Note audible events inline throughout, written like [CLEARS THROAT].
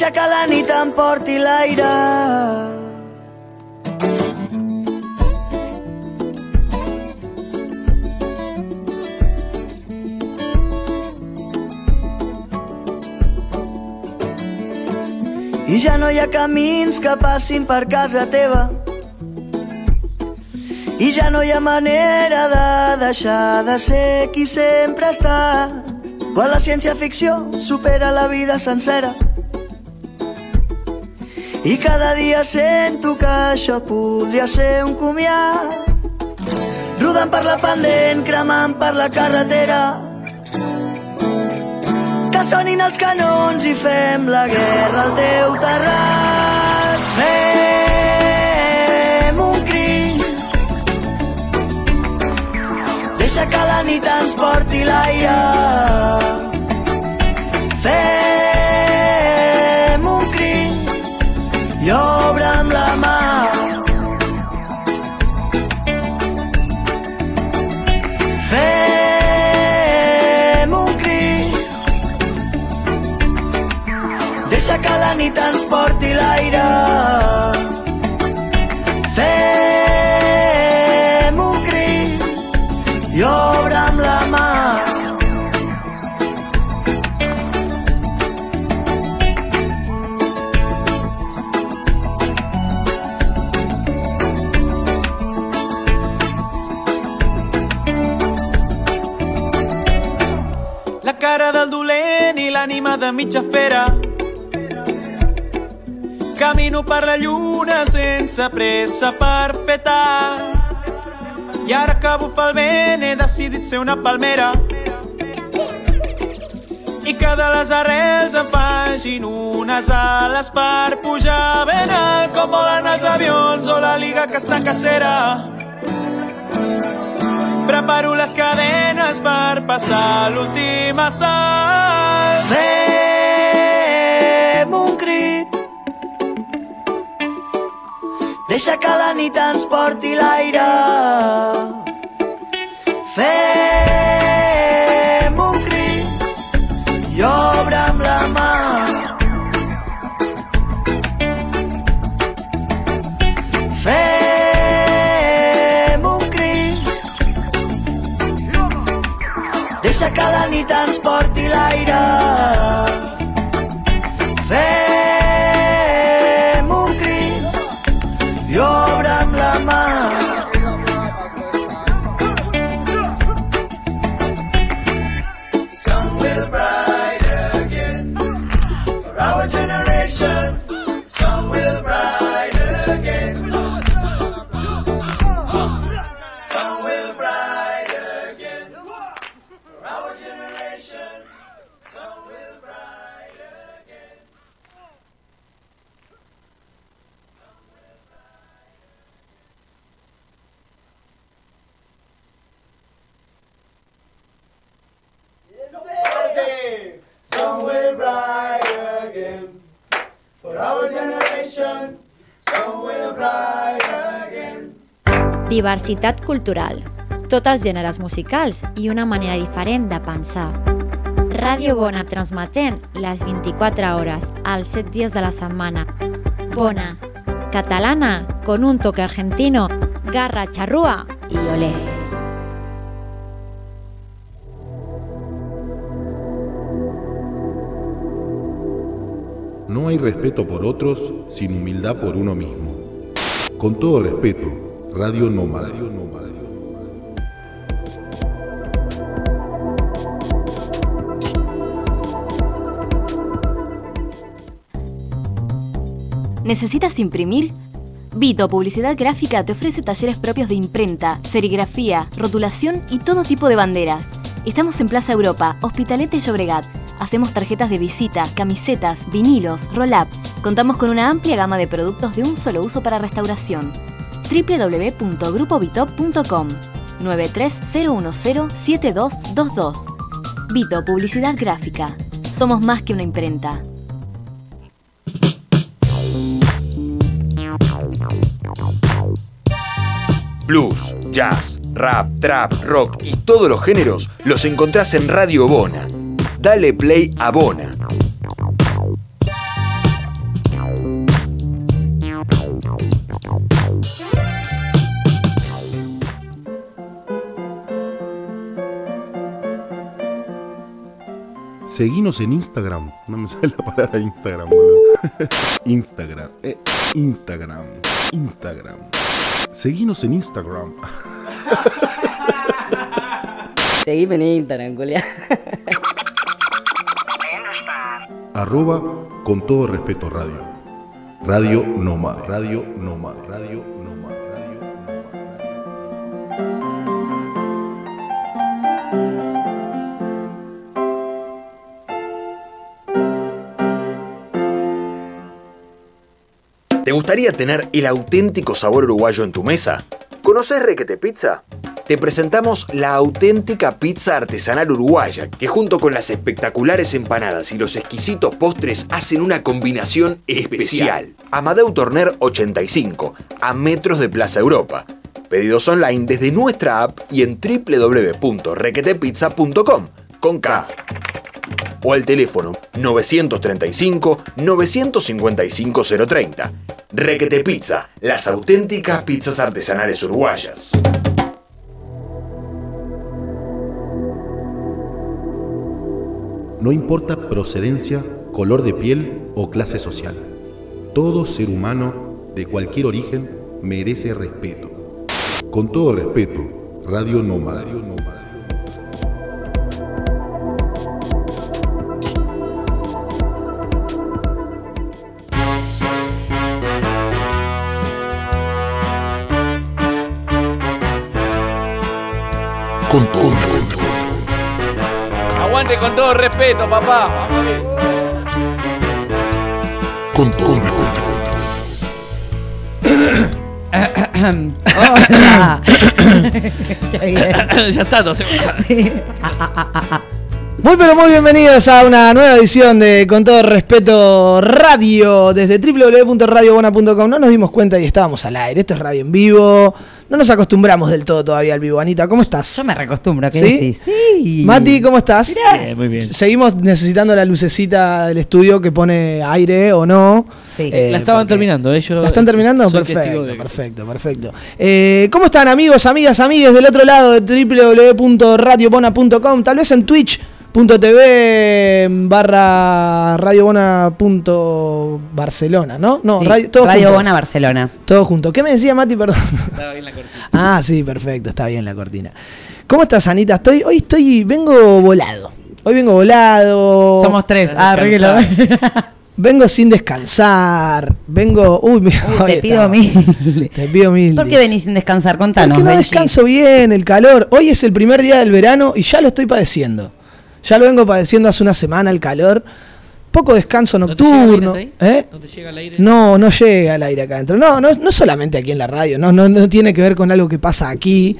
deixa que la nit em porti l'aire. I ja no hi ha camins que passin per casa teva. I ja no hi ha manera de deixar de ser qui sempre està. Quan la ciència-ficció supera la vida sencera i cada dia sento que això podria ser un comiat. Rodant per la pendent, cremant per la carretera, que sonin els canons i fem la guerra al teu terrat. Fem un crit, deixa que la nit ens porti l'aire. Fem cara del dolent i l'ànima de mitja fera. Camino per la lluna sense pressa per fer tard. I ara que bufa el vent he decidit ser una palmera. I que de les arrels em facin unes ales per pujar ben alt com volen els avions o la liga que està cacera. Preparo les cadenes per passar l'últim assalt. Fem un crit Deixa que la nit ens porti l'aire Fem Diversitat cultural, tots els gèneres musicals i una manera diferent de pensar. Ràdio Bona transmetent les 24 hores, els 7 dies de la setmana. Bona, catalana con un toque argentino, garra, charrúa y olé. No hay respeto por otros sin humildad por uno mismo. Con todo respeto, Radio Nómada. ¿Necesitas imprimir? Vito Publicidad Gráfica te ofrece talleres propios de imprenta, serigrafía, rotulación y todo tipo de banderas. Estamos en Plaza Europa, Hospitalet de Llobregat. Hacemos tarjetas de visita, camisetas, vinilos, roll-up. Contamos con una amplia gama de productos de un solo uso para restauración. www.grupovitop.com 930107222 Vito Publicidad Gráfica. Somos más que una imprenta. Blues, jazz, rap, trap, rock y todos los géneros los encontrás en Radio Bona. Dale play a Bona. Seguinos en Instagram. No me sale la palabra Instagram, boludo. [LAUGHS] Instagram. eh, Instagram. Instagram. Seguinos en Instagram. [LAUGHS] Seguime en Instagram, culia. Arroba con todo respeto radio. Radio Nómada. Radio Nómada. Radio Nómada. ¿Te gustaría tener el auténtico sabor uruguayo en tu mesa? ¿Conoces Requete Pizza? Te presentamos la auténtica pizza artesanal uruguaya, que junto con las espectaculares empanadas y los exquisitos postres hacen una combinación especial. Amadeu Torner 85, a metros de Plaza Europa. Pedidos online desde nuestra app y en www.requetepizza.com con K o al teléfono 935-955-030. Requete Pizza, las auténticas pizzas artesanales uruguayas. No importa procedencia, color de piel o clase social. Todo ser humano de cualquier origen merece respeto. Con todo respeto, Radio Nómada. Radio Nómada. Con todo respeto. Aguante con todo respeto, papá. Con todo respeto. Hola. Qué bien. ya está, no sé. Muy pero muy bienvenidos a una nueva edición de Con todo respeto Radio desde www.radiobona.com. No nos dimos cuenta y estábamos al aire. Esto es radio en vivo. No nos acostumbramos del todo todavía al vivo. Anita, ¿cómo estás? Yo me reacostumbro, ¿qué ¿Sí? decís? Sí. Mati, ¿cómo estás? Bien, muy bien. Seguimos necesitando la lucecita del estudio que pone aire o no. Sí. Eh, la estaban terminando, ellos. ¿La están terminando? Perfecto, de perfecto, perfecto. Eh, ¿Cómo están amigos, amigas, amigues del otro lado de www.radiobona.com? Tal vez en twitch.tv barra radiobona.barcelona, ¿no? No, Sí, radio, Radio. Bona Barcelona. Todo junto. ¿Qué me decía Mati, perdón? Estaba bien la cortina. [LAUGHS] Ah, sí, perfecto, está bien la cortina. ¿Cómo estás, Anita? Estoy, hoy estoy, vengo volado. Hoy vengo volado. Somos tres. Ah, [LAUGHS] Vengo sin descansar. Vengo. Uy, te pido mil. Te pido mil. ¿Por qué venís sin descansar? Contanos. Porque no Benji. descanso bien, el calor. Hoy es el primer día del verano y ya lo estoy padeciendo. Ya lo vengo padeciendo hace una semana el calor. Poco descanso ¿No te llega el aire nocturno. ¿Eh? ¿No te llega el aire? No, no llega el aire acá adentro. No, no, no solamente aquí en la radio, no, no, no tiene que ver con algo que pasa aquí,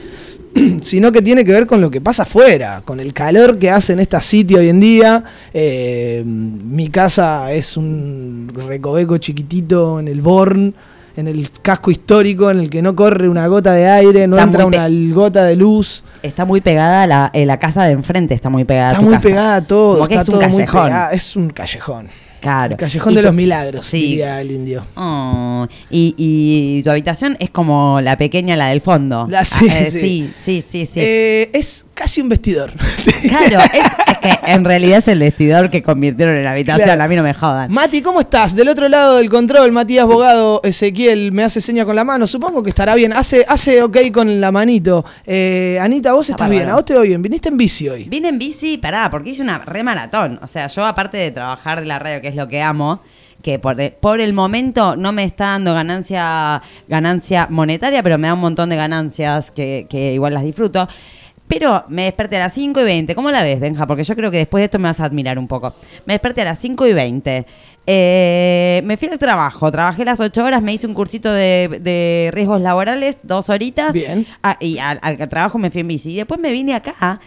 [CLEARS THROAT] sino que tiene que ver con lo que pasa afuera, con el calor que hace en esta City hoy en día. Eh, mi casa es un recoveco chiquitito en el Born, en el casco histórico, en el que no corre una gota de aire, no Está entra una gota de luz. Está muy pegada la, eh, la casa de enfrente, está muy pegada. a Está tu muy casa. pegada a todo, Como está es un muy callejón. Es un callejón. Claro. El callejón Y de tu- los milagros, Sí. diría el indio. Oh, y, y tu habitación es como la pequeña, la del fondo. La- [LAUGHS] sí, Ah, eh, sí. sí, sí, sí, sí. Eh, es casi un vestidor. [LAUGHS] Claro, es, es que en realidad es el vestidor que convirtieron en habitación, Claro. a mí no me jodan. Mati, ¿cómo estás? Del otro lado del control, Matías Bogado, Ezequiel me hace seña con la mano. Supongo que estará bien. Hace, hace ok con la manito. Eh, Anita, vos Está estás bien. A vos te voy bien. Viniste en bici hoy. Vine en bici, pará, porque hice una re maratón. O sea, yo aparte de trabajar de la radio, que es lo que amo, que por, por el momento no me está dando ganancia, ganancia monetaria, pero me da un montón de ganancias que, que igual las disfruto. Pero me desperté a las 5 y 20. ¿Cómo la ves, Benja? Porque yo creo que después de esto me vas a admirar un poco. Me desperté a las 5 y 20. Eh, me fui al trabajo. Trabajé las 8 horas. Me hice un cursito de, de riesgos laborales, dos horitas. Bien. Ah, y al, al trabajo me fui en bici. Y después me vine acá.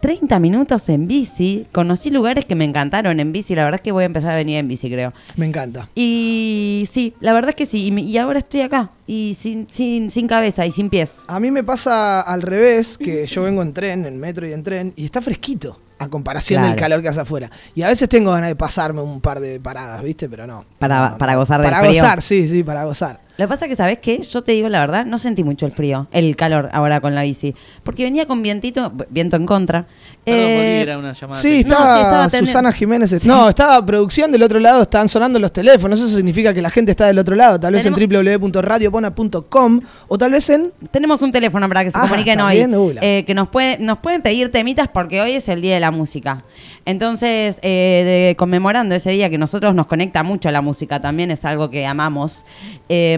30 minutos en bici. Conocí lugares que me encantaron en bici. La verdad es que voy a empezar a venir en bici, creo. Me encanta. Y sí, la verdad es que sí. Y, ahora estoy acá. Y sin, sin, sin cabeza y sin pies. A mí me pasa al revés, que yo vengo en tren, en metro y en tren, y está fresquito a comparación del calor que hace afuera. Y a veces tengo ganas de pasarme un par de paradas, ¿viste? Pero no. Para- No, para gozar del Para frío. gozar, sí, sí, para gozar. Lo que pasa es que, ¿sabes qué? Yo te digo la verdad, no sentí mucho el frío, el calor ahora con la bici. Porque venía con vientito, viento en contra. Perdón, Eh, volví, era una llamada. Sí, No, estaba, sí, estaba Susana Jiménez. Sí. No, estaba producción del otro lado, estaban sonando los teléfonos. Eso significa que la gente está del otro lado. Tal vez en www.radiopona.com o tal vez en. Tenemos un teléfono para que se Ah, comuniquen hoy. eh, que nos, puede, nos pueden pedir temitas porque hoy es el Día de la Música. Entonces, eh, de- conmemorando ese día que nosotros nos conecta mucho la música, también es algo que amamos. eh,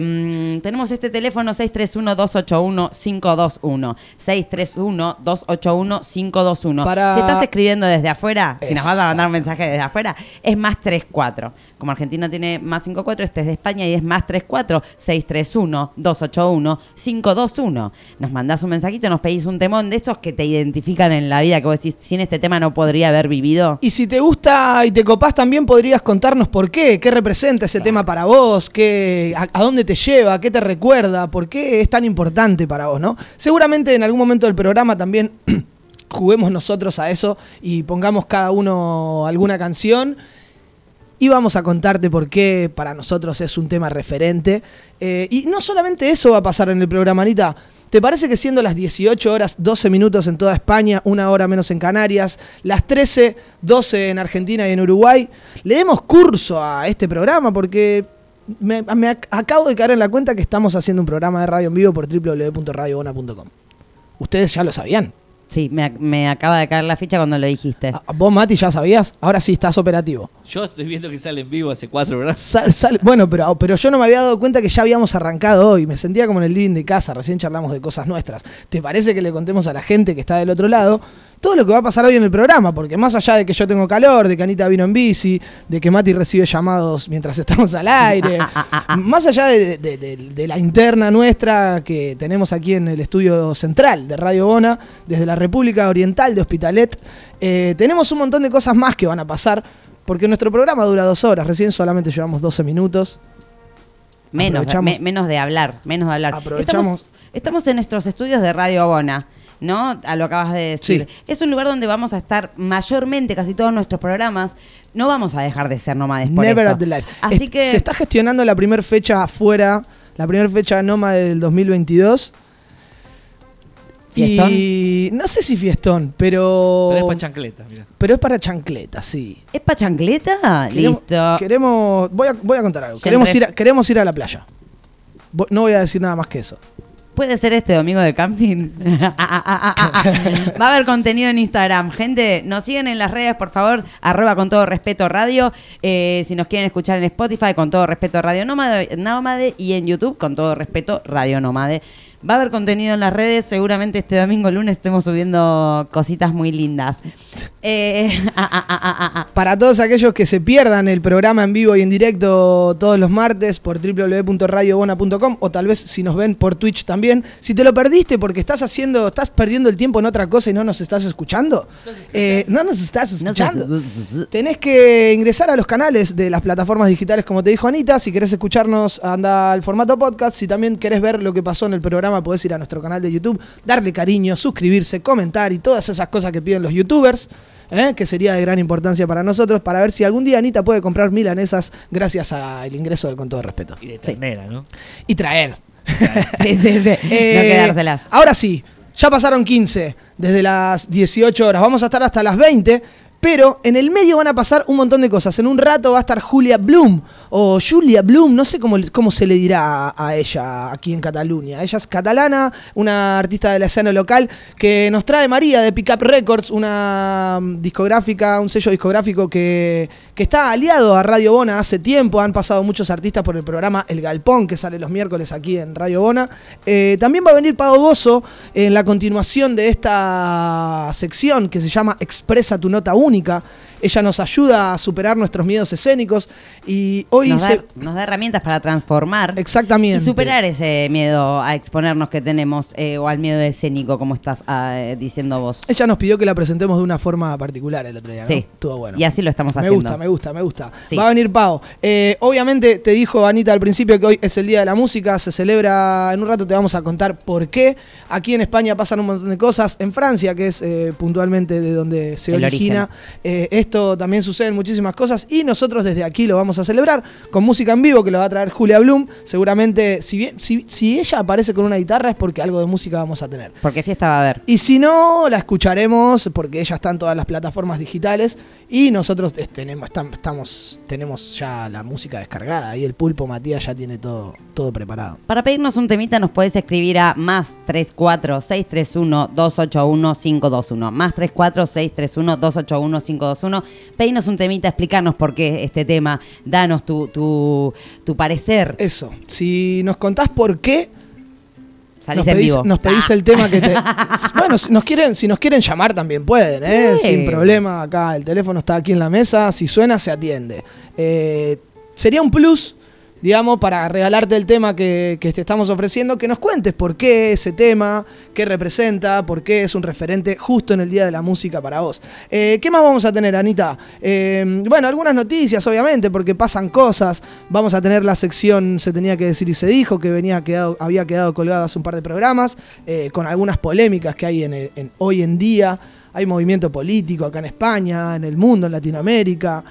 tenemos este teléfono 631-281-521. 631-281-521. Para- Si estás escribiendo desde afuera, si nos vas a mandar un mensaje desde afuera, es más 34. Como Argentina tiene más 54, este es de España y es más 34 631 281 521. Nos mandás un mensajito, nos pedís un temón de estos que te identifican en la vida, que vos decís, sin este tema no podría haber vivido. Y si te gusta y te copás, también podrías contarnos por qué, qué representa ese tema para vos, qué, a, a dónde te lleva, qué te recuerda, por qué es tan importante para vos, ¿no? Seguramente en algún momento del programa también [CLEARS THROAT] juguemos nosotros a eso y pongamos cada uno alguna canción. Y vamos a contarte por qué para nosotros es un tema referente. Eh, y no solamente eso va a pasar en el programa, Anita. ¿Te parece que siendo las 18 horas 12 minutos en toda España, una hora menos en Canarias, las 13, 12 en Argentina y en Uruguay, le demos curso a este programa? Porque me, me ac- acabo de caer en la cuenta que estamos haciendo un programa de radio en vivo por www.radiobona.com. Ustedes ya lo sabían. Sí, me, ac- me acaba de caer la ficha cuando lo dijiste. ¿Vos, Mati, ya sabías? Ahora sí estás operativo. Yo estoy viendo que sale en vivo hace cuatro horas. Sal- sal- bueno, pero, pero yo no me había dado cuenta que ya habíamos arrancado hoy. Me sentía como en el living de casa. Recién charlamos de cosas nuestras. ¿Te parece que le contemos a la gente que está del otro lado todo lo que va a pasar hoy en el programa? Porque más allá de que yo tengo calor, de que Anita vino en bici, de que Mati recibe llamados mientras estamos al aire, [LAUGHS] más allá de, de- de- de la interna nuestra que tenemos aquí en el estudio central de Radio Bona, desde la República Oriental de Hospitalet, eh, tenemos un montón de cosas más que van a pasar. Porque nuestro programa dura dos horas, recién solamente llevamos 12 minutos. Menos, me- menos de hablar, menos de hablar. Aprovechamos- Estamos, estamos en nuestros estudios de Radio Bona. ¿No? A lo que acabas de decir. Sí. Es un lugar donde vamos a estar mayormente casi todos nuestros programas. No vamos a dejar de ser nómades por Never eso. at the life. Así que Se está gestionando la primera fecha afuera, la primera fecha Noma del 2022. ¿Fiestón? Y no sé si fiestón, pero. Pero es para chancleta, mira. Pero es para chancleta, sí. ¿Es para chancleta? Queremos- Listo. Queremos. Voy a, voy a contar algo. Siempre Queremos ir, a, queremos ir a la playa. No voy a decir nada más que eso. ¿Puede ser este domingo de camping? [LAUGHS] Va a haber contenido en Instagram. Gente, nos siguen en las redes, por favor. Arroba con todo respeto radio. Eh, si nos quieren escuchar en Spotify, con todo respeto Radio Nómade. Y en YouTube, con todo respeto Radio Nómade. Va a haber contenido en las redes. Seguramente este domingo lunes estemos subiendo cositas muy lindas. [LAUGHS] Eh, ah, ah, ah, ah, ah. Para todos aquellos que se pierdan el programa en vivo y en directo todos los martes por www.radiobona.com o tal vez si nos ven por Twitch también. Si te lo perdiste porque estás haciendo, estás perdiendo el tiempo en otra cosa y no nos estás escuchando, eh, no nos estás escuchando. Tenés que ingresar a los canales de las plataformas digitales, como te dijo Anita. Si querés escucharnos, anda al formato podcast. Si también querés ver lo que pasó en el programa, podés ir a nuestro canal de YouTube, darle cariño, suscribirse, comentar y todas esas cosas que piden los youtubers. ¿eh? que sería de gran importancia para nosotros, para ver si algún día Anita puede comprar milanesas gracias al ingreso de Con Todo Respeto. Y de ternera, ¿no? Y traer. Sí, sí, sí. [LAUGHS] Eh, no quedárselas. Ahora sí, ya pasaron 15 desde las 18 horas. Vamos a estar hasta las 20. Pero en el medio van a pasar un montón de cosas. En un rato va a estar Julia Bloom o Julia Bloom, no sé cómo, cómo se le dirá a, ella aquí en Cataluña. Ella es catalana, una artista de la escena local que nos trae María de Pickup Records, una mm, discográfica, un sello discográfico que, que está aliado a Radio Bona hace tiempo. Han pasado muchos artistas por el programa El Galpón, que sale los miércoles aquí en Radio Bona. Eh, también va a venir Pau Gozo en la continuación de esta sección que se llama Expresa tu nota única. Ella nos ayuda a superar nuestros miedos escénicos y hoy Nos se- da, nos da herramientas para transformar. Exactamente. Y superar ese miedo a exponernos que tenemos eh, o al miedo escénico, como estás ah, diciendo vos. ella nos pidió que la presentemos de una forma particular el otro día. ¿no? Sí. Estuvo bueno. Y así lo estamos Me haciendo. gusta, me gusta, me gusta. Sí. Va a venir Pau. Eh, obviamente te dijo Anita al principio que hoy es el Día de la Música, se celebra, en un rato te vamos a contar por qué. Aquí en España pasan un montón de cosas, en Francia, que es eh, puntualmente de donde se El origina, eh, esto también sucede en muchísimas cosas y nosotros desde aquí lo vamos a celebrar con música en vivo que lo va a traer Julia Bloom. Seguramente, si, bien, si, si ella aparece con una guitarra es porque algo de música vamos a tener. Porque fiesta va a haber. Y si no, la escucharemos porque ella está en todas las plataformas digitales y nosotros tenemos, estam- estamos, tenemos ya la música descargada y el pulpo Matías ya tiene todo, todo preparado. Para pedirnos un temita nos podés escribir a más 34 631 281 521. Más 34 631 281 521. Pedirnos un temita, explicarnos por qué este tema. Danos tu, tu, tu parecer. Eso. Si nos contás por qué, Salís nos en pedís, vivo. nos pedís Ah. el tema que te. [LAUGHS] bueno, si nos quieren, si nos quieren llamar también pueden, ¿eh? Sí. Sin problema. Acá el teléfono está aquí en la mesa. Si suena, se atiende. Eh, sería un plus, digamos, para regalarte el tema que, que te estamos ofreciendo, que nos cuentes por qué ese tema, qué representa, por qué es un referente justo en el Día de la Música para vos. Eh, ¿Qué más vamos a tener, Anita? Eh, bueno, algunas noticias, obviamente, porque pasan cosas. Vamos a tener la sección Se tenía que decir y se dijo, que venía había quedado colgado hace un par de programas, eh, con algunas polémicas que hay en el- en- hoy en día. Hay movimiento político acá en España, en el mundo, en Latinoamérica.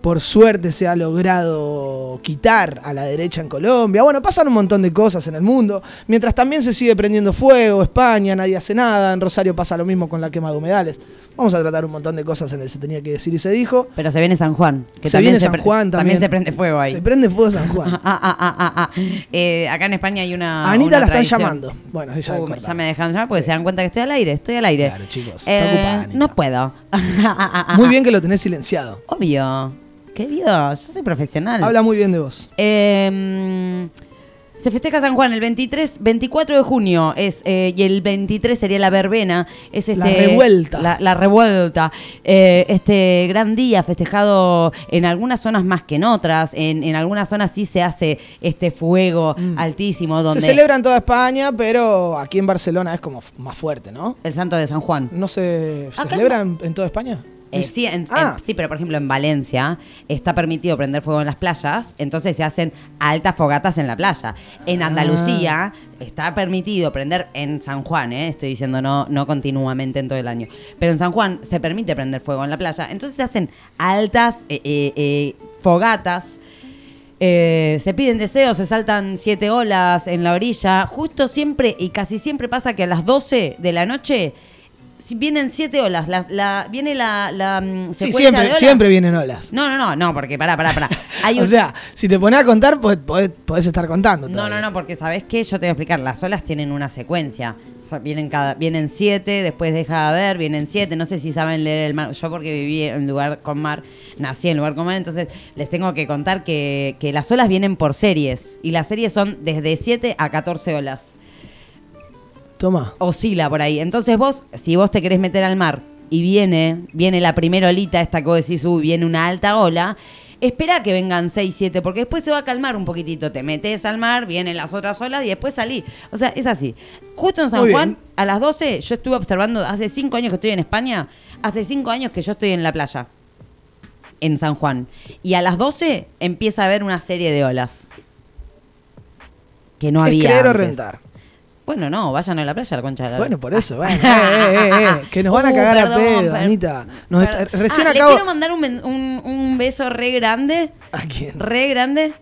Por suerte se ha logrado quitar a la derecha en Colombia. Bueno, pasan un montón de cosas en el mundo. Mientras también se sigue prendiendo fuego, España, nadie hace nada. En Rosario pasa lo mismo con la quema de humedales. Vamos a tratar un montón de cosas en el Se Tenía que Decir y Se Dijo. Pero se viene San Juan. Que Se también viene San Juan también. se prende fuego ahí. Se prende fuego San Juan. [LAUGHS] Ah, ah, ah, ah, ah. Eh, acá en España hay una. Anita una la están tradición. llamando. Bueno, ella Uh, ya me dejan llamar porque se dan cuenta que estoy al aire. Estoy al aire. Claro, chicos. Eh, está ocupada, Anita. no puedo. [LAUGHS] Muy bien que lo tenés silenciado. Obvio. Querido, yo soy profesional. Habla muy bien de vos. Eh, se festeja San Juan el 23, 24 de junio es eh, y el 23 sería la verbena. Es este, La revuelta. La, la revuelta. Eh, este gran día festejado en algunas zonas más que en otras. En, en algunas zonas sí se hace este fuego altísimo donde Mm. Se celebra en toda España, pero aquí en Barcelona es como más fuerte, ¿no? el santo de San Juan. ¿No se, celebra en, en toda España? Eh, sí, en- Ah. en- sí, pero por ejemplo en Valencia está permitido prender fuego en las playas, entonces se hacen altas fogatas en la playa. En Andalucía está permitido prender en San Juan, eh, estoy diciendo no, no continuamente en todo el año, pero en San Juan se permite prender fuego en la playa, entonces se hacen altas eh, eh, fogatas. Eh, se piden deseos, se saltan siete olas en la orilla. Justo siempre y casi siempre pasa que a las 12 de la noche vienen siete olas. La, la- viene la, la mm, Sí, secuencia de siempre, olas. siempre vienen olas. No, no, no, no, porque pará, pará, pará. [LAUGHS] Hay o sea, si te pones a contar, podés, podés- podés estar contando. No, todavía. no, no, porque sabes qué, yo te voy a explicar. Las olas tienen una secuencia. O sea, vienen cada, vienen siete, después deja de ver, vienen siete. No sé si saben leer el mar. Yo porque viví en lugar con mar, nací en lugar con mar, entonces les tengo que contar que, que las olas vienen por series. Y las series son desde 7 a 14 olas. Toma. Oscila por ahí. Entonces vos, si vos te querés meter al mar y viene, viene la primera olita, esta que vos decís, uy, viene una alta ola, espera que vengan 6, 7, porque después se va a calmar un poquitito. Te metes al mar, vienen las otras olas y después salí. O sea, es así. Justo en San Juan, a las 12, yo estuve observando, hace 5 años que estoy en España, hace 5 años que yo estoy en la playa. En San Juan. Y a las 12 empieza a haber una serie de olas. Que no es había. creer o antes. rentar. Bueno, no, vayan a la playa a la concha de la Bueno, por eso, bueno. [LAUGHS] eh, eh, eh, eh, que nos van a Uh, cagar perdón, a pedo, per- Anita. Nos está- Perdón. recién Ah, acabo. Le quiero mandar un, un beso re grande. ¿A quién? Re grande.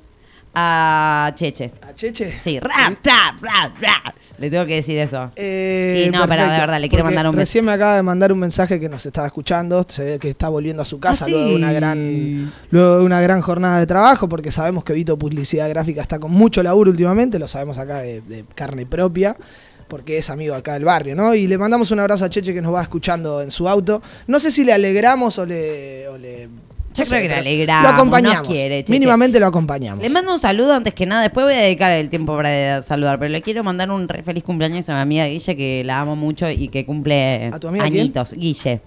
A Cheche. ¿A Cheche? Sí, rap, rap, rap, rap. Le tengo que decir eso. Eh, Y no, pero de verdad, le quiero mandar un beso. Recién me acaba de mandar un mensaje que nos estaba escuchando, que está volviendo a su casa Ah, luego, de una gran, luego de una gran jornada de trabajo, porque sabemos que Vito Publicidad Gráfica está con mucho laburo últimamente, lo sabemos acá de, de carne propia, porque es amigo acá del barrio, ¿no? Y le mandamos un abrazo a Cheche que nos va escuchando en su auto. No sé si le alegramos o le... o le- Yo creo que le alegramos, Lo acompañamos. quiere. Mínimamente lo acompañamos. Le mando un saludo antes que nada. Después voy a dedicar el tiempo para saludar. Pero le quiero mandar un re feliz cumpleaños a mi amiga Guille, que la amo mucho y que cumple ¿A tu amiga quién? añitos. Guille.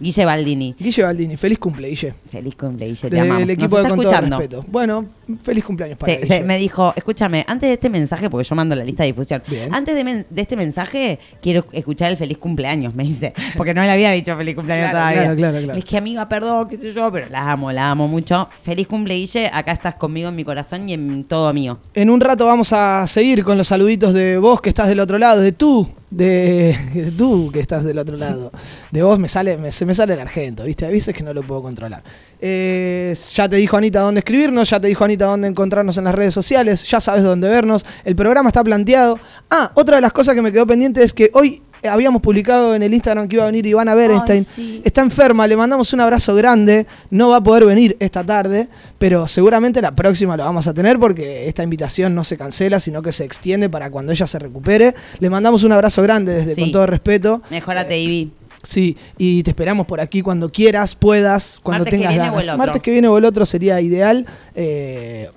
Guille Baldini. Guille Baldini, feliz cumple, Guille. Feliz cumple, Guille. Te amamos. equipo Nos de está Todo escuchando. Respeto. Bueno, feliz cumpleaños para Se- Guille. se- me dijo, escúchame, antes de este mensaje, porque yo mando la lista de difusión, Bien. antes de, men- de este mensaje quiero escuchar el feliz cumpleaños, me dice, porque no le había dicho feliz cumpleaños Claro, todavía. claro, claro, claro. Le dije, amiga, perdón, qué sé yo, pero la amo, la amo mucho. Feliz cumple, Guille, acá estás conmigo en mi corazón y en todo mío. En un rato vamos a seguir con los saluditos de vos que estás del otro lado, de tú, de, tú que estás del otro lado. De vos me sale, se me sale el argento, ¿viste? Hay veces que no lo puedo controlar. Eh, ya te dijo Anita dónde escribirnos, ya te dijo Anita dónde encontrarnos en las redes sociales, ya sabes dónde vernos. El programa está planteado. Ah, otra de las cosas que me quedó pendiente es que hoy habíamos publicado en el Instagram que iba a venir Ivana Berenstein. sí. Está enferma, le mandamos un abrazo grande. No va a poder venir esta tarde, pero seguramente la próxima lo vamos a tener porque esta invitación no se cancela, sino que se extiende para cuando ella se recupere. Le mandamos un abrazo grande desde Sí. con todo respeto. Mejorate, Ivy. Sí, y te esperamos por aquí cuando quieras, puedas, cuando Martes que tengas o el otro. Martes que viene o el otro sería ideal. eh,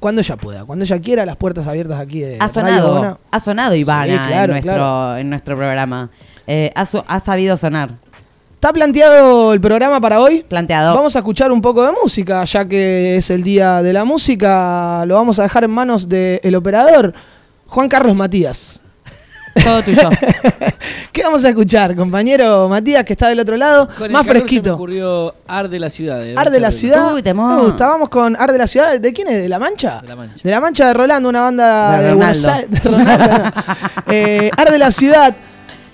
cuando ella pueda, cuando ella quiera, las puertas abiertas aquí de Ha Radio sonado, ha sonado Ivana Sí, claro, en, nuestro, claro. en nuestro programa. Eh, ha, so- ha sabido sonar. ¿Está planteado el programa para hoy? Planteado. Vamos a escuchar un poco de música, ya que es el día de la música. Lo vamos a dejar en manos del operador, Juan Carlos Matías. Todo tuyo. [LAUGHS] ¿Qué vamos a escuchar, compañero Matías, que está del otro lado? Con el Más calor Se me fresquito. ocurrió Arde la ciudad. de Ar de la ciudad. Uy. Me gusta. Vamos con Ar de la ciudad. ¿De quién es? ¿De La Mancha? De La Mancha. De La Mancha de Rolando, una banda De de, Buenos Ronaldo. Aires. de Ronaldo, no. [LAUGHS] Eh, Ar de la ciudad.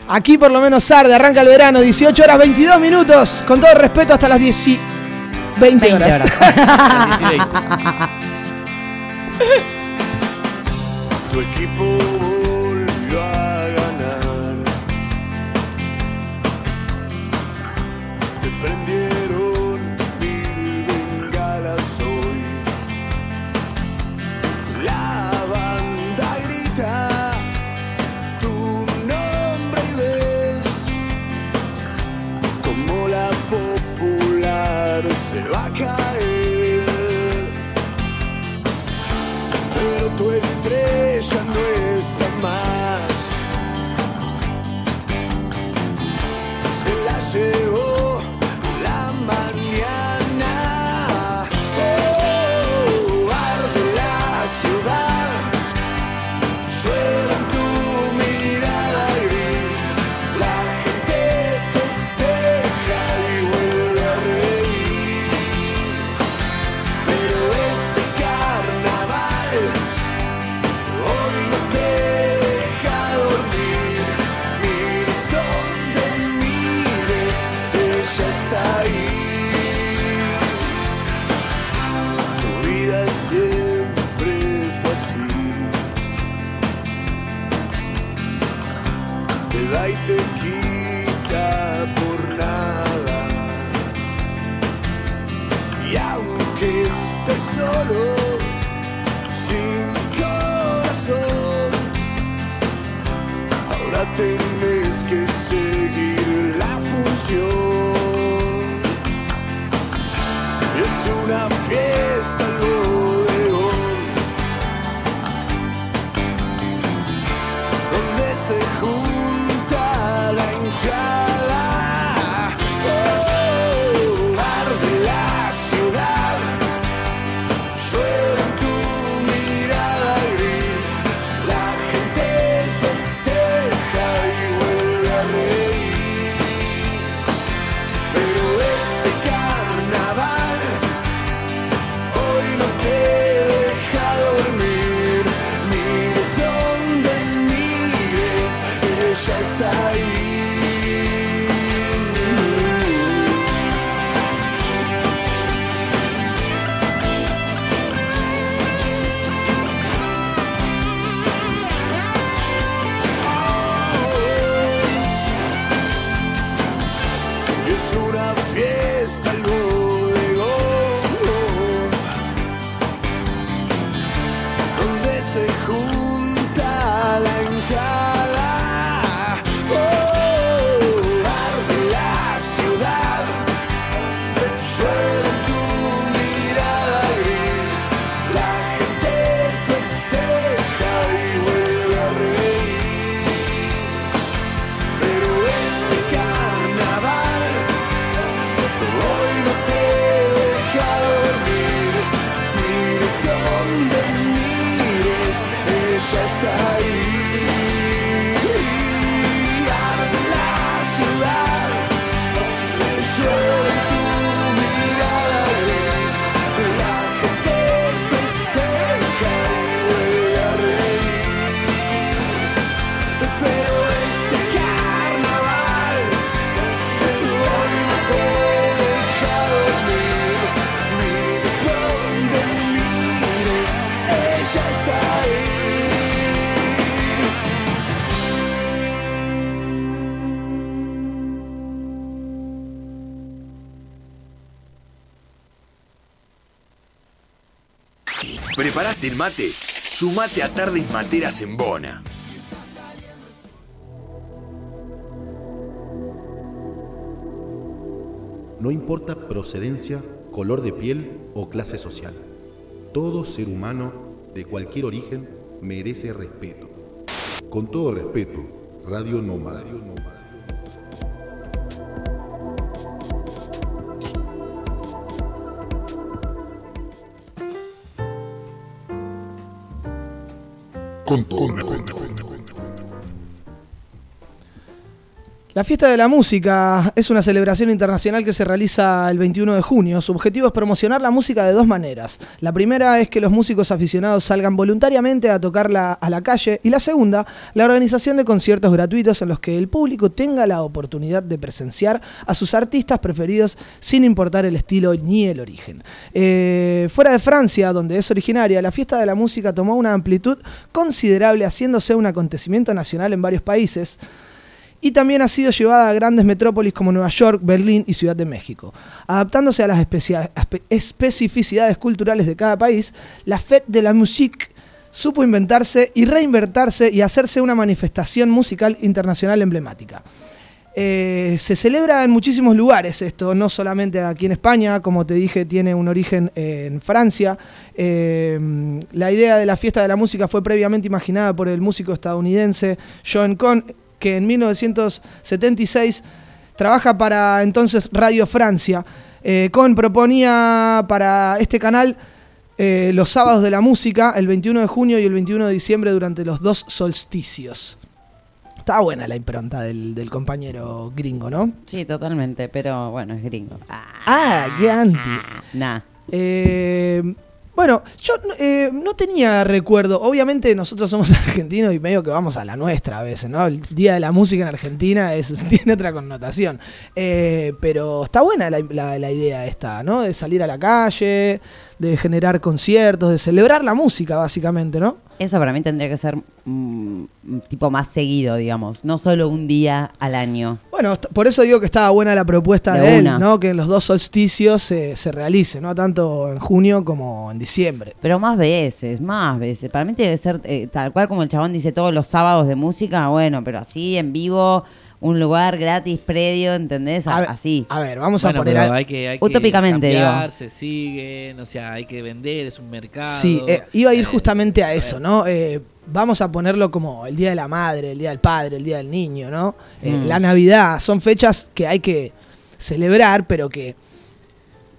Aquí por lo menos Arde, arranca el verano, 18 horas 22 minutos. Con todo respeto, hasta las 10 y 20 20 horas. horas. [LAUGHS] Tu equipo se va a caer. Pero tu estrella no está mal. ¿Preparaste el mate? Sumate a Tardes Materas en Bona. No importa procedencia, color de piel o clase social. Todo ser humano de cualquier origen merece respeto. Con todo respeto, Radio Nómada. La fiesta de la música es una celebración internacional que se realiza el 21 de junio. Su objetivo es promocionar la música de dos maneras. La primera es que los músicos aficionados salgan voluntariamente a tocarla a la calle y la segunda, la organización de conciertos gratuitos en los que el público tenga la oportunidad de presenciar a sus artistas preferidos sin importar el estilo ni el origen. Eh, fuera de Francia, donde es originaria, la fiesta de la música tomó una amplitud considerable haciéndose un acontecimiento nacional en varios países y también ha sido llevada a grandes metrópolis como Nueva York, Berlín y Ciudad de México. Adaptándose a las especificidades culturales de cada país, la Fête de la Musique supo inventarse y reinventarse y hacerse una manifestación musical internacional emblemática. Eh, se celebra en muchísimos lugares esto, no solamente aquí en España, como te dije, tiene un origen en Francia. Eh, la idea de la fiesta de la música fue previamente imaginada por el músico estadounidense John Cohn, que en 1976 trabaja para entonces Radio Francia. Eh, Cohn proponía para este canal eh, los sábados de la música, el 21 de junio y el 21 de diciembre durante los dos solsticios. Está buena la impronta del, del compañero gringo, ¿no? Sí, totalmente, pero bueno, es gringo. Ah, qué anti. Nah. Eh, bueno, yo eh, no tenía recuerdo. Obviamente nosotros somos [LAUGHS] argentinos y medio que vamos a la nuestra a veces, ¿no? El Día de la Música en Argentina es, [LAUGHS] tiene otra connotación. Eh, pero está buena la, la- la idea esta, ¿no? De salir a la calle, de generar conciertos, de celebrar la música, básicamente, ¿no? Eso para mí tendría que ser mm, tipo más seguido, digamos. No solo un día al año. Bueno, por eso digo que estaba buena la propuesta de, De él, una. ¿no? Que en los dos solsticios se, se realice, ¿no? Tanto en junio como en diciembre. Pero más veces, más veces. Para mí debe ser eh, tal cual como el chabón dice todos los sábados de música, bueno, pero así en vivo, un lugar gratis, predio, ¿entendés? A- A ver, así. A ver, vamos Bueno, a poner... pero a- hay que, hay que Utópicamente, digo. cambiar, se siguen, o sea, hay que vender, es un mercado. Sí, eh, iba a ir Eh, justamente a eso, ¿no? Eh, vamos a ponerlo como el Día de la Madre, el Día del Padre, el Día del Niño, ¿no? Eh, Mm. La Navidad, son fechas que hay que celebrar, pero que...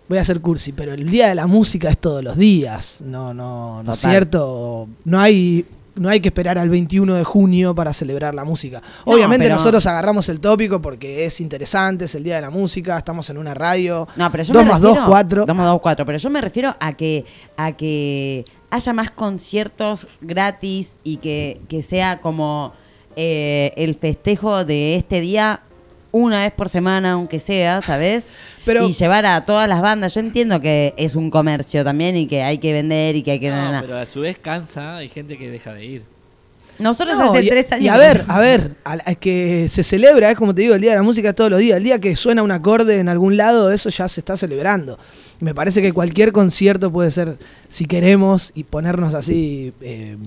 Voy a ser cursi, pero el Día de la Música es todos los días, no, no, no es cierto. No hay, no hay que esperar al 21 de junio para celebrar la música. No, Obviamente pero- nosotros agarramos el tópico porque es interesante, es el Día de la Música, estamos en una radio. No, pero yo 2 me más refiero, 2, 4. 2 más 2, 4. Pero yo me refiero a que, a que haya más conciertos gratis y que, que sea como eh, el festejo de este día una vez por semana, aunque sea, ¿sabes? [LAUGHS] Pero- y llevar a todas las bandas. Yo entiendo que es un comercio también y que hay que vender y que hay que... na, No, na. pero a su vez cansa, hay gente que deja de ir. Nosotros No, hace y, tres años... y a ver, a ver, a la- que se celebra, es como te digo, el Día de la Música todos los días. El día que suena un acorde en algún lado, eso ya se está celebrando. Me parece que cualquier concierto puede ser, si queremos, y ponernos así eh,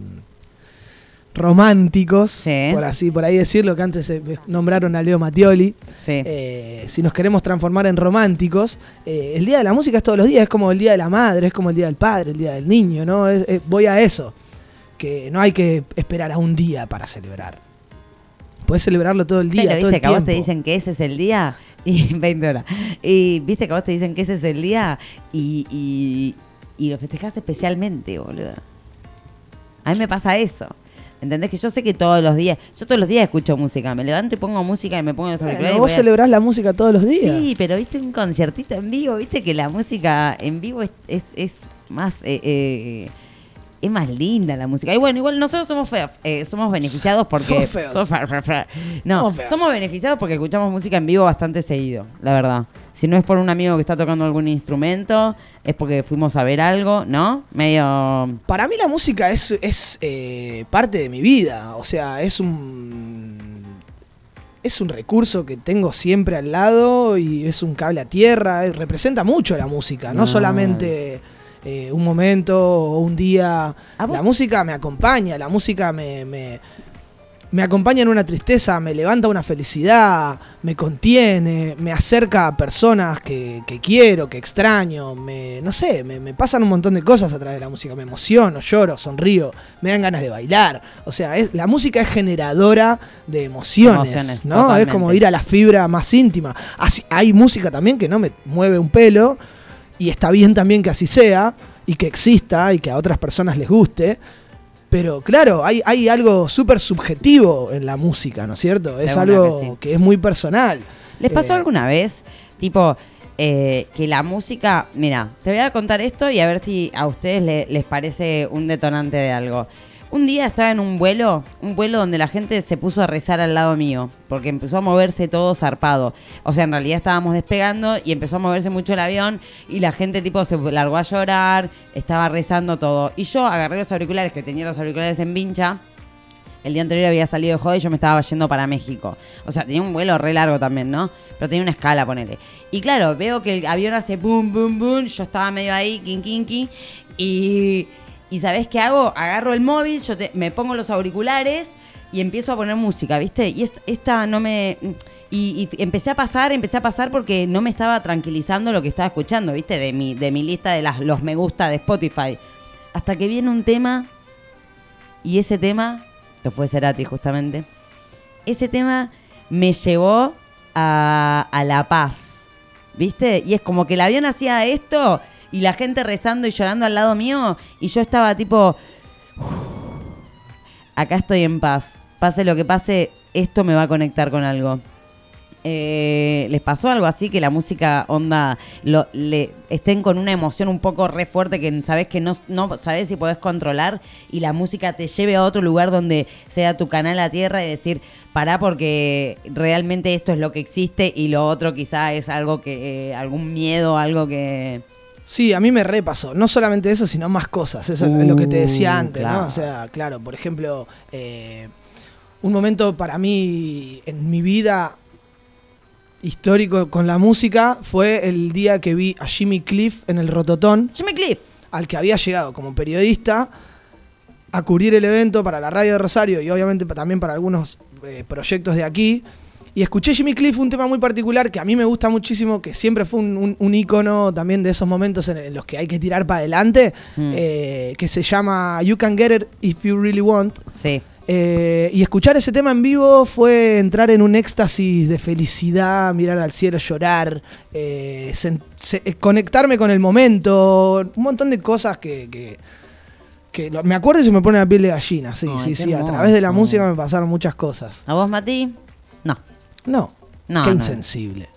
románticos, por así, por ahí decirlo, que antes nombraron a Leo Mattioli. Sí. Eh, si nos queremos transformar en románticos, eh, el Día de la Música es todos los días, es como el Día de la Madre, es como el Día del Padre, el Día del Niño, ¿no? Es- es- voy a eso, que no hay que esperar a un día para celebrar. Puedes celebrarlo todo el día, Pero todo viste el que a vos te dicen que ese es el día y [LAUGHS] 20 horas. Y viste que a vos te dicen que ese es el día y, y, y lo festejás especialmente, boludo. A mí me pasa eso. ¿Entendés? Que yo sé que todos los días, yo todos los días escucho música, me levanto y pongo música y me pongo los Bueno, auriculares. vos a- celebrás la música todos los días. Sí, pero viste un conciertito en vivo, viste que la música en vivo es, es, es más eh, eh, es más linda la música. Y bueno, igual nosotros somos feos, eh, somos beneficiados porque Somos feos. [LAUGHS] No, Somos feos. somos beneficiados porque escuchamos música en vivo bastante seguido, la verdad. Si no es por un amigo que está tocando algún instrumento, es porque fuimos a ver algo, ¿no? Medio Para mí la música es, es eh, parte de mi vida, o sea, es un es un recurso que tengo siempre al lado y es un cable a tierra, representa mucho la música, no No. solamente eh, un momento o un día. La música me acompaña, la música me, me, me acompaña en una tristeza, me levanta una felicidad, me contiene, me acerca a personas que, que quiero, que extraño, me, no sé, me, me pasan un montón de cosas a través de la música, me emociono, lloro, sonrío, me dan ganas de bailar, o sea, es, la música es generadora de emociones, Emociones, ¿no? Es como ir a la fibra más íntima. Así, hay música también que no me mueve un pelo y está bien también que así sea y que exista y que a otras personas les guste. Pero claro, hay, hay algo súper subjetivo en la música, ¿no es cierto? Es algo que sí. que, es muy personal. ¿Les pasó Eh, alguna vez, tipo, eh, que la música... Mira, te voy a contar esto y a ver si a ustedes le- les parece un detonante de algo. Un día estaba en un vuelo, un vuelo donde la gente se puso a rezar al lado mío, porque empezó a moverse todo zarpado. O sea, en realidad estábamos despegando y empezó a moverse mucho el avión y la gente tipo se largó a llorar, estaba rezando todo. Y yo agarré los auriculares, que tenía los auriculares en vincha, el día anterior había salido de joda y yo me estaba yendo para México. O sea, tenía un vuelo re largo también, ¿no? Pero tenía una escala, ponele. Y claro, veo que el avión hace boom, boom, boom. Yo estaba medio ahí, kin, kin, kin. Y, y ¿sabés qué hago? Agarro el móvil, yo te- me pongo los auriculares y empiezo a poner música, ¿viste? Y est- esta no me... Y, y empecé a pasar, empecé a pasar porque no me estaba tranquilizando lo que estaba escuchando, ¿viste? De mi, de mi lista de las, los me gusta de Spotify. Hasta que viene un tema, y ese tema, que fue Cerati justamente, ese tema me llevó a, a La Paz, ¿viste? Y es como que el avión hacía esto y la gente rezando y llorando al lado mío y yo estaba tipo, acá estoy en paz. Pase lo que pase, esto me va a conectar con algo. Eh, ¿Les pasó algo así que la música onda lo- estén con una emoción un poco re fuerte que sabes que no, no sabes si podés controlar y la música te lleve a otro lugar donde sea tu canal a tierra y decir pará porque realmente esto es lo que existe y lo otro quizá es algo que eh, algún miedo algo que Sí, a mí me repasó. No solamente eso, sino más cosas. Eso es lo que te decía Uh, antes, claro. ¿no? O sea, claro, por ejemplo, eh, un momento para mí en mi vida histórico con la música fue el día que vi a Jimmy Cliff en el Rototón. Jimmy Cliff. Al que había llegado como periodista a cubrir el evento para la radio de Rosario y obviamente también para algunos eh, proyectos de aquí. Y escuché Jimmy Cliff, un tema muy particular que a mí me gusta muchísimo, que siempre fue un, un, un ícono también de esos momentos en, en los que hay que tirar para adelante, Mm. eh, que se llama You Can Get It If You Really Want. Sí. Eh, y escuchar ese tema en vivo fue entrar en un éxtasis de felicidad, mirar al cielo, llorar, eh, se- conectarme con el momento, un montón de cosas que, que- que lo- me acuerdo y se me pone la piel de gallina. Sí, Ay, sí, sí. A través de la música me pasaron muchas cosas. ¿A vos, Mati? No. No. No, Qué no. insensible.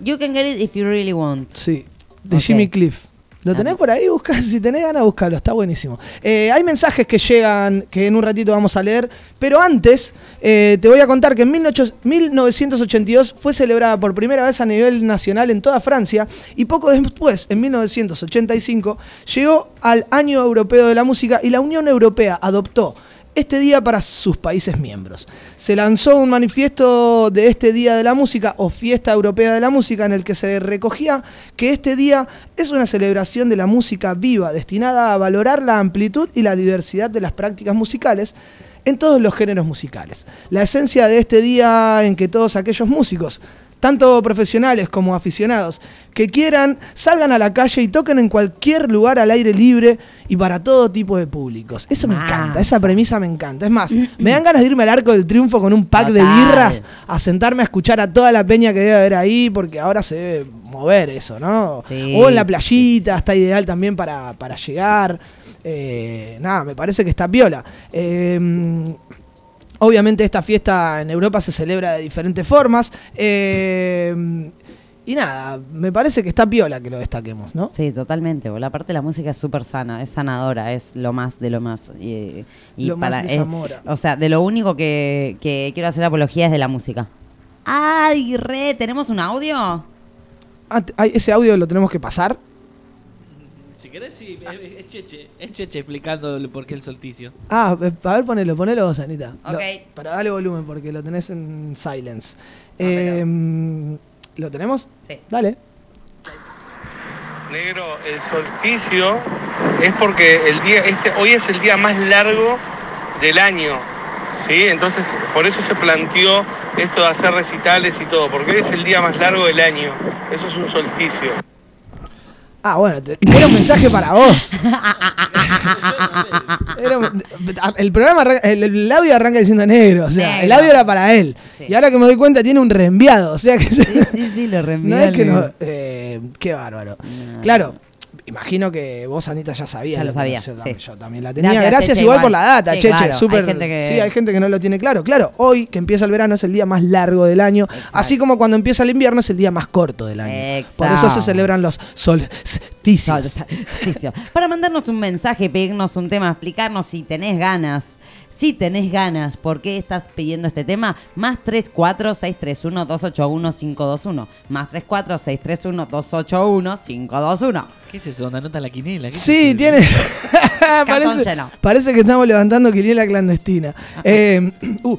You can get it if you really want. Sí. De. Jimmy Cliff. ¿Lo tenés por ahí? Busca, [LAUGHS] si tenés ganas, búscalo, está buenísimo. Eh, hay mensajes que llegan, que en un ratito vamos a leer, pero antes eh, te voy a contar que en 18 1982 fue celebrada por primera vez a nivel nacional en toda Francia y poco después, en 1985, llegó al Año Europeo de la Música y la Unión Europea adoptó este día para sus países miembros. Se lanzó un manifiesto de este Día de la Música o Fiesta Europea de la Música en el que se recogía que este día es una celebración de la música viva destinada a valorar la amplitud y la diversidad de las prácticas musicales en todos los géneros musicales. La esencia de este día en que todos aquellos músicos, tanto profesionales como aficionados, que quieran, salgan a la calle y toquen en cualquier lugar al aire libre y para todo tipo de públicos. Eso me encanta, esa premisa me encanta. Es más, me dan ganas de irme al arco del triunfo con un pack de birras a sentarme a escuchar a toda la peña que debe haber ahí, porque ahora se debe mover eso, ¿no? Sí, o en la sí, playita, está ideal también para, para llegar. Eh, nada, me parece que está piola. Eh, Obviamente esta fiesta en Europa se celebra de diferentes formas. eh, y nada, me parece que está piola que lo destaquemos, ¿no? Sí, totalmente. La parte de la música es súper sana, es sanadora, es lo más de lo más. Y, y Lo más de Zamora. o sea, de lo único que, que quiero hacer apología es de la música. ¡Ay, re! ¿Tenemos un audio? Ah, ese audio lo tenemos que pasar. Si querés, sí, es, es Cheche. Es Cheche explicando por qué el solsticio. Ah, eh, a ver, ponelo, ponelo vos, Anita. Lo- Ok. pero dale volumen porque lo tenés en silence. Eh, ¿Lo tenemos? Sí. Dale. Negro, el solsticio es porque el día, este, hoy es el día más largo del año, ¿sí? Entonces, por eso se planteó esto de hacer recitales y todo, porque hoy es el día más largo del año. Eso es un solsticio. Ah, bueno, te- era un mensaje para vos. Era un- el programa, arranca- el, el audio arranca diciendo negro, o sea, el Negro. audio era para él. Sí. Y ahora que me doy cuenta tiene un reenviado, o sea que... se- Sí, sí, lo [LAUGHS] no reenvió es que no... eh, qué bárbaro. Claro, imagino que vos, Anita, ya sabías. Ya lo sabía, Yo, sí. también, yo también la tenía. Gracias, Gracias, Cheche, igual, igual. por la data, Sí, Cheche. claro, súper- hay gente que- Sí, hay gente que no lo tiene claro. Claro, hoy que empieza el verano es el día más largo del año, así como cuando empieza el invierno es el día más corto del año. Por eso se Exacto. celebran los solsticios. Solsticio. Para mandarnos un mensaje, pedirnos un tema, explicarnos si tenés ganas. Si tenés ganas, ¿por qué estás pidiendo este tema? Más 34-631-281-521. Más 34-631-281-521. ¿Qué es eso? ¿Dónde anota la quinela? ¿Qué es Sí, eso? tiene. [LAUGHS] Parece, parece que estamos levantando quiniela clandestina. Eh, [CLEARS THROAT] uh,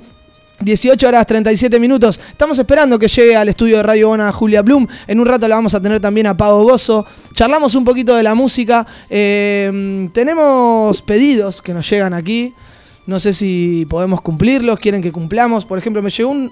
18 horas 37 minutos. Estamos esperando que llegue al estudio de Radio Bona Julia Blum. En un rato la vamos a tener también a Pavo Gozo. Charlamos un poquito de la música. Eh, tenemos pedidos que nos llegan aquí. No sé si podemos cumplirlos, quieren que cumplamos. Por ejemplo, me llegó un,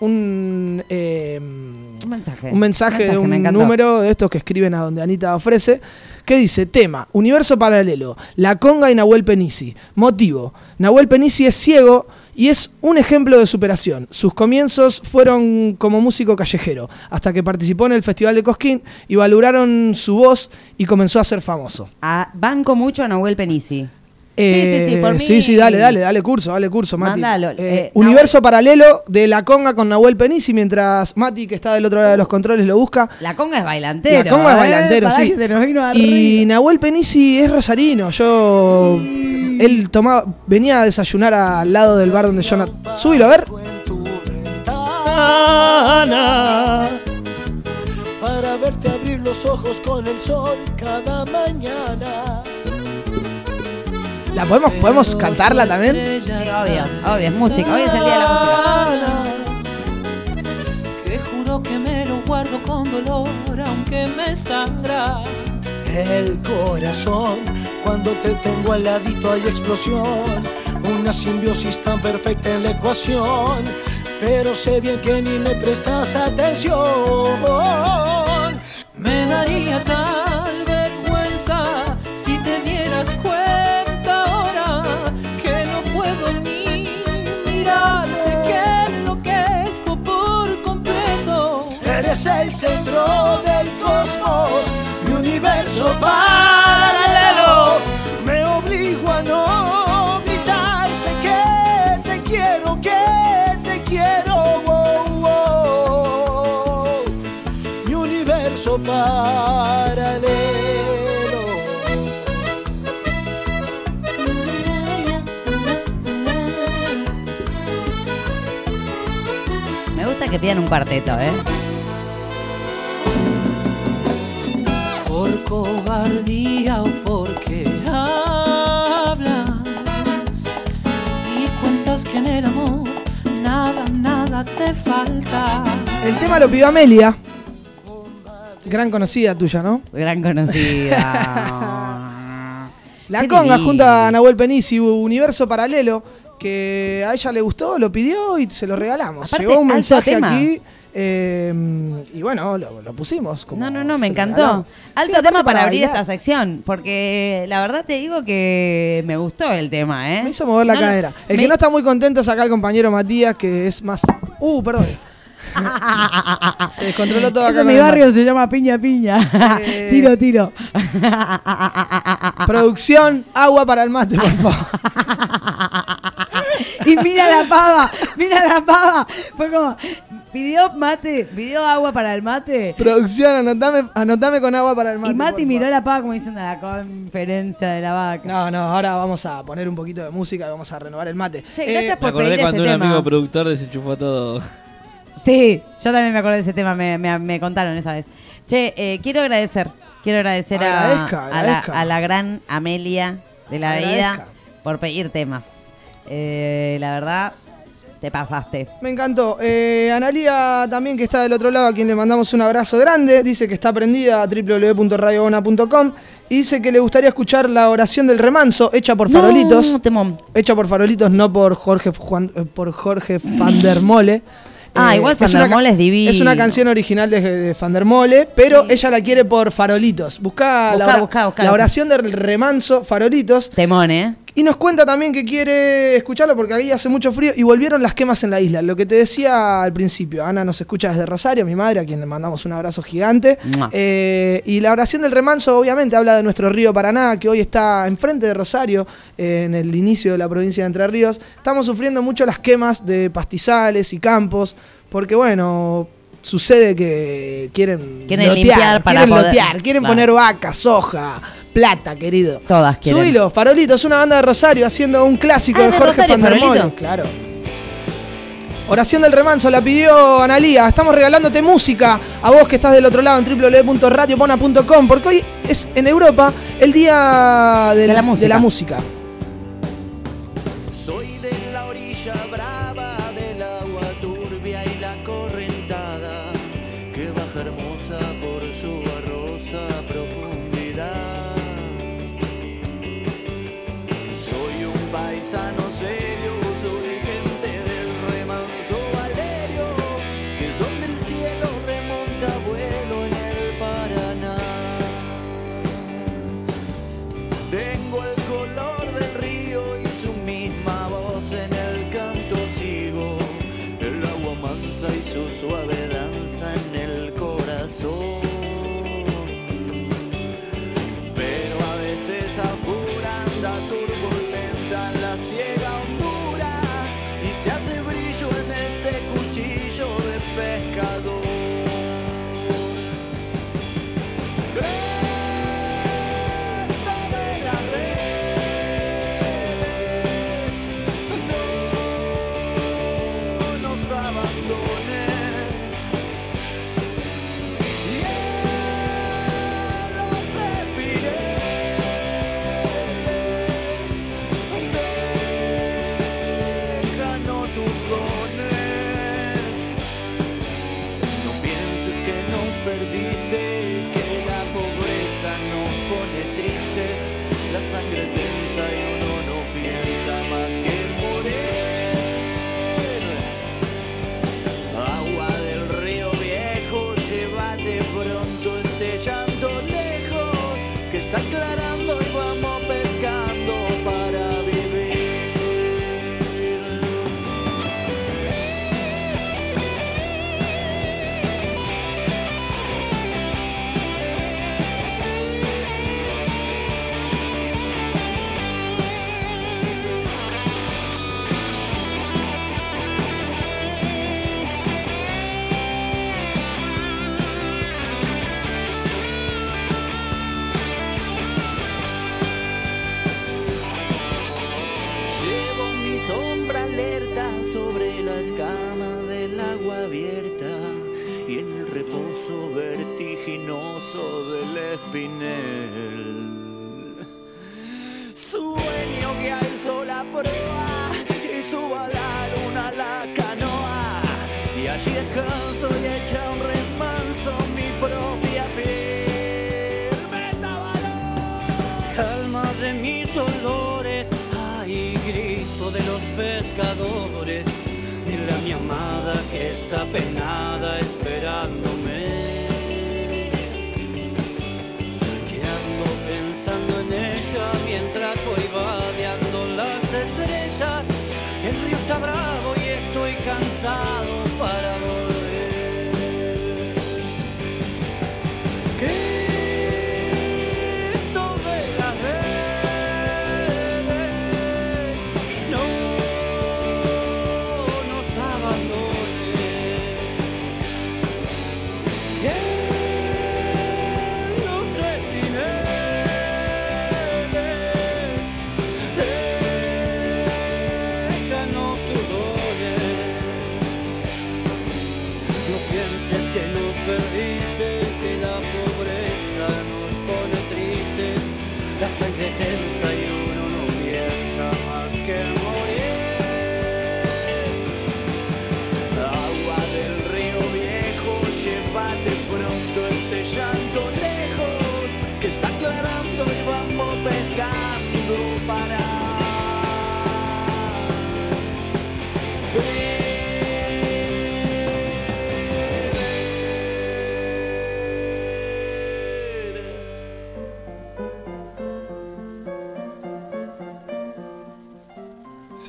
un, eh, Un mensaje. un mensaje de un número de estos que escriben a donde Anita ofrece, que dice, tema, universo paralelo, La Conga y Nahuel Penisi. Motivo, Nahuel Penisi es ciego y es un ejemplo de superación. Sus comienzos fueron como músico callejero, hasta que participó en el Festival de Cosquín y valoraron su voz y comenzó a ser famoso. Ah, banco mucho a Nahuel Penisi. Eh, sí, sí, por mí- sí, sí, dale, dale, dale curso, dale curso, Mati. Mándalo, Eh, eh, universo paralelo de La Conga con Nahuel Penisi, mientras Mati, que está del otro lado de los controles, lo busca. La conga es bailantero. La conga es ¿eh? bailantero, sí. que se nos vino Y. Nahuel Penisi es rosarino. Yo. Él tomaba, venía a desayunar al lado del bar donde Jonathan. Súbilo, a ver. para verte abrir los ojos con el sol cada mañana. ¿La podemos, podemos cantarla también? Sí, obvio, obvio, es música. Hoy es el día de la música. Que juro que me lo guardo con dolor, aunque me sangra. El corazón, cuando te tengo al ladito hay explosión. Una simbiosis tan perfecta en la ecuación. Pero sé bien que ni me prestas atención. Me daría tal paralelo. Me obligo a no gritarte que te quiero, que te quiero. oh, oh. Mi universo paralelo. Me gusta que pidan un cuarteto, ¿eh? Cobardía o porque hablas y cuentas que en el amor nada, nada te falta. El tema lo pidió Amelia. Gran conocida tuya, ¿no? Gran conocida. [LAUGHS] La Qué conga divino. junto a Nahuel Penisi, universo paralelo, que a ella le gustó, lo pidió y se lo regalamos. Aparte, Llegó un mensaje tema. aquí eh, y bueno, lo, lo pusimos. como No, no, no, me encantó. Alto Sí, tema para abrir bailar. esta sección, porque la verdad te digo que me gustó el tema, ¿eh? Me hizo mover la No, no, cadera. El me- que no está muy contento es acá el compañero Matías, que es más. Uh, perdón. [LAUGHS] se descontroló todo acá. Eso en mi barrio se llama piña piña. Eh, [LAUGHS] tiro, tiro. Producción, agua para el mate, por favor. [LAUGHS] y mira la pava, mira la pava. Fue como, pidió mate, pidió agua para el mate. Producción, anotame, anotame con agua para el mate. Y Mati miró la pava como diciendo la conferencia de la vaca. No, no, ahora vamos a poner un poquito de música y vamos a renovar el mate. Che, Eh, gracias Me por acordé pedir cuando ese un tema. amigo productor desenchufó todo. Sí, yo también me acordé de ese tema, me, me- me contaron esa vez. Che, eh, quiero agradecer, quiero agradecer a- Agradezca, a, la, agradezca. a la gran Amelia de la Agradezca. vida por pedir temas. Eh, la verdad, te pasaste. Me encantó. Eh, Analia también, que está del otro lado, a quien le mandamos un abrazo grande, dice que está prendida a www.radiobona.com y dice que le gustaría escuchar la oración del remanso hecha por No, farolitos. Hecha por farolitos, no por Jorge, Juan- eh, por Jorge van der Mole. [LAUGHS] Ah, igual Van es der una ca- Mole es divino. Es una canción original de, de Van der Mole, pero ella la quiere por farolitos. Busca, Buscá, la, buscá, buscá. la oración del remanso, farolitos. Temón, ¿eh? Y nos cuenta también que quiere escucharlo porque aquí hace mucho frío y volvieron las quemas en la isla. Lo que te decía al principio, Ana nos escucha desde Rosario, mi madre, a quien le mandamos un abrazo gigante. Eh, y la oración del remanso obviamente habla de nuestro río Paraná, que hoy está enfrente de Rosario, eh, en el inicio de la provincia de Entre Ríos. Estamos sufriendo mucho las quemas de pastizales y campos, porque bueno... Sucede que quieren, Quieren lotear, limpiar para quieren poder- lotear, quieren Claro. poner vacas, soja, plata, querido. Todas quieren. Subilo, Farolito, es una banda de Rosario haciendo un clásico Ah, de de Jorge. Farolito. Claro. Oración del remanso la pidió Analía. Estamos regalándote música a vos que estás del otro lado en www.radiopona.com porque hoy es en Europa el día del- De la música. de la música.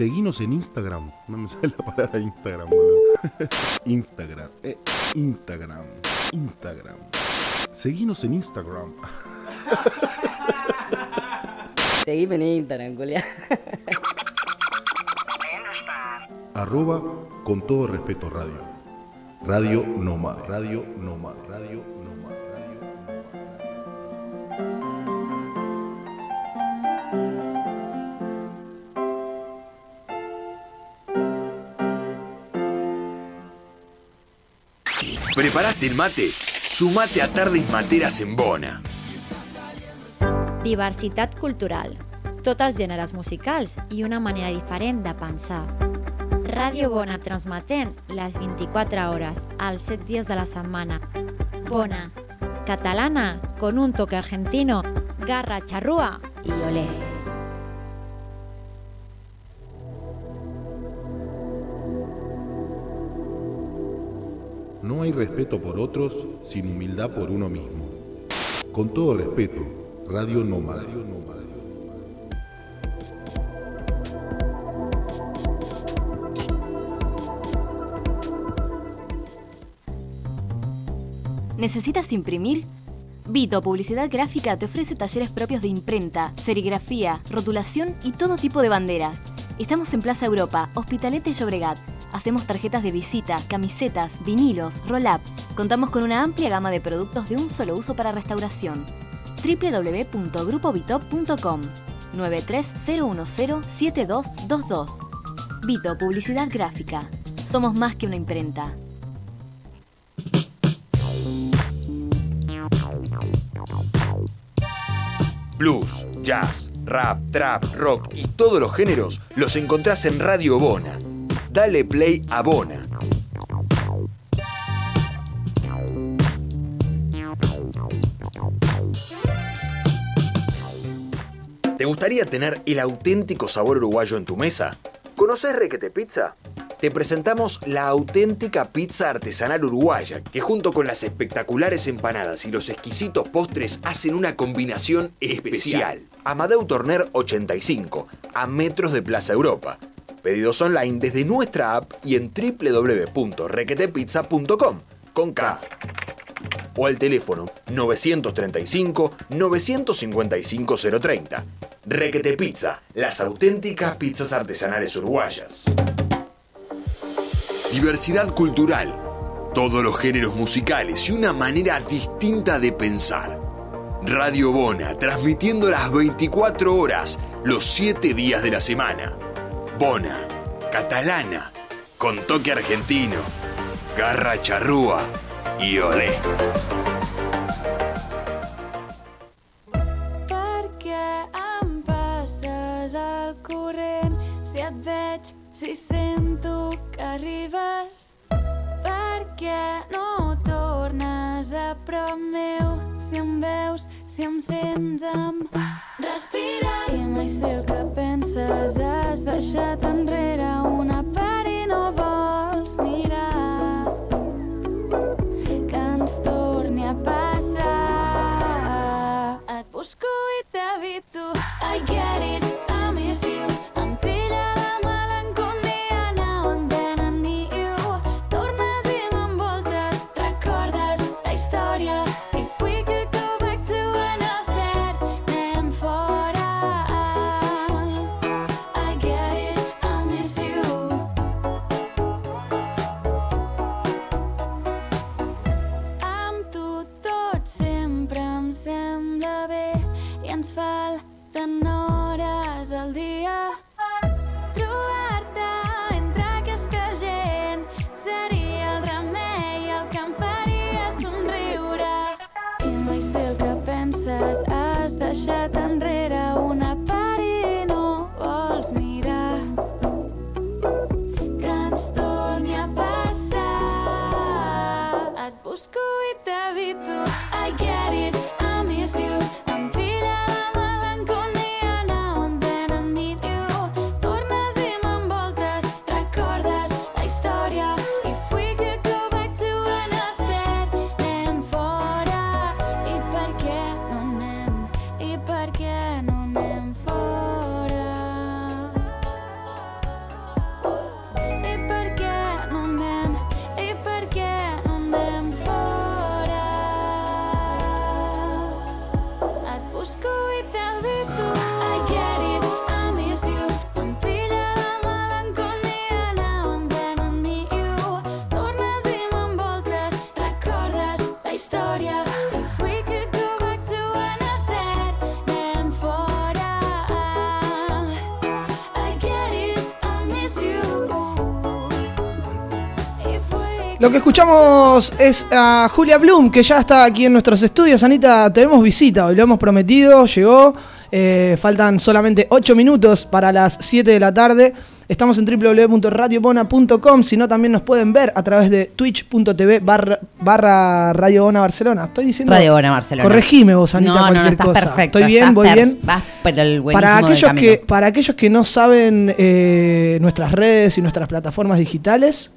Seguinos en Instagram. No me sale la palabra Instagram, boludo. [LAUGHS] Instagram. Eh, Instagram. Instagram. Seguinos en Instagram. [LAUGHS] Seguime en Instagram, Julia. [LAUGHS] Arroba con todo respeto radio. Radio Noma. Radio Noma. Radio Noma. ¿Preparaste el mate? Sumate a Tardes Materas en Bona. Diversitat cultural. Tots els gèneres musicals i una manera diferent de pensar. Ràdio Bona transmetent les 24 hores, als 7 dies de la setmana. Bona, catalana, con un toque argentino, garra charrúa y olé. no hay respeto por otros sin humildad por uno mismo. Con todo respeto, Radio Nómada. ¿Necesitas imprimir? Vito Publicidad Gráfica te ofrece talleres propios de imprenta, serigrafía, rotulación y todo tipo de banderas. Estamos en Plaza Europa, Hospitalete y Llobregat. Hacemos tarjetas de visita, camisetas, vinilos, roll-up. Contamos con una amplia gama de productos de un solo uso para restauración. www.grupovitop.com 930107222 Vito Publicidad Gráfica. Somos más que una imprenta. Blues, jazz, rap, trap, rock y todos los géneros los encontrás en Radio Bona. Dale play a Bona. ¿Te gustaría tener el auténtico sabor uruguayo en tu mesa? ¿Conoces Requete Pizza? Te presentamos la auténtica pizza artesanal uruguaya, que junto con las espectaculares empanadas y los exquisitos postres hacen una combinación especial. Amadeu Torner 85, a metros de Plaza Europa. Pedidos online desde nuestra app y en www.requetepizza.com con K. O al teléfono 935 955 030. Requete Pizza, las auténticas pizzas artesanales uruguayas. Diversidad cultural, todos los géneros musicales y una manera distinta de pensar. Radio Bona, transmitiendo las 24 horas, los 7 días de la semana. Bona, catalana, con toque argentino, garra charrúa y olé. Perquè em passes al corrent si et veig, si sento que arribes. Perquè no tornes a prop meu si em veus, si em sents amb respirar. I mai sé el que penses, has deixat enrere una part i no vols mirar que ens torni a passar. Et busco i t'evito. I get it, escuchamos es a Julia Bloom, que ya está aquí en nuestros estudios. Anita, tenemos visita, hoy lo hemos prometido, llegó. Eh, faltan solamente 8 minutos para las 7 de la tarde. Estamos en www.radiobona.com, si no también nos pueden ver a través de twitch.tv barra, barra Radio Bona Barcelona. Estoy diciendo... Radio Bona Barcelona. Corregime vos, Anita, No, no, no, cualquier estás cosa. perfecto, Estoy bien, voy bien. Vas por el Para aquellos, que, para aquellos que no saben eh, nuestras redes y nuestras plataformas digitales,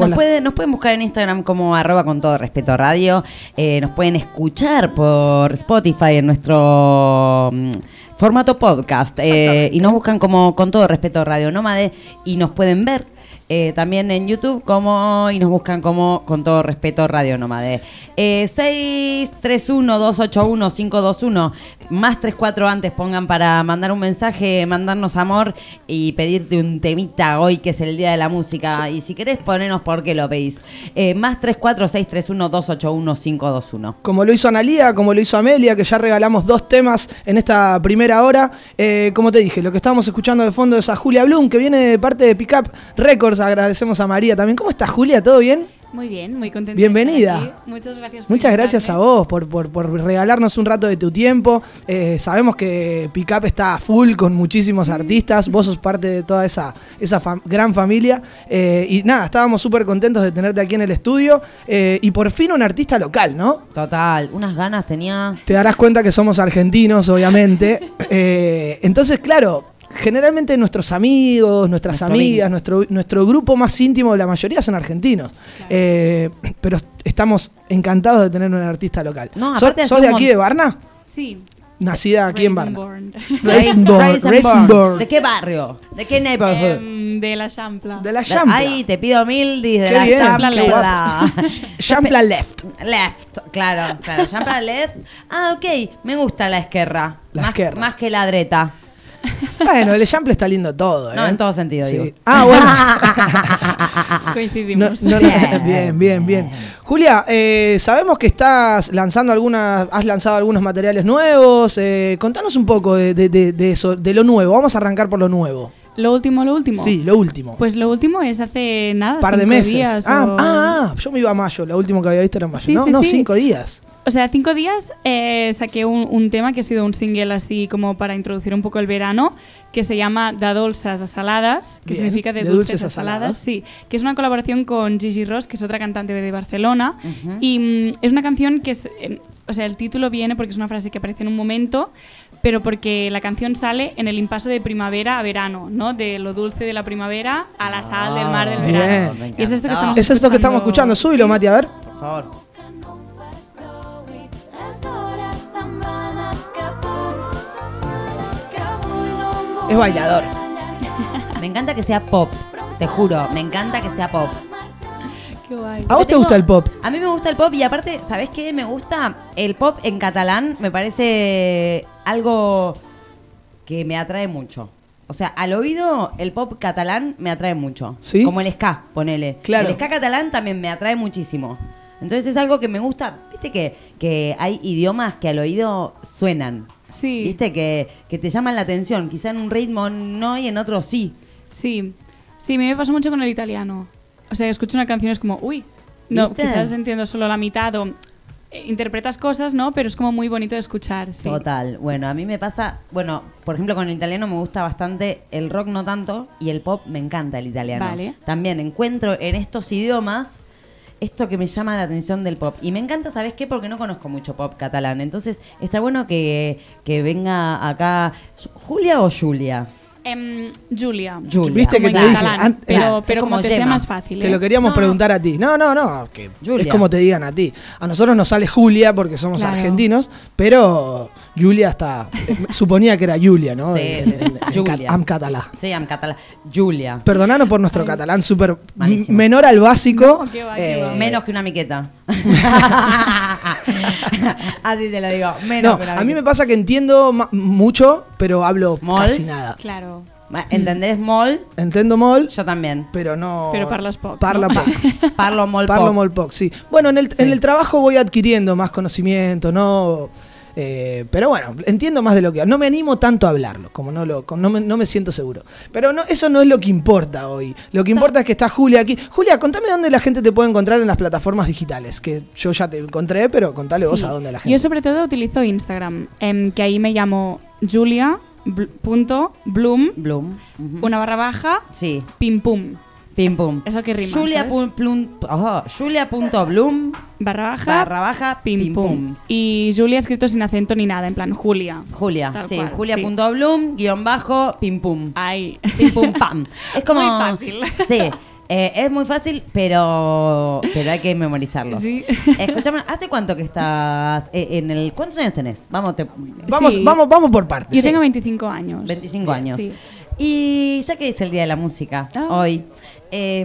Nos, las- puede- nos pueden buscar en Instagram como arroba con todo respeto radio. Eh, nos pueden escuchar por Spotify en nuestro mm, formato podcast. eh, y nos buscan como con todo respeto radio nómade y nos pueden ver. Eh, también en YouTube como y nos buscan como con todo respeto Radio Nómade. Eh, 631-281-521 más 34 antes pongan para mandar un mensaje, mandarnos amor y pedirte un temita hoy que es el Día de la Música. Y si querés ponernos por qué lo pedís. Eh, más 34-631-281-521. Como lo hizo Analía, como lo hizo Amelia, que ya regalamos dos temas en esta primera hora. Eh, como te dije, lo que estábamos escuchando de fondo es a Julia Blum, que viene de parte de Pickup Records. Agradecemos a María también. ¿Cómo estás, Julia? ¿Todo bien? Muy bien, muy contenta. Bienvenida. De estar aquí. Muchas gracias. por Muchas gracias a vos por, por- por regalarnos un rato de tu tiempo. Eh, sabemos que Pickup está full con muchísimos artistas. Vos sos parte de toda esa, esa fam- gran familia. Eh, y nada, estábamos súper contentos de tenerte aquí en el estudio. Eh, y por fin un artista local, ¿no? Total, unas ganas tenía. Te darás cuenta que somos argentinos, obviamente. [LAUGHS] Eh, entonces, claro. Generalmente nuestros amigos, nuestras Nuestro amigas, nuestro, nuestro grupo más íntimo, la mayoría son argentinos. Eh, pero estamos encantados de tener un artista local. No, ¿Sos, aparte sos de aquí de Varna? Sí. Nacida aquí en born. [LAUGHS] born. ¿De qué barrio? ¿De qué neighborhood? Em, de la Champla. De la Champla. Ay, te pido mil dis de Qué la bien, Champla. qué guapo. [LAUGHS] Champla left. Left, claro, claro. Champla left. Ah, ok, me gusta la esquerra. La más, esquerra. Más que la dreta. Bueno, el Chample está lindo todo, ¿eh? No, en todo sentido, Sí. digo. Ah, bueno. No, [LAUGHS] Coincidimos. no, no, bien, bien, bien. Julia, eh, sabemos que estás lanzando algunas, has lanzado algunos materiales nuevos. eh, contanos un poco de, de- de- de eso, de lo nuevo. Vamos a arrancar por lo nuevo. Lo último, lo último. Sí, lo último. Pues lo último es hace nada. Par de meses. días ah, o- ah, ah, yo me iba a mayo. Lo último que había visto era en mayo. Sí, no, sí, no, sí. cinco días. O sea, cinco días eh, saqué un, un tema que ha sido un single así como para introducir un poco el verano, que se llama Da Dolces a Saladas, que Bien, significa de, de dulces, dulces a a saladas. saladas. Sí, que es una colaboración con Gigi Ross, que es otra cantante de Barcelona. Y mm, es una canción que es... eh, o sea, el título viene porque es una frase que aparece en un momento, pero porque la canción sale en el impaso de primavera a verano, ¿no? De lo dulce de la primavera a la sal del mar del verano. Bien. Y es esto que estamos Es esto que estamos escuchando. Súbilo, Mati, a ver. Por favor. Es bailador. [LAUGHS] Me encanta que sea pop, te juro, me encanta que sea pop. Qué guay. ¿A vos te gusta el pop? A mí me gusta el pop y aparte, ¿sabés qué? Me gusta el pop en catalán, me parece algo que me atrae mucho. O sea, al oído, el pop catalán me atrae mucho. ¿Sí? Como el ska, ponele. Claro. El ska catalán también me atrae muchísimo. Entonces es algo que me gusta. Viste que, que hay idiomas que al oído suenan. Sí. Viste que, que te llaman la atención. Quizá en un ritmo no y en otro sí. Sí, sí, a mí me pasa mucho con el italiano. O sea, escucho una canción y es como, uy, no, ¿Viste? quizás entiendo solo la mitad o eh, interpretas cosas, ¿no? Pero es como muy bonito de escuchar, sí. Total. Bueno, a mí me pasa, bueno, por ejemplo, con el italiano me gusta bastante, el rock no tanto, y el pop me encanta el italiano. Vale. También encuentro en estos idiomas esto que me llama la atención del pop. Y me encanta, ¿sabes qué? Porque no conozco mucho pop catalán. Entonces, está bueno que, que venga acá. ¿Julia o Julia? Em, Julia. Julia. Viste que te dije. catalán, an- pero, pero es como como te sea Gemma. más fácil. Te ¿eh? lo queríamos No, preguntar a ti. No, no, no. que Julia. es como te digan a ti. A nosotros nos sale Julia porque somos Claro. argentinos, pero Julia está. eh, Suponía que era Julia, ¿no? Sí, En- en- en Julia. Am catalá. Sí, am catalán. Julia. Perdonanos por nuestro catalán súper menor al básico. No, qué va, qué va. Eh, Menos que una miqueta. [LAUGHS] Así te lo digo. Menos No, que una a mí me pasa que entiendo mucho, pero hablo Mol. casi nada. Claro. ¿Entendés mol? Entiendo mol, Yo también. pero no. Pero parlas poc, Parla ¿no? poc. Parlo mol Parlo poc, sí. Bueno, en el, Sí. en el trabajo voy adquiriendo más conocimiento, ¿no? Eh, pero bueno, entiendo más de lo que... No me animo tanto a hablarlo, como no, lo, no, me, no me siento seguro. Pero no, eso no es lo que importa hoy. Lo que importa es que está Julia aquí. Julia, contame dónde la gente te puede encontrar en las plataformas digitales, que yo ya te encontré, pero contale vos Sí. a dónde la gente. Yo sobre todo utilizo Instagram, em, que ahí me llamo Julia bl- punto Bloom, Bloom. Una barra baja, Sí. pim pum. Pim pum. Eso que rima, Julia plum- ojo, Julia.bloom Barra baja, barra baja pim, pim pum. pum. Y Julia escrito sin acento ni nada, en plan Julia. Julia, Tal sí, cual, Julia.bloom, guion bajo, pim pum. Ahí. Pim pum pam. [LAUGHS] Es como. Muy fácil. Sí. eh, es muy fácil, pero pero hay que memorizarlo. Sí. Escúchame, ¿hace cuánto que estás eh, en el cuántos años tenés? Vamos, te, Vamos, Sí. vamos, vamos por partes. Yo tengo 25 años. 25 años. Sí. Y ya que es el Día de la Música, hoy, eh,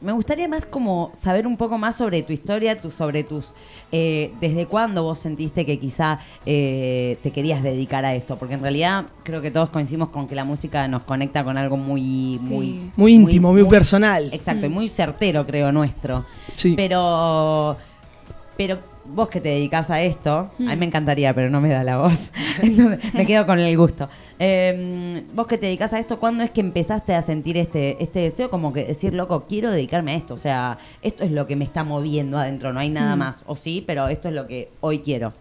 me gustaría más como saber un poco más sobre tu historia, tu, sobre tus... eh, ¿Desde cuándo vos sentiste que quizá eh, te querías dedicar a esto? Porque en realidad creo que todos coincidimos con que la música nos conecta con algo muy... Muy, Muy íntimo, muy personal. Exacto, y Mm. muy certero, creo, nuestro. Sí. Pero, pero vos que te dedicas a esto, a mí me encantaría, pero no me da la voz. [LAUGHS] Entonces, me quedo con el gusto. Eh, vos que te dedicas a esto, ¿cuándo es que empezaste a sentir este, este deseo? Como que decir, loco, quiero dedicarme a esto. O sea, esto es lo que me está moviendo adentro, no hay nada Mm. más. O sí, pero esto es lo que hoy quiero.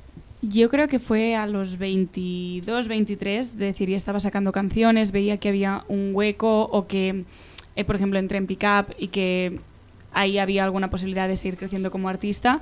Yo creo que fue a los 22, 23, de decir, ya estaba sacando canciones, veía que había un hueco o que, eh, por ejemplo, entré en Pickup y que ahí había alguna posibilidad de seguir creciendo como artista.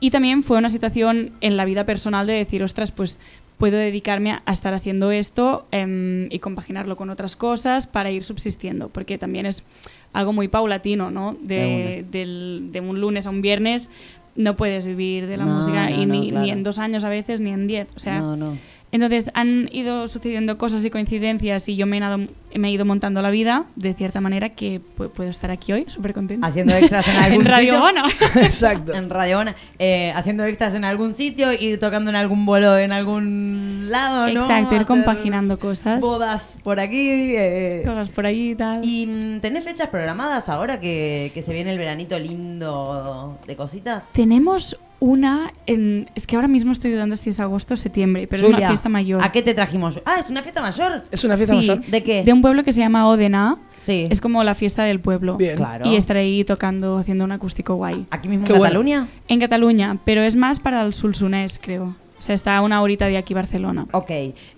Y también fue una situación en la vida personal de decir, ostras, pues puedo dedicarme a- estar haciendo esto em, y compaginarlo con otras cosas para ir subsistiendo, porque también es algo muy paulatino, ¿no? De, del- de un lunes a un viernes no puedes vivir de la No, música no, y no, ni, claro. ni en dos años a veces ni en diez. O sea, No, no. Entonces han ido sucediendo cosas y coincidencias y yo me he, dado- me he ido montando la vida de cierta manera que pu- puedo estar aquí hoy súper contenta. Haciendo extras en [LAUGHS] algún Radio sitio. Bona. [LAUGHS] [LAUGHS] Exacto. En Radio Bona. eh, haciendo extras en algún sitio, ir tocando en algún bolo en algún lado, ¿no? Exacto, ir Hacer compaginando cosas. Bodas por aquí. eh. Cosas por ahí y tal. ¿Y mm, tenés fechas programadas ahora que, que se viene el veranito lindo de cositas? Tenemos una en... Es que ahora mismo estoy dudando si es agosto o septiembre, pero es una fiesta mayor. ¿A qué te trajimos? Ah, es una fiesta mayor. Es una fiesta Sí, mayor. ¿De qué? De un pueblo que se llama Odena. Sí. Es como la fiesta del pueblo. Bien. Claro. Y estaré ahí tocando, haciendo un acústico guay. ¿Aquí mismo en bueno. Cataluña? En Cataluña, pero es más para el Sulsunés, creo. O sea, está a una horita de aquí, Barcelona. Ok.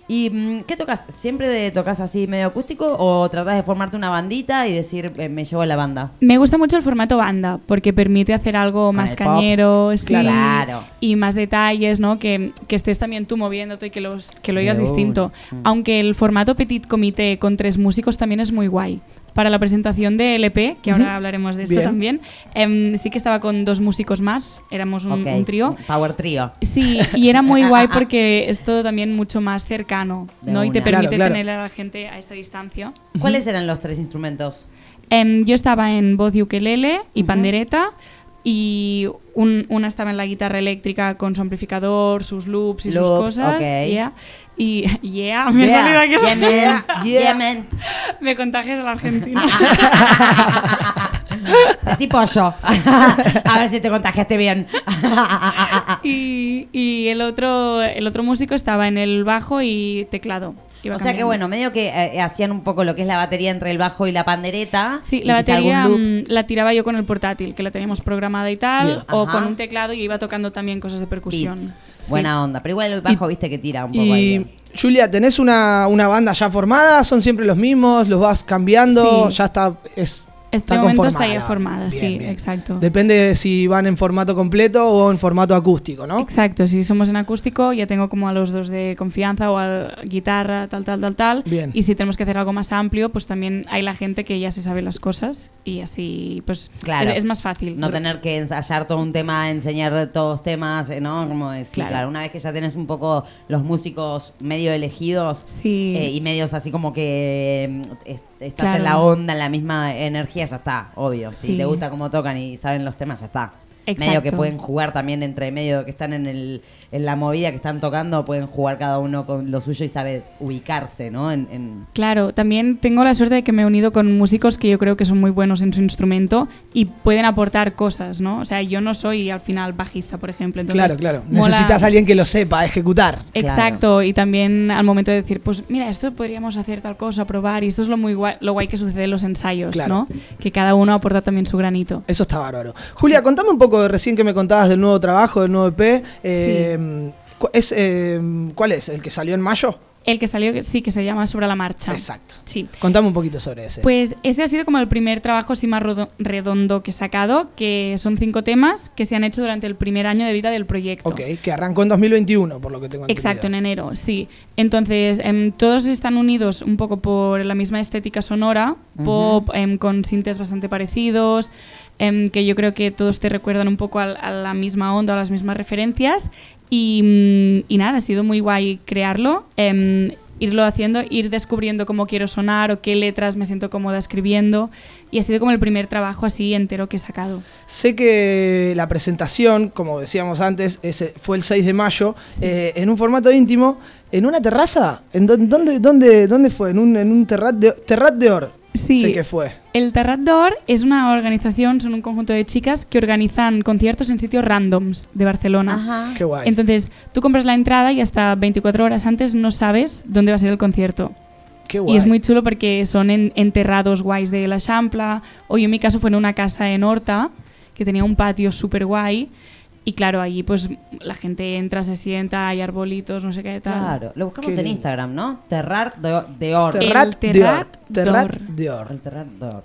¿Y mm, qué tocas? ¿Siempre de- tocas así medio acústico o tratas de formarte una bandita y decir, eh, me llevo la banda? Me gusta mucho el formato banda, porque permite hacer algo más cañero, sí, Claro. y más detalles, ¿no? Que, que estés también tú moviéndote y que, los, que lo oigas distinto. Mm. Aunque el formato petit comité con tres músicos también es muy guay. Para la presentación de LP, que ahora Ujú. hablaremos de esto Bien. también, em, sí que estaba con dos músicos más, éramos un, Ok, un trío. Power trío. Sí, y era muy [LAUGHS] guay porque es todo también mucho más cercano, De ¿no? Y te una. permite Claro, claro. tener a la gente a esta distancia. ¿Cuáles eran los tres instrumentos? Em, yo estaba en voz y ukelele y pandereta y un- una estaba en la guitarra eléctrica con su amplificador, sus loops y sus cosas. yeah. Y [LAUGHS] yeah, me Yeah, ha salido aquí yeah, [LAUGHS] yeah, man. [LAUGHS] Me contagias a la Argentina. Pollo. a ver si te contagiaste bien. y, y el otro el otro músico estaba en el bajo y teclado. Iba o sea que bueno, medio que eh, hacían un poco lo que es la batería entre el bajo y la pandereta. Sí, la batería mm, la tiraba yo con el portátil, que la teníamos programada y tal, o Ajá. con un teclado y iba tocando también cosas de percusión. Sí. Buena onda. Pero igual el bajo, viste que tira un poco Y ahí. Julia, ¿tenés una, una banda ya formada? ¿Son siempre los mismos? ¿Los vas cambiando? Sí. Ya está. Es, Este está momento conformada está ya formada, banda. sí, Bien, bien. exacto. Depende de si van en formato completo o en formato acústico, ¿no? Exacto, si somos en acústico ya tengo como a los dos de confianza o a guitarra, tal, tal, tal, tal. Bien. Y si tenemos que hacer algo más amplio, pues también hay la gente que ya se sabe las cosas y así pues Claro. es, es más fácil. No tener que ensayar todo un tema, enseñar todos los temas, eh, ¿no? Como decir, Claro. claro. una vez que ya tenés un poco los músicos medio elegidos Sí. eh, y medios así como que eh, estás Claro. en la onda, en la misma energía, ya está, obvio. Si te gusta cómo tocan y saben los temas, ya está. Medio Exacto. que pueden jugar también entre medio que están en, el, en la movida que están tocando, pueden jugar cada uno con lo suyo y sabe ubicarse, ¿no? En, en- Claro, también tengo la suerte de que me he unido con músicos que yo creo que son muy buenos en su instrumento y pueden aportar cosas, ¿no? O sea, yo no soy al final bajista, por ejemplo. Entonces, claro, claro. mola- Necesitas a alguien que lo sepa ejecutar. Exacto, y también al momento de decir, pues mira, esto podríamos hacer tal cosa, probar, y esto es lo muy guay, lo guay que sucede en los ensayos, Claro. ¿no? Que cada uno aporta también su granito. Eso está bárbaro. Julia, contame un poco, recién que me contabas del nuevo trabajo, del nuevo EP. eh, cu- es, eh, ¿Cuál es? ¿El que salió en mayo? El que salió, sí, que se llama Sobre la Marcha. Exacto. Sí. Contame un poquito sobre ese. Pues ese ha sido como el primer trabajo así más redondo que he sacado, que son cinco temas que se han hecho durante el primer año de vida del proyecto. ok, que arrancó en 2021, por lo que tengo entendido. Exacto, en enero, sí. Entonces, em, todos están unidos un poco por la misma estética sonora, Ujú. pop, em, con sintes bastante parecidos, em, que yo creo que todos te recuerdan un poco a, la misma onda, a las mismas referencias. Y, mm, y nada, ha sido muy guay crearlo. Em, irlo haciendo, ir descubriendo cómo quiero sonar o qué letras me siento cómoda escribiendo. Y ha sido como el primer trabajo así entero que he sacado. Sé que la presentación, como decíamos antes, ese fue el 6 de mayo, eh, en un formato íntimo, en una terraza. ¿En dó- dónde, dónde, dónde fue? En un, en un terrat de, terrat de Or. Sí. Sé que fue. El Terrat d'Or es una organización, son un conjunto de chicas que organizan conciertos en sitios randoms de Barcelona. Ajá. Qué guay. Entonces, tú compras la entrada y hasta 24 horas antes no sabes dónde va a ser el concierto. Qué Y es muy chulo porque son en, enterrados guays de la Champla, o yo en mi caso fue en una casa en Horta, que tenía un patio súper guay. Y claro, allí pues la gente entra, se sienta, hay arbolitos, no sé qué tal. Claro, lo buscamos Qué en. Instagram, ¿no? Terrar de, de Or. Terrat El de Or. Terrat Terrat d'Or. de Or. El Terrat de Or.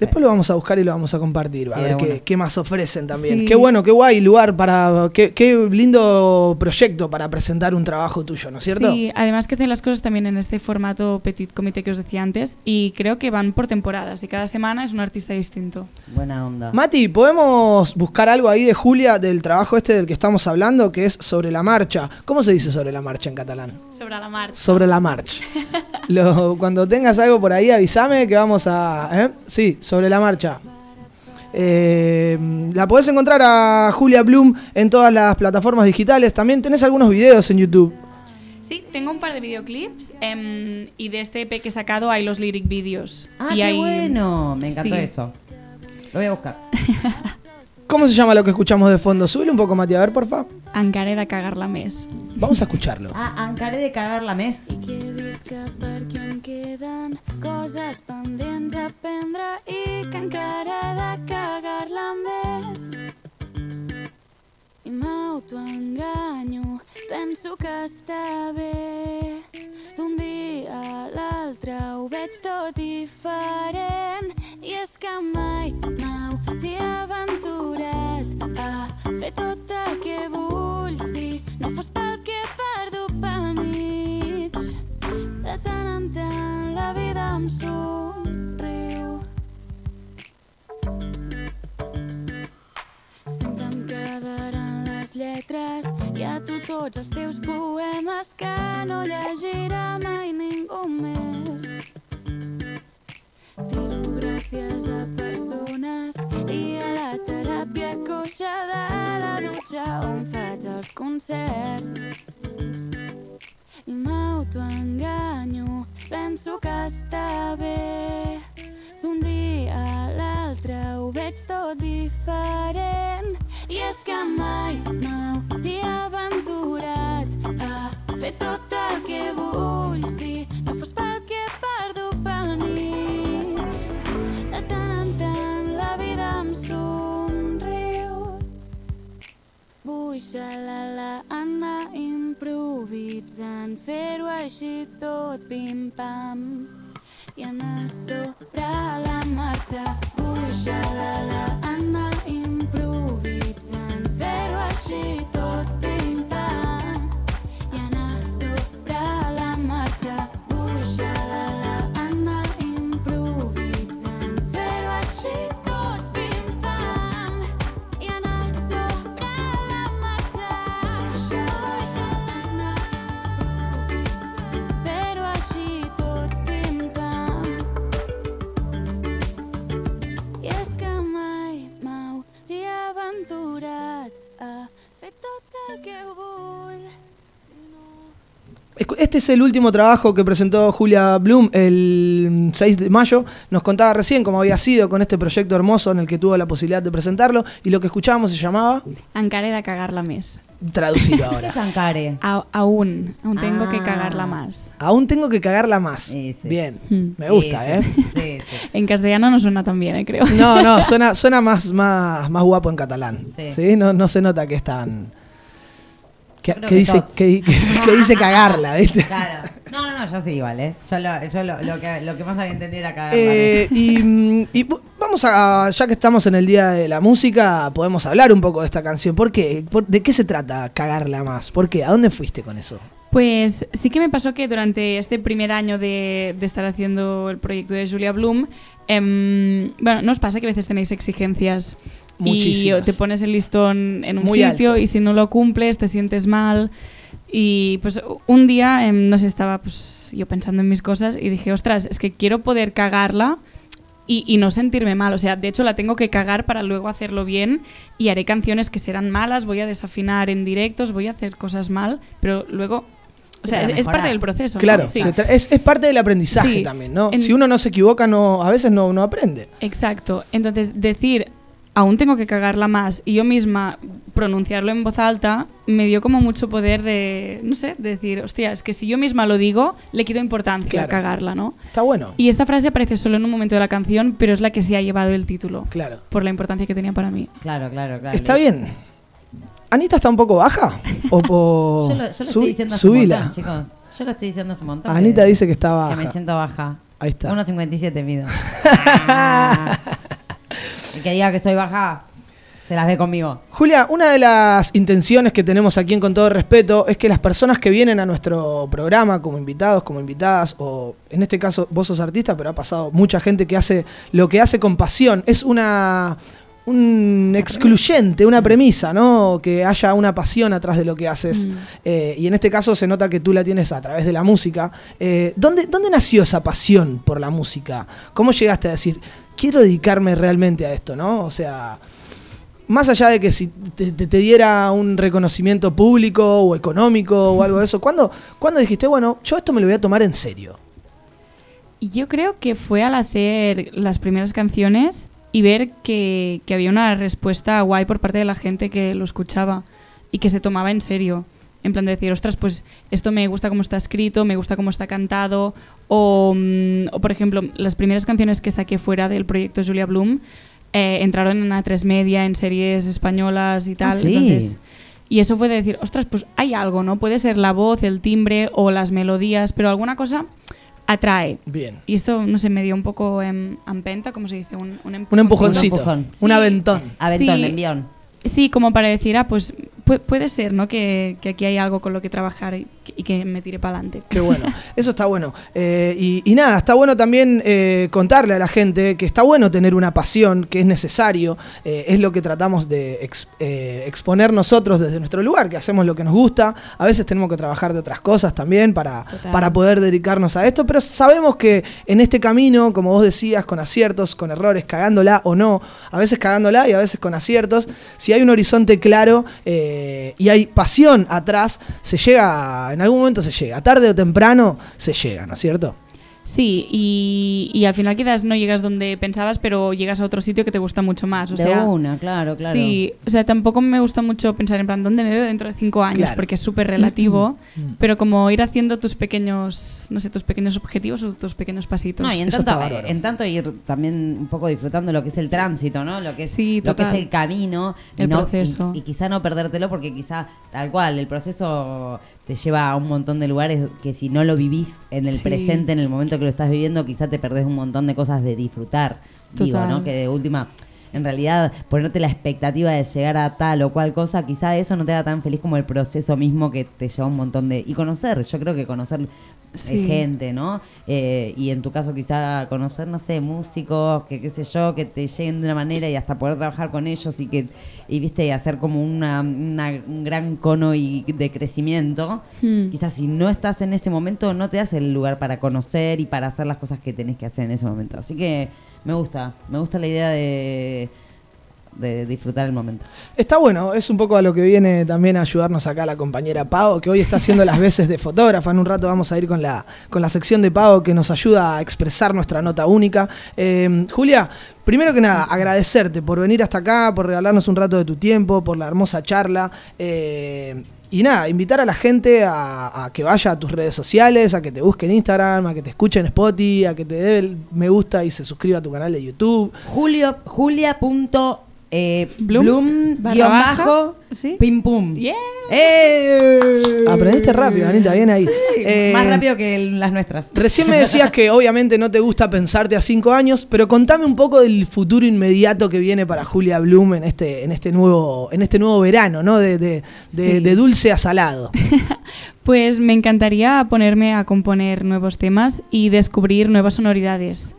Después lo vamos a buscar y lo vamos a compartir, a Sí, ver de qué, más ofrecen también. Sí. Qué bueno, qué guay lugar para. Qué, qué lindo proyecto para presentar un trabajo tuyo, ¿no es cierto? Sí, además que hacen las cosas también en este formato petit comité que os decía antes y creo que van por temporadas y cada semana es un artista distinto. Buena onda. Mati, ¿podemos buscar algo ahí de Julia del trabajo este del que estamos hablando, que es sobre la marcha? ¿Cómo se dice sobre la marcha en catalán? Sobre la marcha. Sobre la marcha. [LAUGHS] Lo- cuando tengas algo por ahí, avísame que vamos a. ¿eh? Sí, sobre la marcha. Eh, la podés encontrar a Julia Bloom en todas las plataformas digitales. También tenés algunos videos en YouTube. Sí, tengo un par de videoclips em, y de este EP que he sacado hay los lyric videos. Ah, y qué hay- bueno. Me encantó Sí. eso. Lo voy a buscar. [LAUGHS] ¿Cómo se llama lo que escuchamos de fondo? Subile un poco, Mati, a ver, porfa. Encara he de cagar-la més. Vamos a escucharlo. Ah, encaré de cagar la mes. que visca perquè em queden coses pendents a aprendre i que encara he de cagar-la més. M'autoenganyo, penso que està bé. D'un dia a l'altre ho veig tot diferent. I és que mai m'hauria aventurat a fer tot el que vull si no fos pel que he perdut pel mig. De tant en tant la vida em somriu. Lletres i a tu tots els teus poemes que no llegirà mai ningú més. Tiro gràcies a persones i a la teràpia coixa de la dutxa on faig els concerts. I m'autoenganyo, penso que està bé. D'un dia a l'altre ho veig tot diferent. I és que mai m'hauria aventurat a fer tot el que vull si no fos pel que he perdut pel mig. De tant en tant la vida em somriu. Vull xalala anar improvisant, fer-ho així tot pim-pam i anar sobre la marxa. Vull xalala anar improvisant, fer-ho així tot pim-pam i anar sobre la marxa. Vull xalala anar Este es el último trabajo que presentó Julia Bloom el 6 de mayo. Nos contaba recién cómo había sido con este proyecto hermoso en el que tuvo la posibilidad de presentarlo. Y lo que escuchábamos se llamaba. Encara he de cagar-la més. Traducido [LAUGHS] ahora. ¿Qué es encare? A- aún, aún tengo que Ah. cagarla más. Aún tengo que cagarla más. Bien, me gusta, ¿eh? [LAUGHS] En castellano no suena tan bien, eh, creo. No, no, [LAUGHS] suena, suena más, más, más guapo en catalán. Sí. Sí. No, no se nota que es tan. Que, creo que que dice, que, [LAUGHS] dice cagarla, [LAUGHS] ¿viste? Claro. No, no, no, yo sí igual, ¿eh? Yo lo, yo lo, lo que, lo que más había entendido era cagar Eh, y y vamos a, ya que estamos en el día de la música, podemos hablar un poco de esta canción. ¿Por qué? ¿Por- ¿De qué se trata cagarla más? ¿Por qué? ¿A dónde fuiste con eso? Pues sí que me pasó que durante este primer año de, de estar haciendo el proyecto de Julia Bloom, em, bueno, ¿no os pasa que a veces tenéis exigencias y Muchísimas. te pones el listón en un Muy sitio alto. y si no lo cumples te sientes mal? Y pues un día, em, no sé, estaba pues yo pensando en mis cosas y dije, ostras, es que quiero poder cagarla y, y no sentirme mal. O sea, de hecho la tengo que cagar para luego hacerlo bien y haré canciones que serán malas, voy a desafinar en directos, voy a hacer cosas mal, pero luego... O sea, es, es parte del proceso. ¿no? Claro, Sí. es, es parte del aprendizaje Sí. también, ¿no? En- Si uno no se equivoca, no, a veces no, no aprende. Exacto. Entonces, decir, aún tengo que cagarla más y yo misma pronunciarlo en voz alta, me dio como mucho poder de, no sé, de decir, hostia, es que si yo misma lo digo, le quito importancia Claro. a cagarla, ¿no? Está bueno. Y esta frase aparece solo en un momento de la canción, pero es la que se ha llevado el título. Claro. Por la importancia que tenía para mí. Claro, claro, claro. Está bien. ¿Anita está un poco baja? ¿O [LAUGHS] po- Yo lo, yo lo Sub- estoy diciendo hace un subila. montón, chicos. Yo lo estoy diciendo hace un montón. Anita que- dice que está Que me baja. siento baja. Ahí está. 1.57 mido. [LAUGHS] Ah. El que diga que soy baja, se las ve conmigo. Julia, una de las intenciones que tenemos aquí en Con todo respeto es que las personas que vienen a nuestro programa como invitados, como invitadas, o en este caso vos sos artista, pero ha pasado mucha gente que hace lo que hace con pasión. Es una un excluyente, una premisa, ¿no? Que haya una pasión atrás de lo que haces. Mm. Eh, y en este caso se nota que tú la tienes a través de la música. Eh, ¿dónde, ¿Dónde nació esa pasión por la música? ¿Cómo llegaste a decir, quiero dedicarme realmente a esto, ¿no? O sea, más allá de que si te, te- te diera un reconocimiento público o económico o algo de eso, ¿cuándo, ¿cuándo dijiste, bueno, yo esto me lo voy a tomar en serio? Y yo creo que fue al hacer las primeras canciones y ver que, que había una respuesta guay por parte de la gente que lo escuchaba y que se tomaba en serio. En plan de decir, ostras, pues esto me gusta cómo está escrito, me gusta cómo está cantado. O, mm, o, por ejemplo, las primeras canciones que saqué fuera del proyecto Julia Bloom eh, entraron en A3 Media, en series españolas y tal. Ah, sí. Entonces, y eso fue de decir, ostras, pues hay algo, ¿no? Puede ser la voz, el timbre o las melodías, pero alguna cosa atrae. Bien. Y esto, no sé, me dio un poco en empenta, ¿cómo se dice? Un, un, Un empujoncito, Un empujón. un aventón. Aventón, Sí. envión. Sí, como para decir, ah, pues pu- puede ser, ¿no? Que, que aquí hay algo con lo que trabajar y, que- me tire para adelante. Qué bueno, eso está bueno. Eh, y, y nada, está bueno también eh, contarle a la gente que está bueno tener una pasión, que es necesario, eh, es lo que tratamos de ex- exponer nosotros desde nuestro lugar, que hacemos lo que nos gusta, a veces tenemos que trabajar de otras cosas también para, Total. para poder dedicarnos a esto, pero sabemos que en este camino, como vos decías, con aciertos, con errores, cagándola o no, a veces cagándola y a veces con aciertos, si hay un horizonte claro y hay pasión atrás, se llega, en algún momento se llega, tarde o temprano se llega, ¿no es cierto? Sí, y, y al final quizás no llegas donde pensabas, pero llegas a otro sitio que te gusta mucho más. O de sea, una, claro, claro. Sí, o sea, tampoco me gusta mucho pensar en plan, ¿dónde me veo dentro de cinco años? Claro. Porque es súper relativo, Mm. pero como ir haciendo tus pequeños, no sé, tus pequeños objetivos o tus pequeños pasitos. No, y en tanto, en tanto ir también un poco disfrutando lo que es el tránsito, ¿no? Lo que es, Sí, lo que es el camino. y El no- proceso. Y, y quizá no perdértelo porque quizá, tal cual, el proceso te lleva a un montón de lugares que si no lo vivís en el Sí. presente, en el momento que lo estás viviendo, quizá te perdés un montón de cosas de disfrutar. Digo, Total. ¿no? Que de última... En realidad, ponerte la expectativa de llegar a tal o cual cosa, quizá eso no te haga tan feliz como el proceso mismo que te lleva un montón de... Y conocer, yo creo que conocer eh, Sí. gente, ¿no? Eh, y en tu caso quizá conocer, no sé, músicos, que qué sé yo, que te lleguen de una manera y hasta poder trabajar con ellos y que, y viste, y hacer como una, una- un gran cono y de crecimiento. Hmm. Quizás si no estás en ese momento no te hace el lugar para conocer y para hacer las cosas que tenés que hacer en ese momento. Así que me gusta, me gusta la idea de, de disfrutar el momento. Está bueno, es un poco a lo que viene también a ayudarnos acá la compañera Pau, que hoy está haciendo las veces de fotógrafa. En un rato vamos a ir con la, con la sección de Pau que nos ayuda a expresar nuestra nota única. Eh, Julia, primero que nada, agradecerte por venir hasta acá, por regalarnos un rato de tu tiempo, por la hermosa charla. eh, y nada, invitar a la gente a, que vaya a tus redes sociales, a que te busque en Instagram, a que te escuche en Spotify, a que te dé el me gusta y se suscriba a tu canal de YouTube. Julio, Julia. Eh, Bloom, Bloom, barra guion bajo, ¿sí? pim pum. Yeah. ¡Eh! Aprendiste rápido, Anita, bien ahí. Eh, Más rápido que el- las nuestras. Recién me decías que obviamente no te gusta pensarte a cinco años, pero contame un poco del futuro inmediato que viene para Julia Bloom en este, en este nuevo, en este nuevo verano, ¿no? De, de- de- Sí. de dulce a salado. [LAUGHS] Pues me encantaría ponerme a componer nuevos temas y descubrir nuevas sonoridades.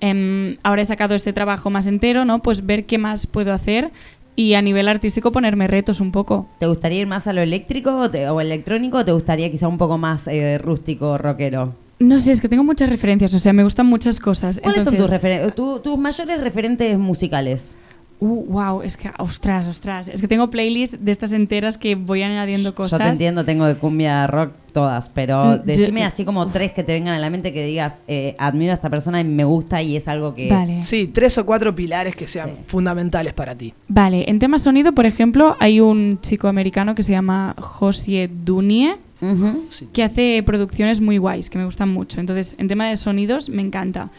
Em, ahora he sacado este trabajo más entero, ¿no? Pues ver qué más puedo hacer y a nivel artístico ponerme retos un poco. ¿Te gustaría ir más a lo eléctrico o, te- o electrónico o te gustaría quizá un poco más eh, rústico, rockero? No sé, es que tengo muchas referencias, o sea, me gustan muchas cosas. ¿Cuáles son tus, tu- tus mayores referentes musicales? Uh, wow, es que, ostras, ostras. Es que tengo playlists de estas enteras que voy añadiendo cosas. Yo te entiendo, tengo de cumbia rock todas, pero Mm, decime yo- así como tres que te vengan a la mente que digas, eh, admiro a esta persona y me gusta y es algo que... Sí, tres o cuatro pilares que sean fundamentales para ti. Vale, en tema sonido, por ejemplo, hay un chico americano que se llama Josie Dunie, que hace producciones muy guays, que me gustan mucho. Entonces, en tema de sonidos, me encanta.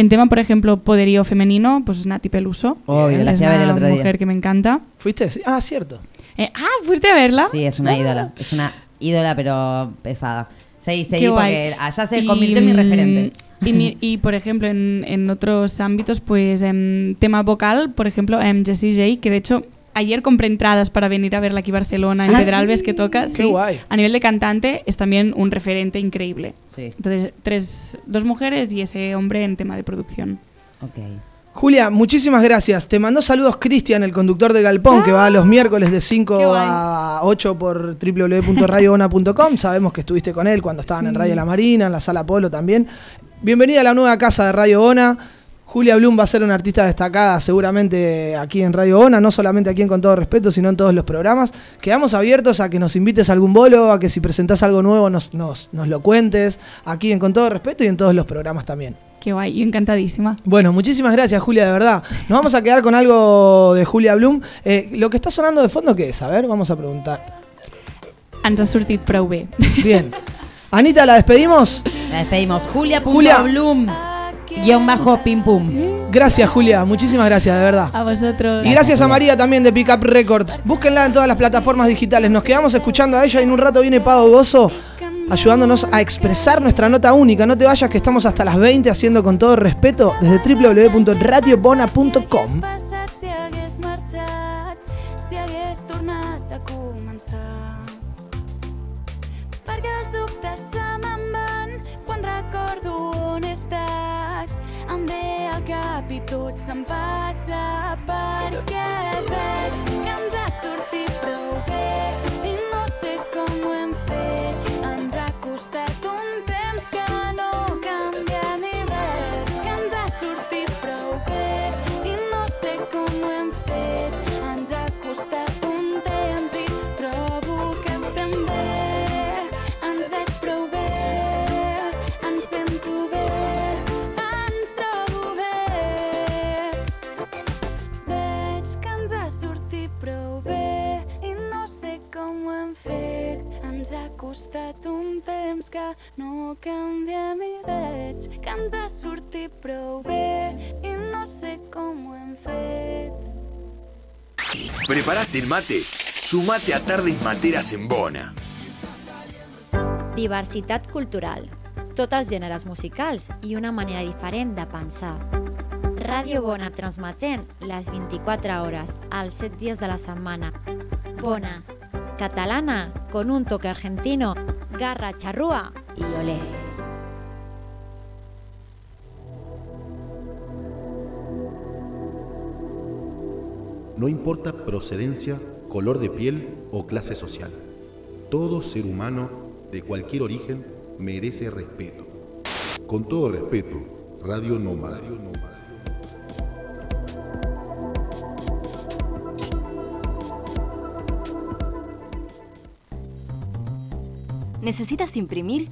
En tema, por ejemplo, poderío femenino, pues Nati Peluso. Obvio, la es fui a ver el otro día. mujer que me encanta. ¿Fuiste? Ah, cierto. Eh, ah, ¿fuiste a verla? Sí, es una Ah. ídola. Es una ídola, pero pesada. Seguí, Qué porque guay. allá se Y, convirtió en mi mm, referente. Y, mi- y, por ejemplo, en, en otros ámbitos, pues en tema vocal, por ejemplo, en Jessie J, que de hecho ayer compré entradas para venir a verla aquí a Barcelona, en. Pedralbes, que toca. Qué sí. guay. A nivel de cantante es también un referente increíble. Sí. Entonces, tres, dos mujeres y ese hombre en tema de producción. Julia, muchísimas gracias. Te mandó saludos Cristian, el conductor de Galpón, que va los miércoles de 5 a 8 por www.radiobona.com. [LAUGHS] Sabemos que estuviste con él cuando estaban en. Radio La Marina, en la Sala Polo también. Bienvenida a la nueva casa de Radio Bona. Julia Blum va a ser una artista destacada seguramente aquí en Radio Bona, no solamente aquí en Con Todo Respeto, sino en todos los programas. Quedamos abiertos a que nos invites a algún bolo, a que si presentás algo nuevo nos, nos, nos lo cuentes, aquí en Con Todo Respeto y en todos los programas también. Qué guay, yo encantadísima. Bueno, muchísimas gracias, Julia, de verdad. Nos vamos a quedar con algo de Julia Blum. Eh, lo que está sonando de fondo, ¿qué es? A ver, vamos a preguntar. Prou bé. Bien. [LAUGHS] Anita, ¿la despedimos? La despedimos. Julia. Julia. Blum. Guión bajo pim pum. Gracias, Julia. Muchísimas gracias, de verdad. A vosotros. Y gracias a María también de Pickup Records. Búsquenla en todas las plataformas digitales. Nos quedamos escuchando a ella y en un rato viene Pavo Gozo ayudándonos a expresar nuestra nota única. No te vayas que estamos hasta las 20 haciendo con todo respeto desde www.radiobona.com. tot se'm passa perquè veig no canviem i veig que ens ha sortit prou bé i no sé com ho hem fet. ¿Preparaste el mate? Sumate a Tardes Materas en Bona. Diversitat cultural. Tots els gèneres musicals i una manera diferent de pensar. Ràdio Bona transmetent les 24 hores, els 7 dies de la setmana. Bona. Catalana, con un toque argentino, garra, charrúa y olé. No importa procedencia, color de piel o clase social. Todo ser humano de cualquier origen merece respeto. Con todo respeto, Radio Nómada. ¿Necesitas imprimir?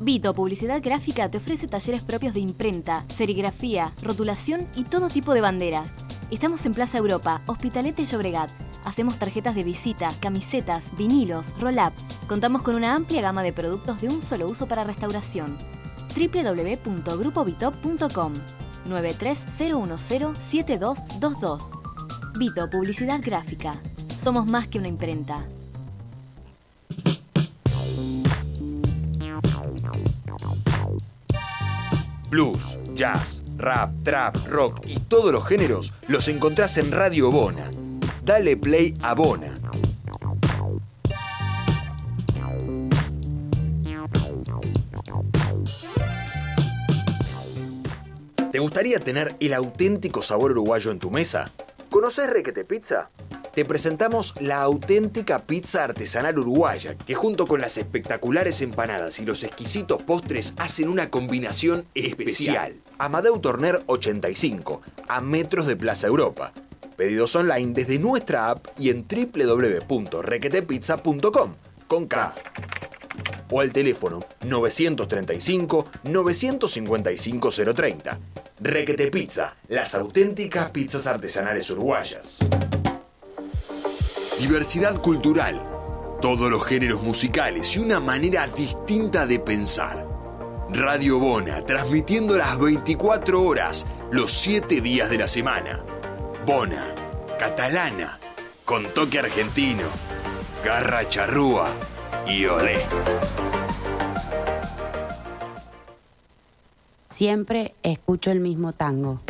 Vito Publicidad Gráfica te ofrece talleres propios de imprenta, serigrafía, rotulación y todo tipo de banderas. Estamos en Plaza Europa, Hospitalete y Llobregat. Hacemos tarjetas de visita, camisetas, vinilos, roll-up. Contamos con una amplia gama de productos de un solo uso para restauración. www.grupovitop.com 930107222 Vito Publicidad Gráfica. Somos más que una imprenta. Blues, jazz, rap, trap, rock y todos los géneros los encontrás en Radio Bona. Dale play a Bona. ¿Te gustaría tener el auténtico sabor uruguayo en tu mesa? ¿Conoces Requete Pizza? Te presentamos la auténtica pizza artesanal uruguaya, que junto con las espectaculares empanadas y los exquisitos postres hacen una combinación especial. Amadeu Torner 85, a metros de Plaza Europa. Pedidos online desde nuestra app y en www.requetepizza.com con K. O al teléfono 935 955 030. Requete Pizza, las auténticas pizzas artesanales uruguayas. Diversidad cultural, todos los géneros musicales y una manera distinta de pensar. Radio Bona, transmitiendo las 24 horas, los 7 días de la semana. Bona, catalana, con toque argentino, garra charrúa y olé. Siempre escucho el mismo tango.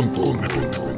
Con todo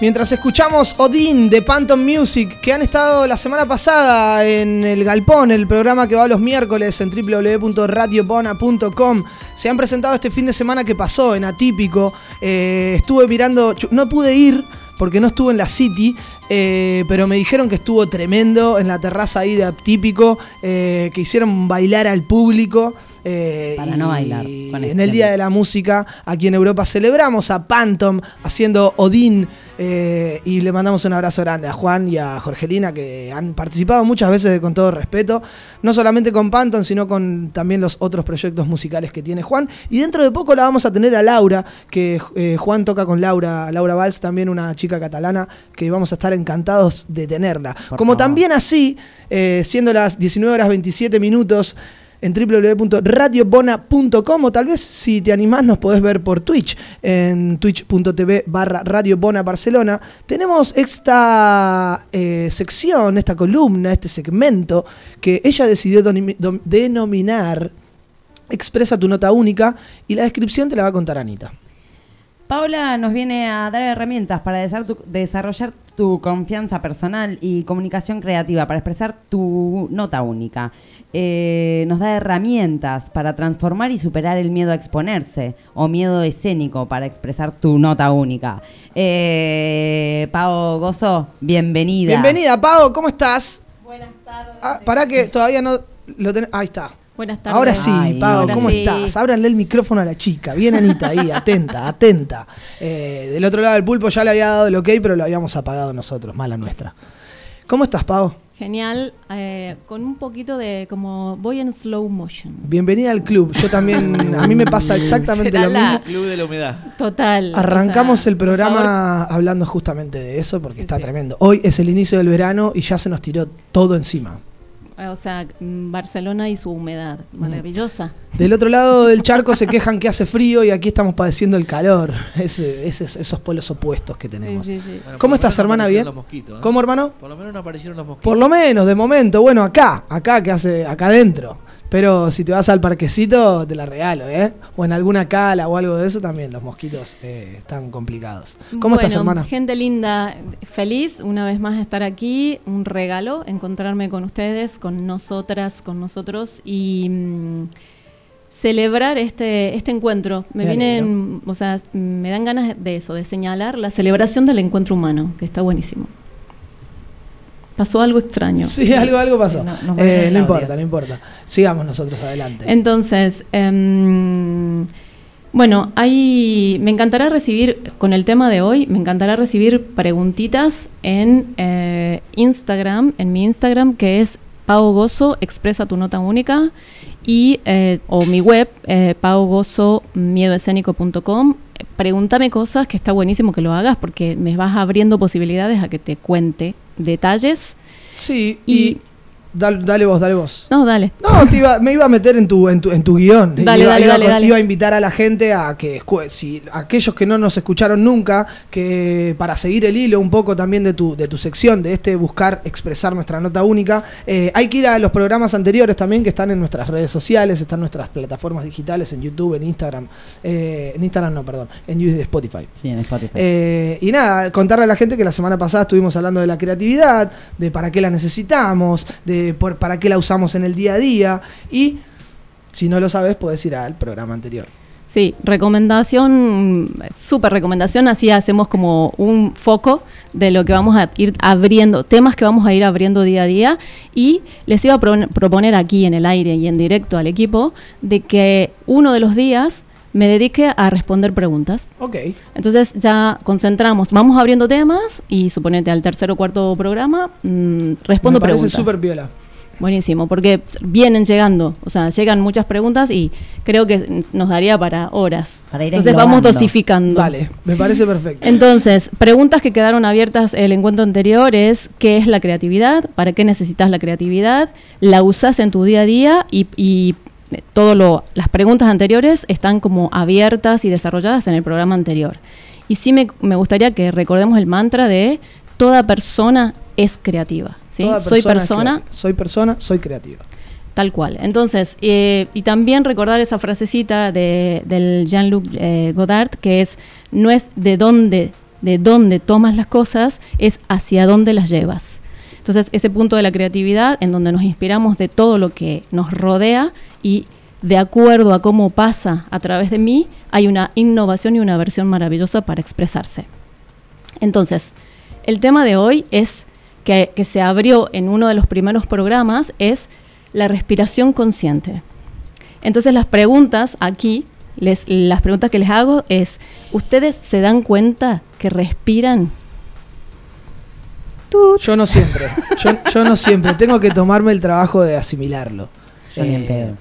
Mientras escuchamos Odin de Phantom Music, que han estado la semana pasada en el Galpón, el programa que va los miércoles en www.radiobona.com. Se han presentado este fin de semana que pasó en Atípico. Eh, estuve mirando, no pude ir porque no estuve en la City, eh, pero me dijeron que estuvo tremendo en la terraza ahí de Atípico, eh, que hicieron bailar al público. Eh, Para no bailar con En este el Día de la Música, aquí en Europa, celebramos a Phantom haciendo Odín. eh, y le mandamos un abrazo grande a Juan y a Jorgelina, que han participado muchas veces de con todo respeto. No solamente con Phantom, sino con también los otros proyectos musicales que tiene Juan. Y dentro de poco la vamos a tener a Laura, que eh, Juan toca con Laura, Laura Valls, también una chica catalana, que vamos a estar encantados de tenerla. Como también así, siendo las 19 horas 27 minutos, en www.radiobona.com o tal vez si te animás nos podés ver por Twitch en twitch.tv barra Radio Bona Barcelona. Tenemos esta eh, sección, esta columna, este segmento que ella decidió denominar Expresa tu nota única y la descripción te la va a contar Anita. Paula nos viene a dar herramientas para desar- tu- desarrollar tu confianza personal y comunicación creativa, para expresar tu nota única. Eh, nos da herramientas para transformar y superar el miedo a exponerse o miedo escénico para expresar tu nota única. Eh, Pau Gozo, bienvenida. Bienvenida, Pau, ¿cómo estás? Buenas tardes. Ah, pará que todavía no lo tenés. Ahí está. Buenas tardes. Ahora sí, Ay, Pau, ahora ¿cómo sí. estás? Ábranle el micrófono a la chica. Bien, Anita, ahí, [LAUGHS] atenta, atenta. Eh, del otro lado del pulpo ya le había dado el ok, pero lo habíamos apagado nosotros, mala nuestra. ¿Cómo estás, Pau? Genial, eh, con un poquito de como voy en slow motion. Bienvenida al club. Yo también, a mí me pasa [LAUGHS] exactamente Será lo la- mismo. Club de la humedad. Total. Arrancamos o sea, el programa hablando justamente de eso porque está tremendo. Hoy es el inicio del verano y ya se nos tiró todo encima. Eh, O sea, Barcelona y su humedad, maravillosa. Del otro lado del charco se quejan que hace frío y aquí estamos padeciendo el calor. Ese- ese- esos polos opuestos que tenemos. Sí, sí, sí. Bueno, por ¿Cómo estás, hermana? ¿Bien? los mosquitos, ¿eh? ¿Cómo, hermano? Por lo menos no aparecieron los mosquitos. Por lo menos, de momento. Bueno, acá, acá que hace, acá adentro. Pero si te vas al parquecito, te la regalo, ¿eh? O en alguna cala o algo de eso también, los mosquitos eh, están complicados. ¿Cómo estás, hermana? Gente linda, feliz una vez más de estar aquí. Un regalo, encontrarme con ustedes, con nosotras, con nosotros y mm, celebrar este, este encuentro. Me Me vienen, o sea, me dan ganas de eso, de señalar la celebración del encuentro humano, que está buenísimo. Pasó algo extraño. Sí, algo, algo pasó. no- Eh, no importa, no importa. Sigamos nosotros adelante. Entonces, em, bueno, ahí me encantará recibir, con el tema de hoy, me encantará recibir preguntitas en eh, Instagram, en mi Instagram, que es Pau Gozo, expresa tu nota única, y, eh, o mi web, eh, paugozomiedoescénico.com. Pregúntame cosas, que está buenísimo que lo hagas, porque me vas abriendo posibilidades a que te cuente detalles. Sí, y, dale, dale vos, dale vos. No, dale. No, te iba- me iba a meter en tu, en tu, en tu guion. Dale, iba, dale, iba dale, iba a invitar a la gente a que, si aquellos que no nos escucharon nunca, que para seguir el hilo un poco también de tu, de tu sección, de este buscar expresar nuestra nota única, eh, hay que ir a los programas anteriores también que están en nuestras redes sociales, están en nuestras plataformas digitales, en YouTube, en Instagram, eh, en Instagram no, perdón, en Spotify. Sí, en Spotify. Eh, y nada, contarle a la gente que la semana pasada estuvimos hablando de la creatividad, de para qué la necesitamos, de por, para qué la usamos en el día a día. Y si no lo sabes, puedes ir al programa anterior. Sí, recomendación, súper recomendación, así hacemos como un foco de lo que vamos a ir abriendo, temas que vamos a ir abriendo día a día y les iba a pro- proponer aquí en el aire y en directo al equipo de que uno de los días me dedique a responder preguntas. Ok. Entonces ya concentramos, vamos abriendo temas y suponete al tercer o cuarto programa mm, respondo Me parece preguntas. súper piola. Buenísimo, porque vienen llegando, o sea, llegan muchas preguntas y creo que nos daría para horas. Para ir Entonces vamos dosificando. Vale, me parece perfecto. Entonces, preguntas que quedaron abiertas el encuentro anterior es ¿qué es la creatividad? ¿Para qué necesitas la creatividad? ¿La usas en tu día a día? Y, y todo lo, las preguntas anteriores están como abiertas y desarrolladas en el programa anterior. Y sí me, me gustaría que recordemos el mantra de toda persona es creativa. ¿sí? Toda Soy persona, creativa. Soy persona, soy creativa. Tal cual. Entonces, eh, y también recordar esa frasecita de, del Jean-Luc eh, Godard, que es, no es de dónde, de dónde tomas las cosas, es hacia dónde las llevas. Entonces, ese punto de la creatividad, en donde nos inspiramos de todo lo que nos rodea y de acuerdo a cómo pasa a través de mí, hay una innovación y una versión maravillosa para expresarse. Entonces, el tema de hoy es que, se abrió en uno de los primeros programas, es la respiración consciente. Entonces las preguntas aquí, las preguntas que les hago es, ¿ustedes se dan cuenta que respiran? Yo no siempre. Yo, yo no siempre. Tengo que tomarme el trabajo de asimilarlo. Yo ni en Eh, pedo.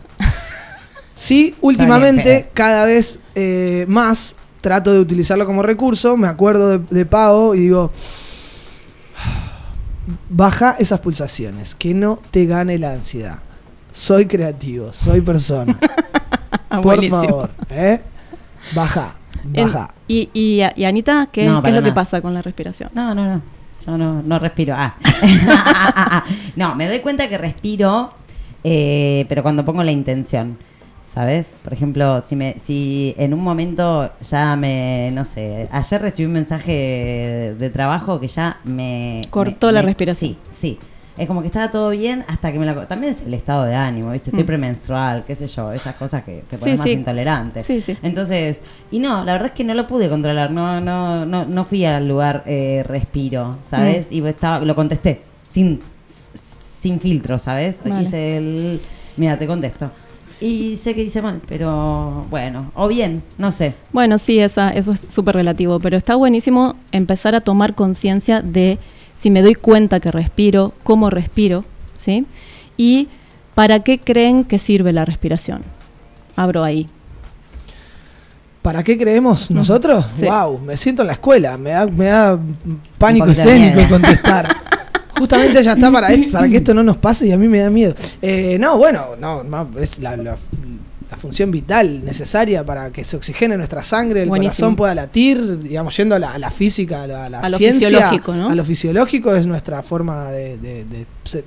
Sí, pedo. últimamente cada vez eh, más trato de utilizarlo como recurso. Me acuerdo de, de Pau y digo, baja esas pulsaciones, que no te gane la ansiedad. Soy creativo, soy persona. [LAUGHS] Por Buenísimo. favor, ¿eh? Baja, En- baja. y, y, y Anita, ¿qué, No, qué es lo que pasa con la respiración? No, no, no. Yo no, no respiro. Ah. [LAUGHS] no, me doy cuenta que respiro, eh, pero cuando pongo la intención. ¿Sabes? Por ejemplo, si me, si en un momento ya me, no sé, ayer recibí un mensaje de trabajo que ya me Cortó me- la me- respiración. Sí, sí. Es como que estaba todo bien hasta que me la También es el estado de ánimo, ¿viste? Estoy Mm. premenstrual, qué sé yo, esas cosas que te ponen Sí, más sí. intolerante. Sí, sí. Entonces, y no, la verdad es que no lo pude controlar, no, no, no, no fui al lugar eh, respiro, ¿sabes? Mm. Y estaba, lo contesté, sin, sin filtro, ¿sabes? Vale. Hice el. Mira, te contesto. Y sé que hice mal, pero bueno, o bien, no sé. Bueno, sí, esa, eso es súper relativo, pero está buenísimo empezar a tomar conciencia de si me doy cuenta que respiro, cómo respiro, ¿sí? Y para qué creen que sirve la respiración. Abro ahí. ¿Para qué creemos nosotros? Sí. Wow, me siento en la escuela, me da, me da pánico escénico contestar. [LAUGHS] Justamente ya está para, para que esto no nos pase y a mí me da miedo. Eh, no, bueno, no, no, es la, la- la función vital necesaria para que se oxigene nuestra sangre, el Buenísimo. corazón pueda latir, digamos, yendo a la, a la física, a la, a la A lo ciencia, fisiológico, ¿no? a lo fisiológico es nuestra forma de, de- de se-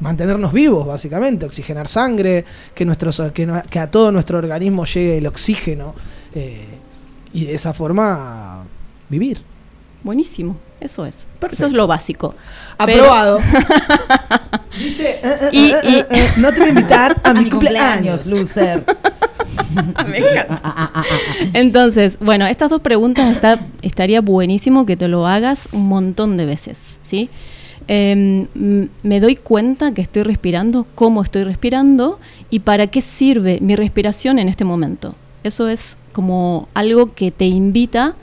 mantenernos vivos, básicamente, oxigenar sangre, que, nuestros, que, no- que a todo nuestro organismo llegue el oxígeno eh, y de esa forma vivir. Buenísimo, eso es. Eso es lo básico. Aprobado. [LAUGHS] y, y- Eh, eh, no te voy a invitar a [LAUGHS] mi cumpleaños. loser. [LAUGHS] Me encanta. Entonces, bueno, estas dos preguntas está, estaría buenísimo que te lo hagas un montón de veces, ¿sí? Em, me doy cuenta que estoy respirando, cómo estoy respirando y para qué sirve mi respiración en este momento. Eso es como algo que te invita a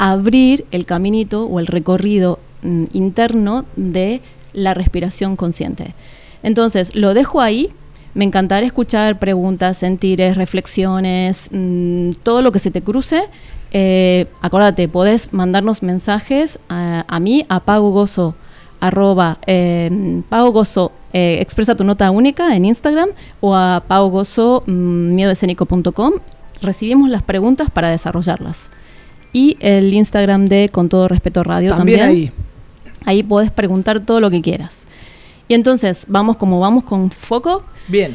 abrir el caminito o el recorrido mm, interno de la respiración consciente. Entonces, lo dejo ahí. Me encantará escuchar preguntas, sentires, reflexiones, mm, todo lo que se te cruce. Eh, acuérdate, podés mandarnos mensajes a, mí, a Pago Gozo, arroba, eh, Pago Gozo, eh, expresa tu nota única en Instagram o a pagogozo, mm, miedoescénico.com. Recibimos las preguntas para desarrollarlas. Y el Instagram de Con Todo Respeto Radio También también. ahí. Ahí podés preguntar todo lo que quieras. Y entonces, vamos como vamos con foco. Bien.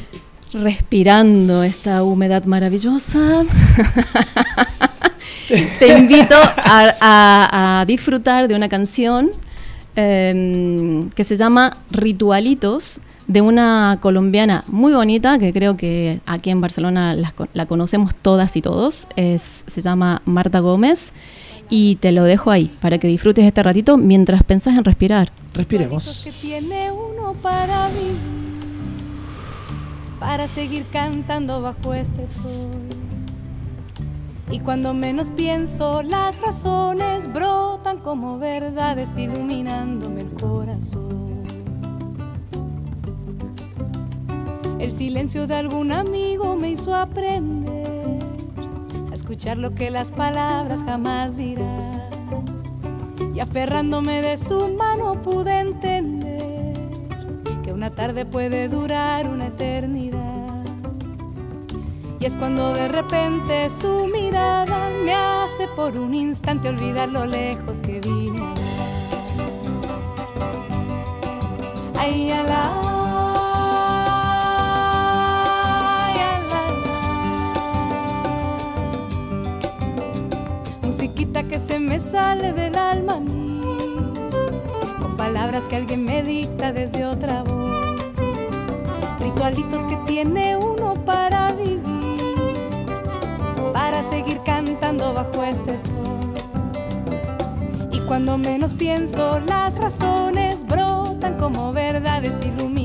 Respirando esta humedad maravillosa. [LAUGHS] Te invito a, a- a disfrutar de una canción em, que se llama Ritualitos de una colombiana muy bonita que creo que aquí en Barcelona co- la, conocemos todas y todos. Es, se llama Marta Gómez y te lo dejo ahí para que disfrutes este ratito mientras pensás en respirar. Respiremos. que tiene uno para vivir, para seguir cantando bajo este sol. Y cuando menos pienso, las razones brotan como verdades iluminándome el corazón. El silencio de algún amigo me hizo aprender a escuchar lo que las palabras jamás dirán. Y aferrándome de su mano pude entender que una tarde puede durar una eternidad. Y es cuando de repente su mirada me hace por un instante olvidar lo lejos que vine. Ay, ala, Musiquita que se me sale del alma a mí, con palabras que alguien me dicta desde otra voz, ritualitos que tiene uno para vivir, para seguir cantando bajo este sol. Y cuando menos pienso, las razones brotan como verdades iluminándome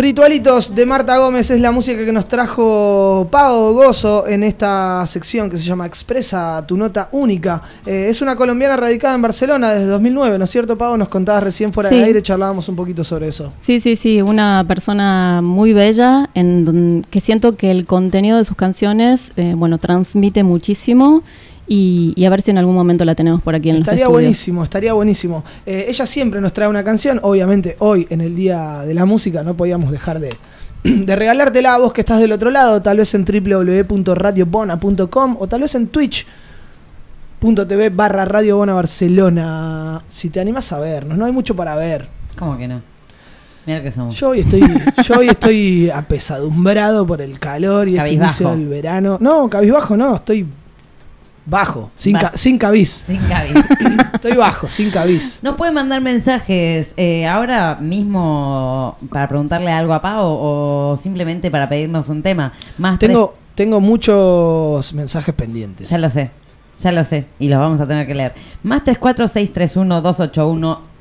Ritualitos de Marta Gómez es la música que nos trajo Pau Gozo en esta sección que se llama Expresa tu nota única. Eh, es una colombiana radicada en Barcelona desde 2009, ¿no es cierto, Pau? Nos contabas recién fuera Sí. de aire, charlábamos un poquito sobre eso. Sí, sí, sí, una persona muy bella, en que siento que el contenido de sus canciones, eh, bueno, transmite muchísimo y, y a ver si en algún momento la tenemos por aquí en Estaría los estudios. buenísimo, estaría buenísimo. Eh, ella siempre nos trae una canción, obviamente hoy en el Día de la Música no podíamos dejar de, [CLEARS THROAT] de regalártela a vos que estás del otro lado, tal vez en www.radiobona.com o tal vez en twitch.tv barra Radio Bona Barcelona. Si te animas a vernos, no hay mucho para ver. ¿Cómo que no? Mira que somos. Yo hoy estoy, yo hoy estoy [LAUGHS] apesadumbrado por el calor y este Cabizbajo. inicio del verano. No, cabizbajo no, estoy bajo, sin, ca- sin cabiz. Sin cabiz. [LAUGHS] Estoy bajo, sin cabiz. No pueden mandar mensajes eh, ahora mismo para preguntarle algo a Pau o simplemente para pedirnos un tema. Más Tengo, tengo muchos mensajes pendientes. Ya lo sé, ya lo sé. Y los vamos a tener que leer. Más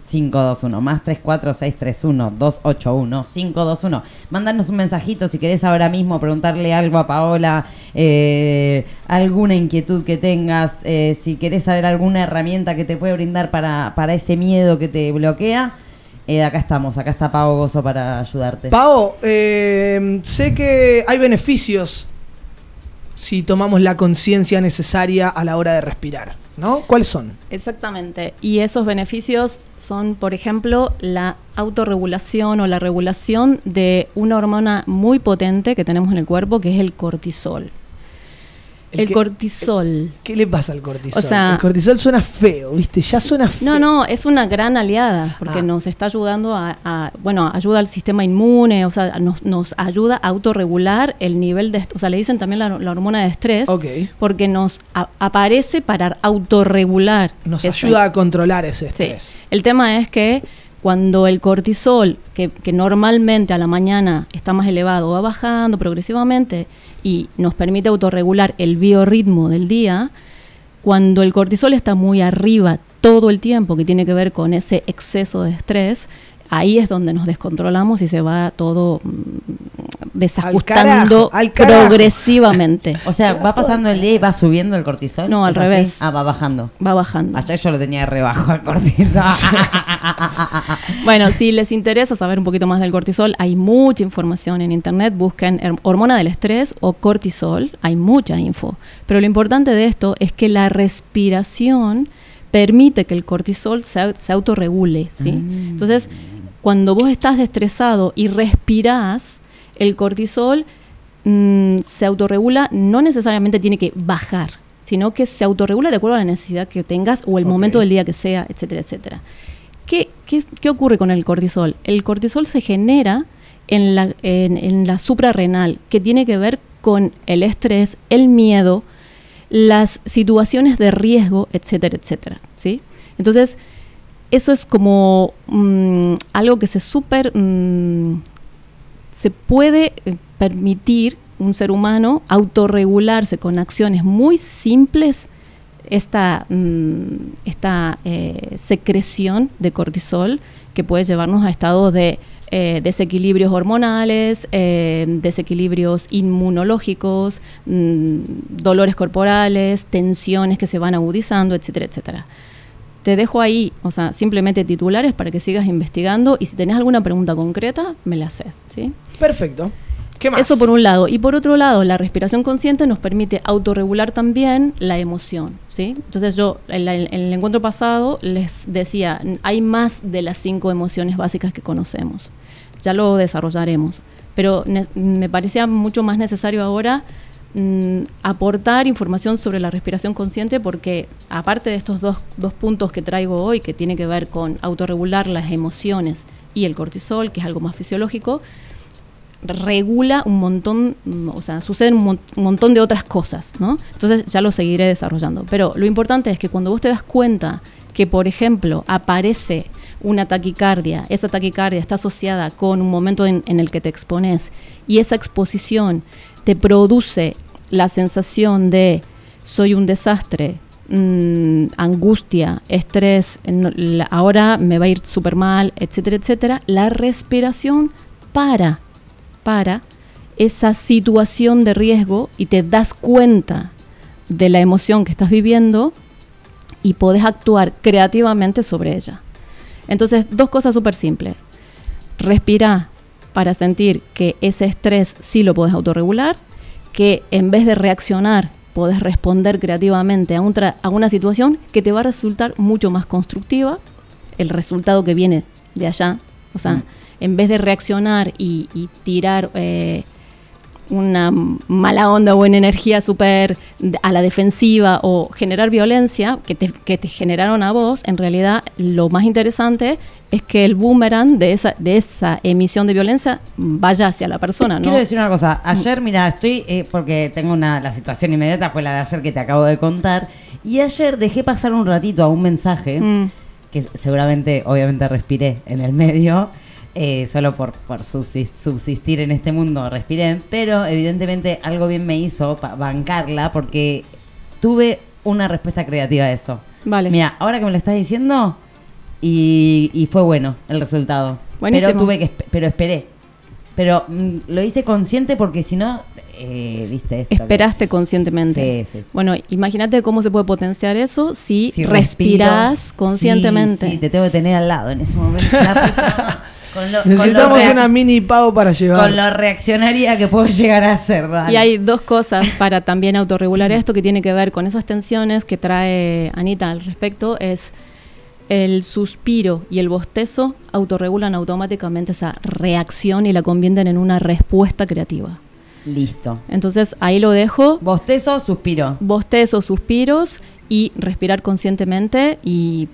34631-281-521. Más 34631-281-521. Mándanos un mensajito si querés ahora mismo preguntarle algo a Paola, eh, alguna inquietud que tengas, eh, si querés saber alguna herramienta que te puede brindar para, para ese miedo que te bloquea. eh, acá estamos, acá está Pau Gozo para ayudarte. Eh, sé que hay beneficios si tomamos la conciencia necesaria a la hora de respirar, ¿no? ¿Cuáles son? Exactamente. Y esos beneficios son, por ejemplo, la autorregulación o la regulación de una hormona muy potente que tenemos en el cuerpo, que es el cortisol. El, que- cortisol. ¿Qué le pasa al cortisol? O sea- el cortisol suena feo, ¿viste? Ya suena feo. No, no, es una gran aliada porque Ah. nos está ayudando a, a- bueno, ayuda al sistema inmune, o sea, nos, nos ayuda a autorregular el nivel de, o sea, le dicen también la, la hormona de estrés, Ok. porque nos a- aparece para autorregular. Nos ese- ayuda a controlar ese Sí. estrés. El tema es que cuando el cortisol, que, que normalmente a la mañana está más elevado, va bajando progresivamente y nos permite autorregular el biorritmo del día, cuando el cortisol está muy arriba todo el tiempo, que tiene que ver con ese exceso de estrés, ahí es donde nos descontrolamos y se va todo mm, desajustando carajo, al carajo. progresivamente. O sea, va pasando el día y va subiendo el cortisol. No, al revés. Ah, va bajando. Va bajando. Ayer yo lo tenía rebajo al cortisol. [LAUGHS] [LAUGHS] Bueno, si les interesa saber un poquito más del cortisol, hay mucha información en internet. Busquen hormona del estrés o cortisol. Hay mucha info. Pero lo importante de esto es que la respiración permite que el cortisol se, se autorregule. ¿sí? Mm. Entonces, cuando vos estás estresado y respirás, el cortisol mm, se autorregula, no necesariamente tiene que bajar, sino que se autorregula de acuerdo a la necesidad que tengas o el momento del día que sea, etcétera, etcétera. ¿Qué, qué, qué ocurre con el cortisol? El cortisol se genera en la, en, en la suprarrenal, que tiene que ver con el estrés, el miedo, las situaciones de riesgo, etcétera, etcétera. ¿sí? Entonces, eso es como mm, algo que se súper... mm, se puede eh, permitir un ser humano autorregularse con acciones muy simples esta, mm, esta eh, secreción de cortisol que puede llevarnos a estados de eh, desequilibrios hormonales, desequilibrios inmunológicos, mm, dolores corporales, tensiones que se van agudizando, etcétera, etcétera. Te dejo ahí, o sea, simplemente titulares para que sigas investigando y si tenés alguna pregunta concreta, me la haces, ¿sí? Perfecto. ¿Qué más? Eso por un lado. Y por otro lado, la respiración consciente nos permite autorregular también la emoción, ¿sí? Entonces yo, en, la- en el encuentro pasado, les decía, hay más de las cinco emociones básicas que conocemos. Ya lo desarrollaremos. Pero me parecía mucho más necesario ahora mm, aportar información sobre la respiración consciente porque aparte de estos dos, dos puntos que traigo hoy, que tiene que ver con autorregular las emociones y el cortisol, que es algo más fisiológico, regula un montón, mm, o sea, suceden un, mon- un montón de otras cosas, ¿no? Entonces ya lo seguiré desarrollando. Pero lo importante es que cuando vos te das cuenta que, por ejemplo, aparece una taquicardia, esa taquicardia está asociada con un momento en, en el que te expones y esa exposición te produce la sensación de soy un desastre, mm, angustia, estrés, ahora me va a ir súper mal, etcétera, etcétera, la respiración para, para esa situación de riesgo y te das cuenta de la emoción que estás viviendo y podés actuar creativamente sobre ella. Entonces, dos cosas súper simples. Respira para sentir que ese estrés sí lo podés autorregular, que en vez de reaccionar, podés responder creativamente a, un tra- a una situación que te va a resultar mucho más constructiva, el resultado que viene de allá. O sea, Mm. en vez de reaccionar y, y tirar eh, una mala onda o buena energía súper a la defensiva o generar violencia que te, que te generaron a vos, en realidad lo más interesante es que el boomerang de esa, de esa emisión de violencia vaya hacia la persona, ¿no? Quiero decir una cosa. Ayer, mira, estoy, eh, porque tengo una, la situación inmediata fue la de ayer que te acabo de contar. Y ayer dejé pasar un ratito a un mensaje, Mm. que seguramente, obviamente, respiré en el medio. Eh, solo por, por subsis- subsistir en este mundo respiré, pero evidentemente algo bien me hizo bancarla porque tuve una respuesta creativa a eso. Vale. Mira, ahora que me lo estás diciendo, y, y fue bueno el resultado. Buenísimo. Pero tuve que, pero esperé. Pero mm, lo hice consciente porque si no, eh, viste esto. Esperaste es- conscientemente. Sí, sí. Bueno, imagínate cómo se puede potenciar eso si, respiro, conscientemente. Sí, sí, te tengo que tener al lado en ese momento. [LAUGHS] Con lo- con Necesitamos una mini pavo para llevar. Con lo reaccionaria que puedo llegar a ser, dale. Y hay dos cosas para también autorregular esto que tiene que ver con esas tensiones que trae Anita al respecto. Es el suspiro y el bostezo autorregulan automáticamente esa reacción y la convierten en una respuesta creativa. Listo. Entonces ahí lo dejo. Bostezo, suspiro. Bostezo, suspiros y respirar conscientemente y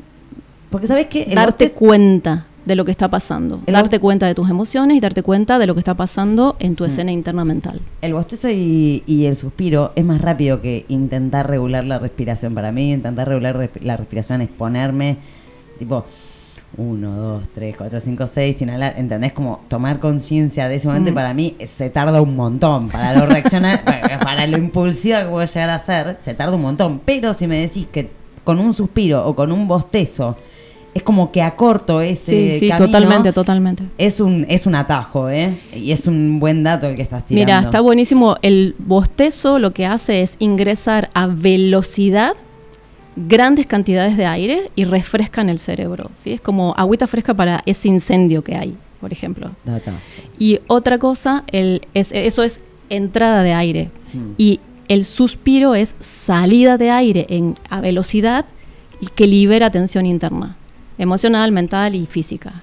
Porque sabes que darte cuenta de lo que está pasando, El darte cuenta de tus emociones y darte cuenta de lo que está pasando en tu Mm. escena interna mental. El bostezo y, y el suspiro es más rápido que intentar regular la respiración. Para mí, intentar regular resp- la respiración es ponerme, tipo, uno, dos, tres, cuatro, cinco, seis, inhalar, ¿entendés? Como tomar conciencia de ese momento y Mm. para mí se tarda un montón. Para lo reaccionar, [LAUGHS] para, para lo impulsiva que puedo llegar a ser, se tarda un montón. Pero si me decís que con un suspiro o con un bostezo es como que acorto ese Sí, sí, camino, totalmente, totalmente. Es un, es un atajo, ¿eh? Y es un buen dato el que estás tirando. Mira, está buenísimo. El bostezo lo que hace es ingresar a velocidad grandes cantidades de aire y refrescan el cerebro. ¿sí? Es como agüita fresca para ese incendio que hay, por ejemplo. Datazo. Y otra cosa, el, es, eso es entrada de aire. Mm. Y el suspiro es salida de aire en, a velocidad y que libera tensión interna, emocional, mental y física.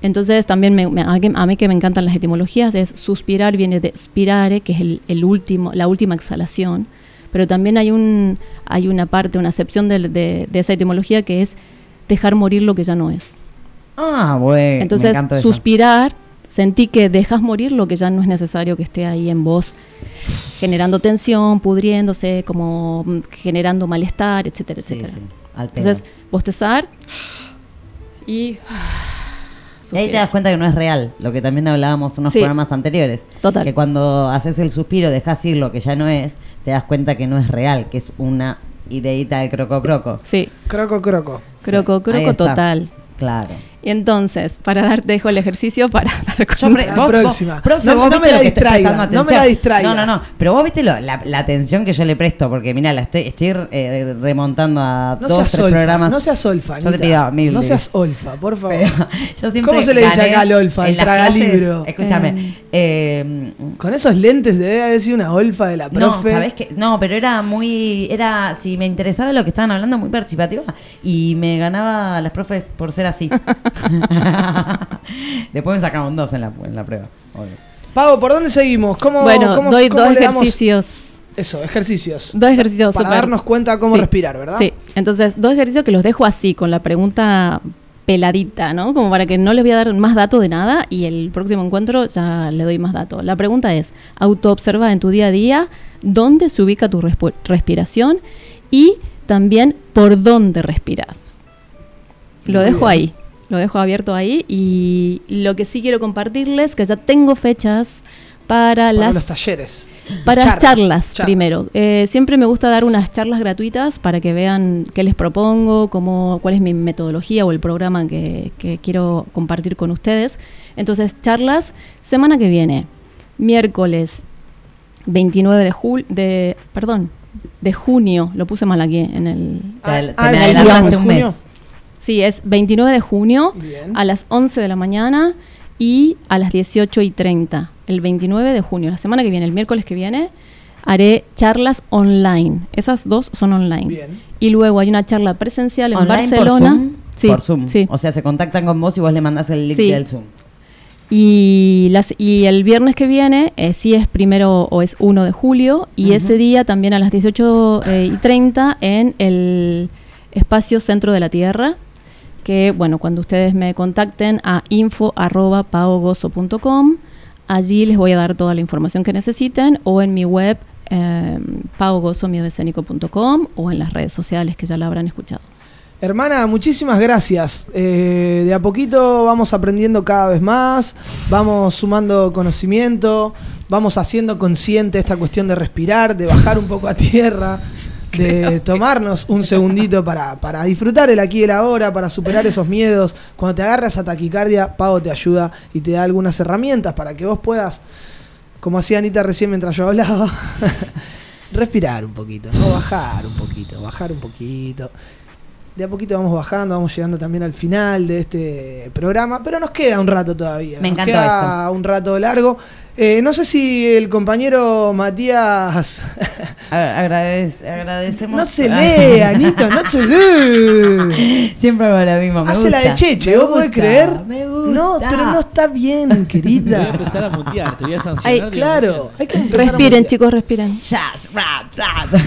Entonces también me- me- a, mí, que me encantan las etimologías, es suspirar viene de spirare, que es el, el último, la última exhalación, pero también hay, un, hay una parte, una acepción de, de- de esa etimología que es dejar morir lo que ya no es. Ah, bueno. me Entonces, eso. suspirar, sentí que dejas morir lo que ya no es necesario que esté ahí en vos, generando tensión, pudriéndose, como mm, generando malestar, etcétera, etcétera. al pedo. Entonces, bostezar y... Y ahí te das cuenta que no es real, lo que también hablábamos unos Sí. programas anteriores. Total. Que cuando haces el suspiro, dejas ir lo que ya no es, te das cuenta que no es real, que es una ideita de croco croco. Sí. Croco, croco. Croco, croco total. Claro. Y entonces, para dar, te dejo el ejercicio para [LAUGHS] dar La vos- próxima. vos- profe, No- vos no me la que distraiga, no me la atención. distraigas. No, no, no. Pero vos viste lo- la, la atención que yo le presto, porque mira, la estoy, estoy eh, remontando a No dos, tres olfa, programas. no seas olfa, Yo te pido mil No seas olfa, por favor. [LAUGHS] yo siempre ¿Cómo se le dice acá al olfa, el tragalibro? Escúchame. eh, Con esos lentes debe haber sido una olfa de la No, profe. ¿sabes qué? No, pero era muy. Era. Si me interesaba lo que estaban hablando, muy participativa. Y me ganaba a las profes por ser así. [LAUGHS] [LAUGHS] Después me un 2 en la, en la prueba. obvio. Pau, ¿por dónde seguimos? ¿Cómo, Bueno, cómo- doy cómo dos le damos- ejercicios. Eso, ejercicios. Dos ejercicios Para darnos cuenta cómo Sí. respirar, ¿verdad? Sí, entonces dos ejercicios que los dejo así, con la pregunta peladita, ¿no? Como para que no les voy a dar más datos de nada y el próximo encuentro ya le doy más datos. La pregunta es, autoobserva en tu día a día dónde se ubica tu respiración y también por dónde respiras. Lo Muy dejo bien. ahí, lo dejo abierto ahí y lo que sí quiero compartirles, que ya tengo fechas para, Para las los talleres. para las charlas, charlas. primero. Eh, siempre me gusta dar unas charlas gratuitas para que vean qué les propongo, cómo, cuál es mi metodología o el programa que, que quiero compartir con ustedes. Entonces, charlas semana que viene, miércoles 29 de jul de perdón, de junio, lo puse mal aquí en el ah, ¿es el adelantaste día un junio? mes. Sí, es 29 de junio Bien. a las 11 de la mañana y a las 18 y 30. El 29 de junio, la semana que viene, el miércoles que viene, haré charlas online. Esas dos son online. Bien. Y luego hay una charla presencial en Online Barcelona. Por Zoom. Sí, por Zoom. sí. O sea, se contactan con vos y vos le mandás el link Sí. del Zoom. Y, las, y el viernes que viene, eh, sí es primero o es 1 de julio, y ese día también a las 18 eh, y 30 en el espacio Centro de la Tierra, que bueno, cuando ustedes me contacten a info.paogozo.com, allí les voy a dar toda la información que necesiten, o en mi web eh, o en las redes sociales que ya la habrán escuchado. Hermana, muchísimas gracias. Eh, de a poquito vamos aprendiendo cada vez más, vamos sumando conocimiento, vamos haciendo consciente esta cuestión de respirar, de bajar un poco a tierra, de tomarnos un segundito para, para disfrutar el aquí y el ahora, para superar [LAUGHS] esos miedos. Cuando te agarras a taquicardia, Pavo te ayuda y te da algunas herramientas para que vos puedas, como hacía Anita recién mientras yo hablaba, [LAUGHS] respirar un poquito, ¿no? bajar un poquito, bajar un poquito de a poquito vamos bajando, vamos llegando también al final de este programa, pero nos queda un rato todavía. Me nos encantó queda un rato largo. Eh, no sé si el compañero Matías. [LAUGHS] A- agradec- agradecemos. no se lee, Anito, no se lee. [LAUGHS] Siempre hago lo mismo. Me Hace la gusta, de Cheche, me ¿vos podés creer? Me No, gusta. pero no está bien, [LAUGHS] Te voy a querida. empezar a mutear, te voy a sancionar. Ay, claro, hay que empezar a Respiren, mutear. chicos, respiren. Jazz, rap, rap.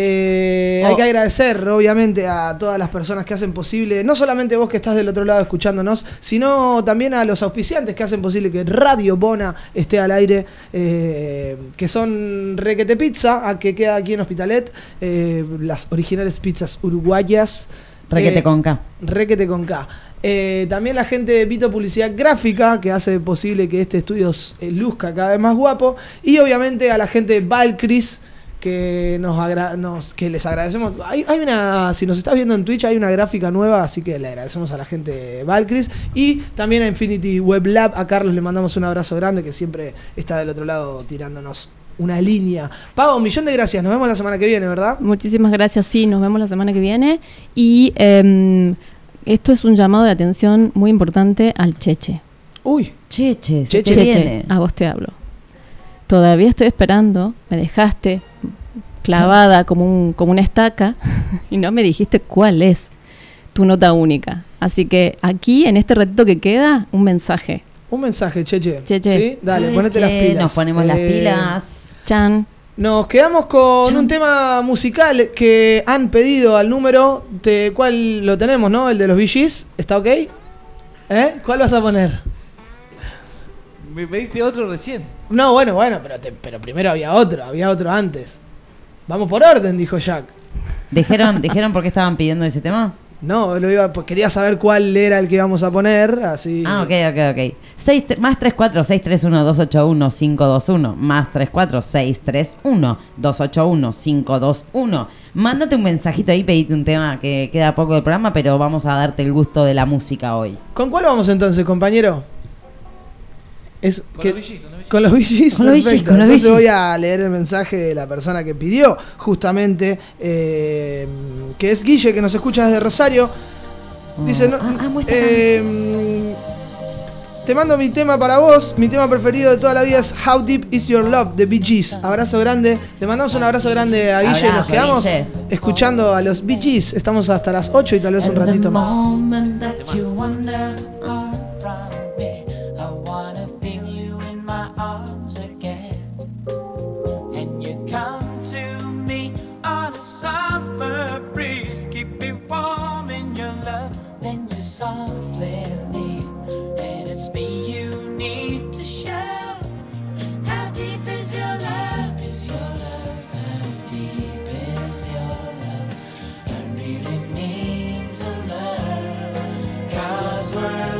Eh, Oh. Hay que agradecer, obviamente, a todas las personas que hacen posible, no solamente vos que estás del otro lado escuchándonos, sino también a los auspiciantes que hacen posible que Radio Bona esté al aire, eh, que son Requete Pizza, a que queda aquí en Hospitalet, eh, las originales pizzas uruguayas. Requete con K. Requete con K. Eh, también la gente de Vito Publicidad Gráfica, que hace posible que este estudio eh, luzca cada vez más guapo. Y obviamente a la gente de Valcris, que, nos, agra- nos- que les agradecemos. Hay, hay una, si nos estás viendo en Twitch, hay una gráfica nueva, así que le agradecemos a la gente de Valcris. Y también a Infinity Web Lab, a Carlos le mandamos un abrazo grande, que siempre está del otro lado tirándonos una línea. Pavo, un millón de gracias. Nos vemos la semana que viene, ¿verdad? Muchísimas gracias, sí, nos vemos la semana que viene. Y em, esto es un llamado de atención muy importante al Cheche. Uy. Cheche, Cheche, viene. a vos te hablo. Todavía estoy esperando, me dejaste clavada como, un, como una estaca [LAUGHS] y no me dijiste cuál es tu nota única. Así que aquí, en este ratito que queda, un mensaje. Un mensaje, Cheche. Cheche. ¿Sí? Dale, Cheche, ponete las pilas. nos ponemos las Eh, pilas. Chan. Nos quedamos con un tema musical que han pedido al número. De, ¿Cuál lo tenemos, no? El de los VGs. ¿Está ok? ¿Eh? ¿Cuál vas a poner? Me pediste otro recién. No, bueno, bueno, pero, te- pero primero había otro, había otro antes. Vamos por orden, dijo Jack. ¿Dijeron, ¿Dijeron por qué estaban pidiendo ese tema? No, lo iba, pues quería saber cuál era el que íbamos a poner, así. Ah, ok, ok, ok. Seis, tre- más 34 631 281 521 más 34 631 281 521. Mándate un mensajito ahí, pedite un tema que queda poco del programa, pero vamos a darte el gusto de la música hoy. ¿Con cuál vamos entonces, compañero? Es Con que- los VGs, con los VGs. Con los VGs, Con los voy a leer el mensaje de la persona que pidió, justamente, eh, que es Guille, que nos escucha desde Rosario. Dice, no, eh, te mando mi tema para vos, mi tema preferido de toda la vida es How Deep Is Your Love de Bee Gees. Abrazo grande, le mandamos un abrazo grande a Guille y nos quedamos Guille. escuchando a los Bee Gees. Estamos hasta las 8 y tal vez un ratito más. You softly and it's me you need to show. How deep is your love? Is your love? How deep is your love? I really need to learn. Cause we're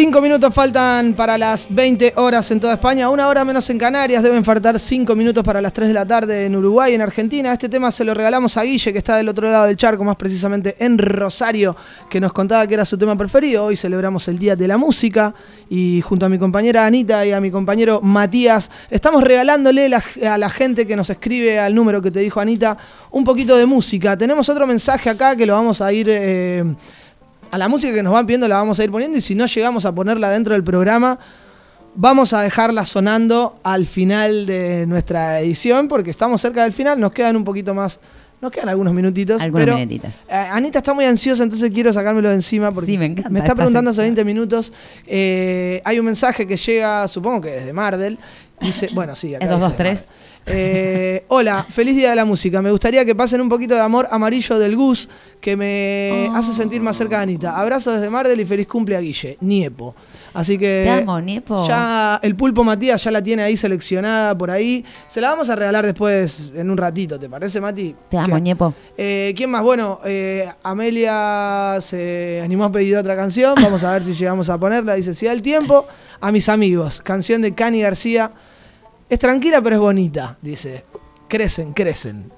Cinco minutos faltan para las 20 horas en toda España, una hora menos en Canarias, deben faltar cinco minutos para las 3 de la tarde en Uruguay, en Argentina. Este tema se lo regalamos a Guille, que está del otro lado del charco, más precisamente en Rosario, que nos contaba que era su tema preferido. Hoy celebramos el Día de la Música y junto a mi compañera Anita y a mi compañero Matías, estamos regalándole a la gente que nos escribe al número que te dijo Anita un poquito de música. Tenemos otro mensaje acá que lo vamos a ir... eh, a la música que nos van pidiendo la vamos a ir poniendo y si no llegamos a ponerla dentro del programa, vamos a dejarla sonando al final de nuestra edición porque estamos cerca del final, nos quedan un poquito más nos quedan algunos minutitos. Algunos pero, minutitos. Eh, Anita está muy ansiosa, entonces quiero sacármelo de encima porque sí, me, encanta, me, está preguntando hace 20 minutos. Eh, hay un mensaje que llega, supongo que desde Mardel. Dice, bueno, sí, acá. ¿Es 223? Eh, hola, feliz día de la música. Me gustaría que pasen un poquito de amor amarillo del Gus que me hace sentir más cerca de Anita. Abrazo desde Mardel y feliz cumple a Guille, Niepo. Así que Te amo, Niepo. ya el pulpo Matías ya la tiene ahí seleccionada por ahí. Se la vamos a regalar después en un ratito, ¿te parece, Mati? Te amo, ¿Qué? Ñepo. Eh, ¿Quién más? Bueno, eh, Amelia se animó a pedir otra canción. Vamos a ver si llegamos a ponerla. Dice, si da el tiempo, a mis amigos. Canción de Cani García. Es tranquila, pero es bonita. Dice, crecen, crecen.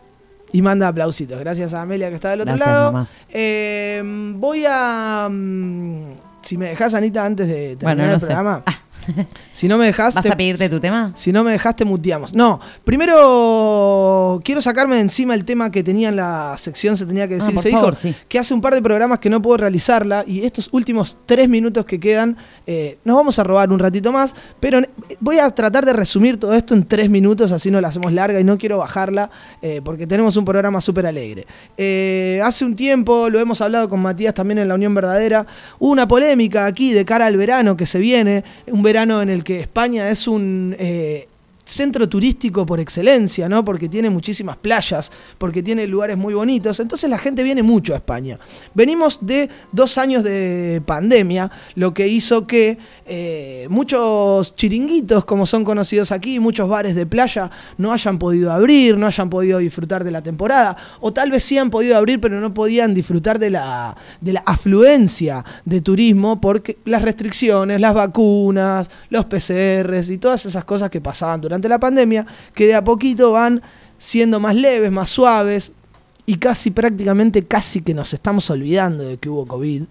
Y manda aplausitos. Gracias a Amelia que está del otro Gracias, lado. mamá. Eh, voy a... mm, si me dejas, Anita, antes de terminar Bueno, no el sé. programa. [LAUGHS] Si no me dejas... ¿Vas a pedirte tu tema? Si no me dejaste, muteamos. No, primero quiero sacarme de encima el tema que tenía en la sección Se tenía que decir. Ah, por Se favor, dijo sí. que hace un par de programas que no puedo realizarla y estos últimos tres minutos que quedan eh, nos vamos a robar un ratito más, pero eh, voy a tratar de resumir todo esto en tres minutos, así no la hacemos larga y no quiero bajarla eh, porque tenemos un programa súper alegre. Eh, hace un tiempo, lo hemos hablado con Matías también en la Unión Verdadera, hubo una polémica aquí de cara al verano que se viene, un verano en el que España es un... eh, centro turístico por excelencia, ¿no? Porque tiene muchísimas playas, porque tiene lugares muy bonitos. Entonces la gente viene mucho a España. Venimos de dos años de pandemia, lo que hizo que eh, muchos chiringuitos, como son conocidos aquí, muchos bares de playa, no hayan podido abrir, no hayan podido disfrutar de la temporada, o tal vez sí han podido abrir, pero no podían disfrutar de la, de la afluencia de turismo porque las restricciones, las vacunas, los PCRs y todas esas cosas que pasaban durante la pandemia, que de a poquito van siendo más leves, más suaves, y casi prácticamente, casi que nos estamos olvidando de que hubo COVID.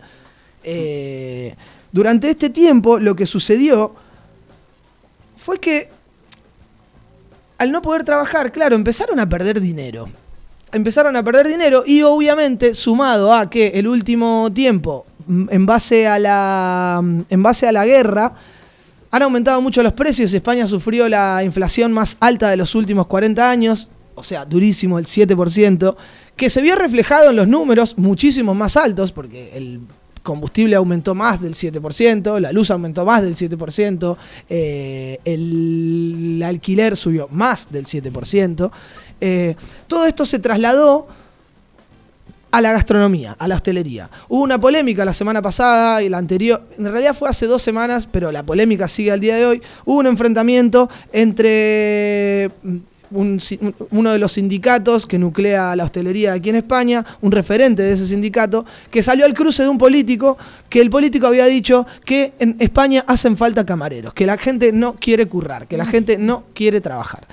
Eh, durante este tiempo lo que sucedió fue que al no poder trabajar, claro, empezaron a perder dinero. Empezaron a perder dinero y obviamente sumado a que el último tiempo, en base a la, en base a la guerra, han aumentado mucho los precios. España sufrió la inflación más alta de los últimos 40 años, o sea, durísimo, el 7%, que se vio reflejado en los números muchísimos más altos, porque el combustible aumentó más del 7%, la luz aumentó más del 7%, eh, el alquiler subió más del 7%. Eh, todo esto se trasladó a la gastronomía, a la hostelería. Hubo una polémica la semana pasada y la anterior, en realidad fue hace dos semanas, pero la polémica sigue al día de hoy. Hubo un enfrentamiento entre mm, un- uno de los sindicatos que nuclea la hostelería aquí en España, un referente de ese sindicato, que salió al cruce de un político, que el político había dicho que en España hacen falta camareros, que la gente no quiere currar, que la gente no quiere trabajar.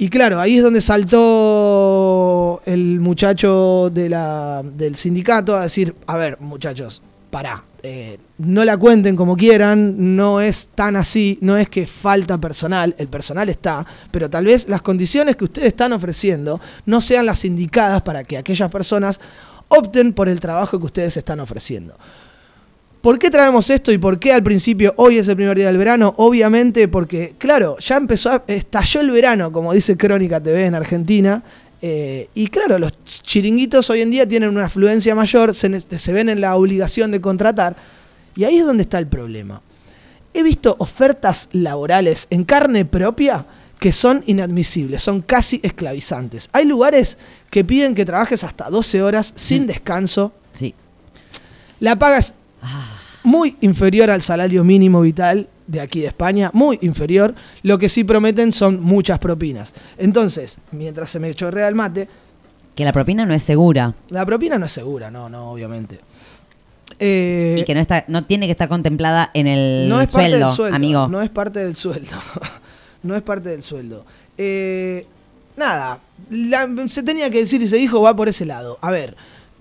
Y claro, ahí es donde saltó el muchacho del sindicato a decir, a ver, muchachos, pará, eh, no la cuenten como quieran, no es tan así, no es que falta personal, el personal está, pero tal vez las condiciones que ustedes están ofreciendo no sean las indicadas para que aquellas personas opten por el trabajo que ustedes están ofreciendo. ¿Por qué traemos esto y por qué al principio hoy es el primer día del verano? Obviamente porque, claro, ya empezó, a- estalló el verano, como dice Crónica TV en Argentina. eh, y claro, los chiringuitos hoy en día tienen una afluencia mayor, se, ven en la obligación de contratar. Y ahí es donde está el problema. He visto ofertas laborales en carne propia que son inadmisibles, son casi esclavizantes. Hay lugares que piden que trabajes hasta 12 horas sin descanso. Sí. La paga es muy inferior al salario mínimo vital de aquí de España, muy inferior. Lo que sí prometen son muchas propinas. Entonces, mientras se me chorrea el mate, Que la propina no es segura. la propina no es segura, no, no, obviamente. Eh, y que no está, no tiene que estar contemplada en el no es parte sueldo, del sueldo, amigo. No es parte del sueldo. [LAUGHS] no es parte del sueldo. Eh, nada, la- se tenía que decir y se dijo, va por ese lado. A ver,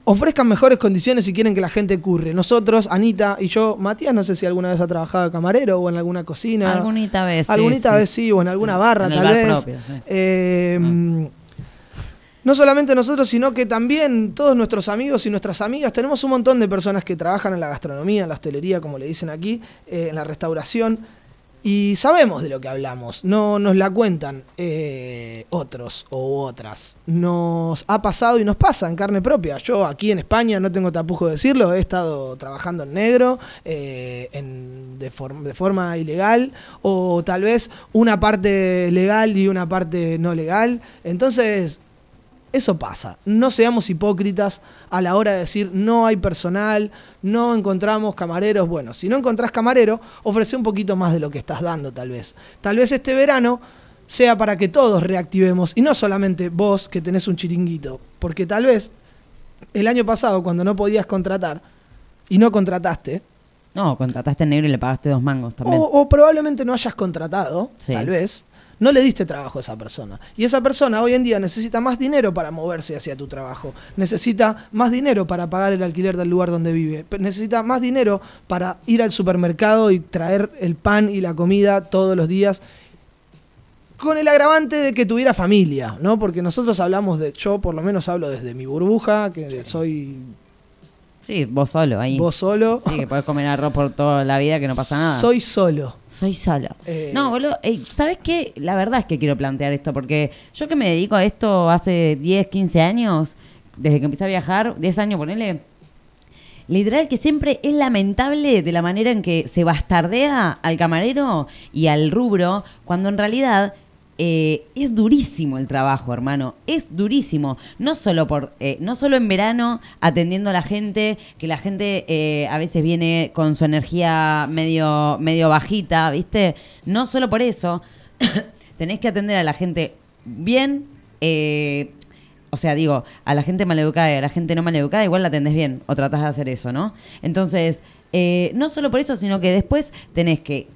ofrezcan mejores condiciones si quieren que la gente curre. Nosotros, Anita y yo, Matías, no sé si alguna vez ha trabajado de camarero o en alguna cocina. Algunita vez, sí. vez sí, o en alguna barra En el tal bar vez. propio. Eh, no solamente nosotros, sino que también todos nuestros amigos y nuestras amigas. Tenemos un montón de personas que trabajan en la gastronomía, en la hostelería, como le dicen aquí, eh, en la restauración. Y sabemos de lo que hablamos, no nos la cuentan eh, otros o otras. Nos ha pasado y nos pasa en carne propia. Yo aquí en España, no tengo tapujo de decirlo, he estado trabajando en negro, eh, en- de, form- de forma ilegal, o tal vez una parte legal y una parte no legal. Entonces, eso pasa. No seamos hipócritas a la hora de decir no hay personal, no encontramos camareros. Bueno, si no encontrás camarero, ofrece un poquito más de lo que estás dando, tal vez. Tal vez este verano sea para que todos reactivemos y no solamente vos que tenés un chiringuito. Porque tal vez el año pasado, cuando no podías contratar y no contrataste, No, contrataste en negro y le pagaste dos mangos también. o, o probablemente no hayas contratado, Sí. tal vez, no le diste trabajo a esa persona. Y esa persona hoy en día necesita más dinero para moverse hacia tu trabajo. Necesita más dinero para pagar el alquiler del lugar donde vive. Necesita más dinero para ir al supermercado y traer el pan y la comida todos los días. Con el agravante de que tuviera familia, ¿no? Porque nosotros hablamos de, yo por lo menos hablo desde mi burbuja, que soy Sí, vos solo ahí. vos solo. Sí, que podés comer arroz por toda la vida que no pasa nada. Soy solo. Soy solo. Eh, No, boludo, ey, ¿sabes qué? La verdad es que quiero plantear esto, porque yo que me dedico a esto hace 10, 15 años, desde que empecé a viajar, 10 años, ponele, literal que siempre es lamentable de la manera en que se bastardea al camarero y al rubro, cuando en realidad eh, es durísimo el trabajo, hermano. Es durísimo. No solo por, eh, no solo en verano atendiendo a la gente, que la gente eh, a veces viene con su energía medio, medio bajita, ¿viste? No solo por eso. [COUGHS] tenés que atender a la gente bien. o sea, digo, a la gente maleducada a la gente no maleducada, igual la atendés bien o tratás de hacer eso, ¿no? Entonces, no solo por eso, sino que después tenés que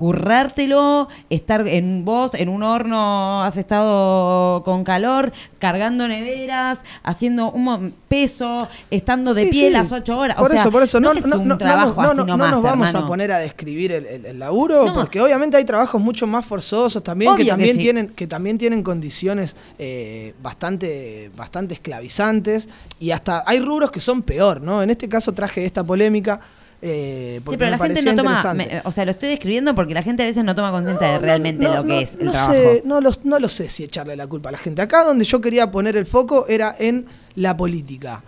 currártelo, estar en vos, en un horno, has estado con calor, cargando neveras, haciendo un peso, estando de Sí, pie sí. las ocho horas. Por o sea, eso, por eso, no, es un no, trabajo no, así no, no nomás, nos vamos hermano. a poner a describir el, el- el laburo, porque obviamente hay trabajos mucho más forzosos también, que Obvio que también, sí. tienen, que también tienen condiciones eh, bastante, bastante esclavizantes, y hasta hay rubros que son peor, ¿no? En este caso traje esta polémica. Eh, Sí, pero la gente no toma, me- o sea, lo estoy describiendo porque la gente a veces no toma conciencia de realmente no, lo que es el no trabajo. sé, no, lo, no lo sé si echarle la culpa a la gente. Acá donde yo quería poner el foco era en la política,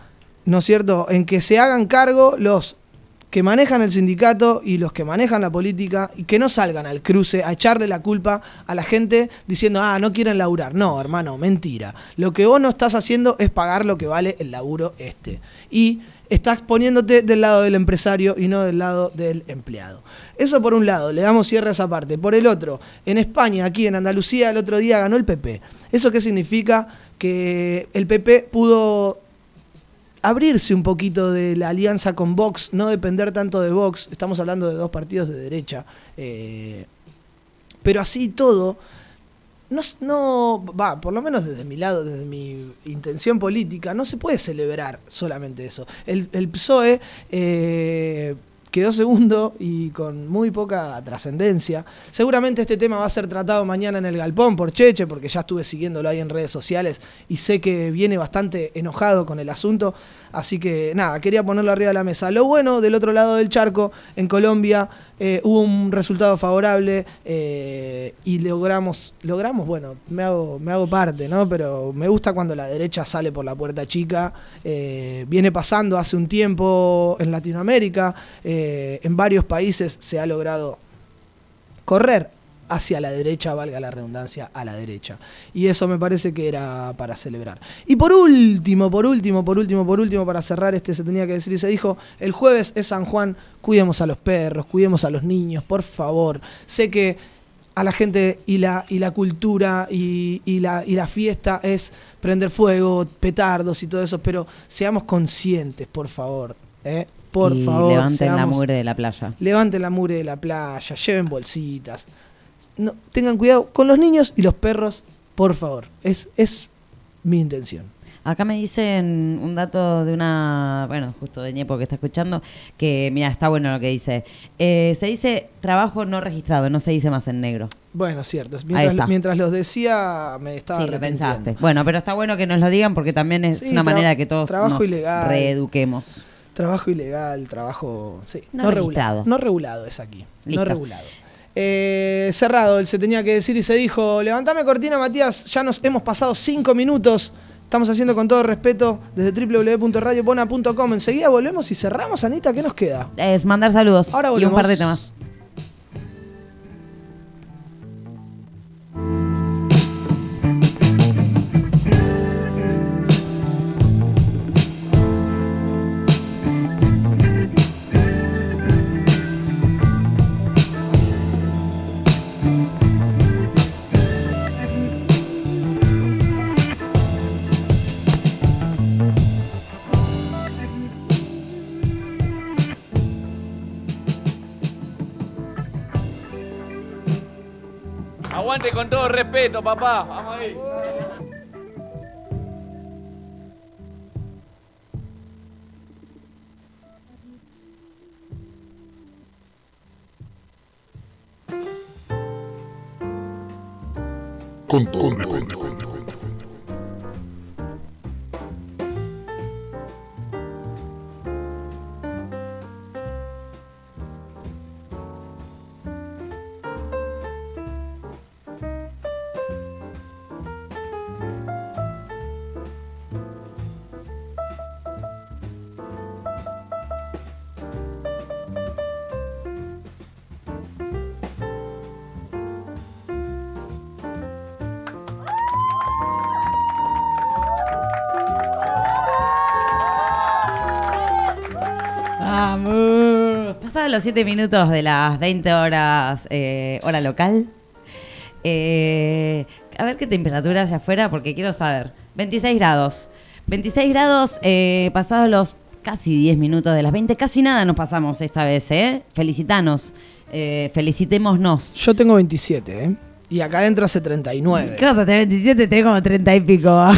¿no es cierto? En que se hagan cargo los que manejan el sindicato y los que manejan la política y que no salgan al cruce a echarle la culpa a la gente diciendo, ah, no quieren laburar. No, hermano, mentira. Lo que vos no estás haciendo es pagar lo que vale el laburo este. Y estás poniéndote del lado del empresario y no del lado del empleado. Eso por un lado, le damos cierre a esa parte. Por el otro, en España, aquí en Andalucía, el otro día ganó el PP. ¿Eso qué significa? Que el PP pudo abrirse un poquito de la alianza con Vox, no depender tanto de Vox. Estamos hablando de dos partidos de derecha. eh, pero así todo, no, no, va, por lo menos desde mi lado, desde mi intención política, no se puede celebrar solamente eso. El, el PSOE eh, quedó segundo y con muy poca trascendencia. Seguramente este tema va a ser tratado mañana en el Galpón por Cheche, porque ya estuve siguiéndolo ahí en redes sociales y sé que viene bastante enojado con el asunto. Así que nada, quería ponerlo arriba de la mesa. Lo bueno, del otro lado del charco, en Colombia, eh, hubo un resultado favorable eh, y logramos, logramos, bueno, me hago, me hago parte, ¿no? Pero me gusta cuando la derecha sale por la puerta chica. eh, viene pasando hace un tiempo en Latinoamérica, en varios países se ha logrado correr hacia la derecha, valga la redundancia, a la derecha. Y eso me parece que era para celebrar. Y por último, por último, por último, por último, para cerrar este se tenía que decir y se dijo, el jueves es San Juan, cuidemos a los perros, cuidemos a los niños, por favor. Sé que a la gente y la, y la cultura y, y la, y la fiesta es prender fuego, petardos y todo eso, pero seamos conscientes, por favor. ¿eh? Por y favor, levanten la mugre de la playa. Levanten la mure de la playa, lleven bolsitas. No, tengan cuidado con los niños y los perros, por favor. Es, es mi intención. Acá me dicen un dato de una, bueno, justo de Ñepo que está escuchando, que mira, está bueno lo que dice. Eh, se dice trabajo no registrado, no se dice más en negro. Bueno, cierto. Mientras, mientras los decía, me estaba sí, lo pensaste. Bueno, pero está bueno que nos lo digan porque también es Sí, una manera de que todos trabajo nos ilegal. reeduquemos. Trabajo ilegal, trabajo. Sí, No regulado. No regulado es aquí. Listo. No regulado. Eh, cerrado, él se tenía que decir y se dijo: Levantame cortina, Matías. Ya nos hemos pasado cinco minutos. Estamos haciendo con todo respeto desde www.radiopona.com. Enseguida volvemos y cerramos, Anita. ¿Qué nos queda? Es mandar saludos Ahora y un volvemos. par de temas. Aguante con todo respeto, papá. Vamos ahí. Con todo los 7 minutos de las 20 horas, eh, hora local. Eh, a ver qué temperatura hacia afuera, porque quiero saber. 26 grados. 26 grados, eh, pasados los casi 10 minutos de las 20. Casi nada nos pasamos esta vez, ¿eh? Felicitanos. Eh, felicitémonos. Yo tengo 27, ¿eh? Y acá adentro hace 39. ¿Qué vas a tener 27? Tenés como 30 y pico. [LAUGHS]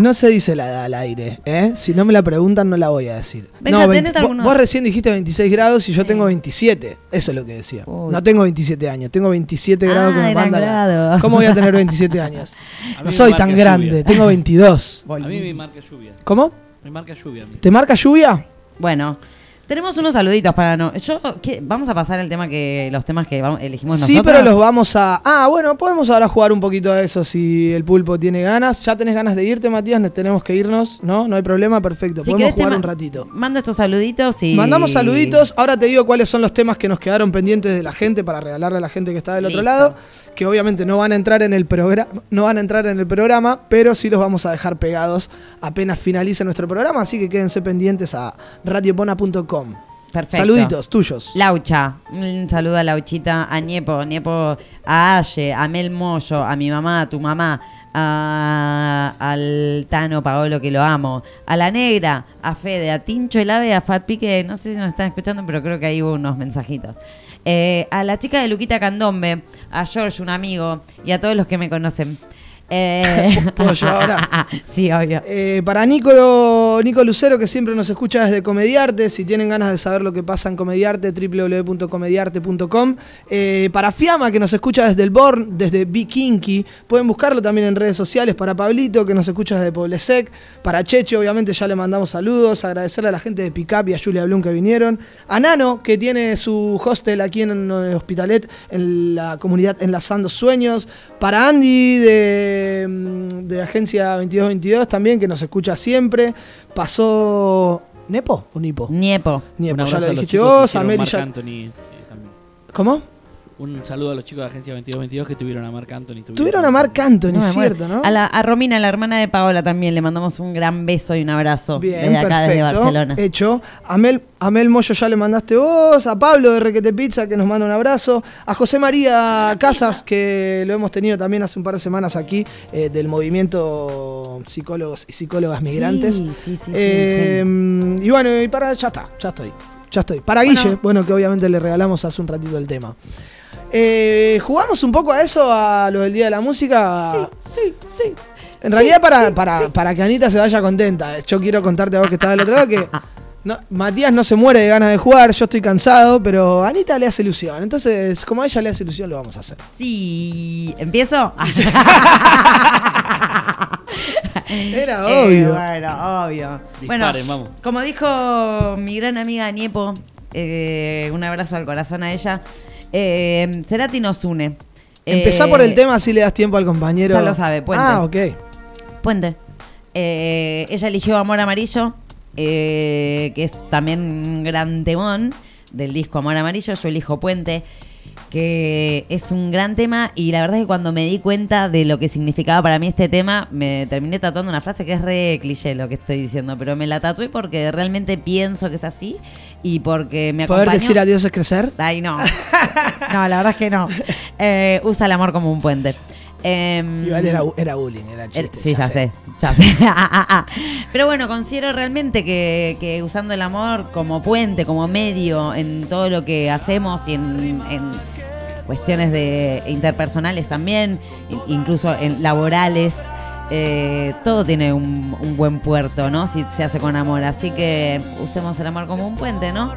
No se dice la edad al aire, ¿eh? Si no me la preguntan, no la voy a decir. Benja, no, ¿tenés vos- alguno? vos, recién dijiste 26 grados y yo tengo 27. Eso es lo que decía. Uy. No tengo 27 años, tengo 27 grados que Ah, me era manda la- grado. ¿Cómo voy a tener [LAUGHS] 27 años? No soy tan lluvia. grande, tengo 22. A mí me marca lluvia. ¿Cómo? Me marca lluvia a mí. ¿Te marca lluvia? Bueno, tenemos unos saluditos para no. Yo ¿qué? vamos a pasar el tema que los temas que vamos- elegimos Sí, nosotros. pero los vamos a. Ah, bueno, podemos ahora jugar un poquito a eso si el pulpo tiene ganas. ¿Ya tenés ganas de irte, Matías? ¿Ne- Tenemos que irnos, ¿no? No hay problema, perfecto. Si podemos jugar un ratito. Mando estos saluditos y. Mandamos saluditos. Ahora te digo cuáles son los temas que nos quedaron pendientes de la gente para regalarle a la gente que está del otro lado. Que obviamente no van a entrar en el programa, no van a entrar en el programa, pero sí los vamos a dejar pegados apenas finalice nuestro programa. Así que quédense pendientes a radiopona.com. Perfecto. Saluditos tuyos. Laucha, un saludo a Lauchita, a Niepo, Niepo, a Aye, a Mel Moyo, a mi mamá, a tu mamá, a- al Tano Paolo, que lo amo, a la Negra, a Fede, a Tincho el Ave, a Fat Pique, no sé si nos están escuchando, pero creo que ahí hubo unos mensajitos. Eh, a la chica de Luquita Candombe, a George, un amigo, y a todos los que me conocen. Eh, ¿Puedo yo ahora? [LAUGHS] sí, obvio. Eh, para Nico, Nico Lucero, que siempre nos escucha desde Comediarte, si tienen ganas de saber lo que pasa en Comediarte, www.comediarte.com. Eh, para Fiamma, que nos escucha desde el Born, desde Vikinky, pueden buscarlo también en redes sociales. Para Pablito, que nos escucha desde Poblesec. Para Cheche, obviamente ya le mandamos saludos. Agradecerle a la gente de Picap y a Julia Blum que vinieron. A Nano, que tiene su hostel aquí en el Hospitalet, en la comunidad Enlazando Sueños. Para Andy de, mm, de Agencia 2222 también, que nos escucha siempre. Pasó. ¿Nepo o Nipo? Niepo. Niepo, ya lo dijiste vos, Anthony, eh. ¿Cómo? Un saludo a los chicos de Agencia 2222 que tuvieron a Marc Anthony. Tuvieron a Marc Anthony, No muero. cierto, ¿no? A, la, a Romina, la hermana de Paola, también le mandamos un gran beso y un abrazo Bien, desde acá, desde perfecto. Barcelona. Hecho. A Mel, a Mel Moyo ya le mandaste vos, a Pablo de Requete Pizza que nos manda un abrazo, a José María Casas que lo hemos tenido también hace un par de semanas aquí eh, del movimiento psicólogos y psicólogas migrantes. Sí, sí, sí, sí, Eh, y bueno, y para ya está, ya estoy. Ya estoy. Para Bueno. Guille, bueno, que obviamente le regalamos hace un ratito el tema. Eh, ¿Jugamos un poco a eso, a lo del Día de la Música? Sí, sí, sí. En realidad, para, para, para que Anita se vaya contenta, yo quiero contarte a vos que estás del otro lado que no, Matías no se muere de ganas de jugar, yo estoy cansado, pero a Anita le hace ilusión. Entonces, como a ella le hace ilusión, lo vamos a hacer. Sí, ¿empiezo? [LAUGHS] [LAUGHS] Era Eh, obvio. bueno, obvio. Disparen, bueno, vamos. como dijo mi gran amiga Niepo, eh, un abrazo al corazón a ella. Eh, Cerati nos une. Empezá Eh, por el tema, así le das tiempo al compañero. Ya lo sabe, Puente. Ah, ok. Puente. Eh, ella eligió Amor Amarillo, eh, que es también un gran temón del disco Amor Amarillo. Yo elijo Puente, que es un gran tema. Y la verdad es que cuando me di cuenta de lo que significaba para mí este tema, me terminé tatuando una frase que es re cliché lo que estoy diciendo, pero me la tatué porque realmente pienso que es así y porque me ¿Poder acompañó. decir adiós es crecer? Ay, no. [LAUGHS] No, la verdad es que no. Eh, usa el amor como un puente. Em, Igual era, era bullying, era chiste. Sí, ya, sé. ya sé. [LAUGHS] Ah, ah, ah. Pero bueno, considero realmente que, que usando el amor como puente, como medio en todo lo que hacemos y en, en cuestiones de interpersonales también, in- incluso en laborales, eh, todo tiene un, un buen puerto, ¿no? Si se hace con amor. Así que usemos el amor como un puente, ¿no?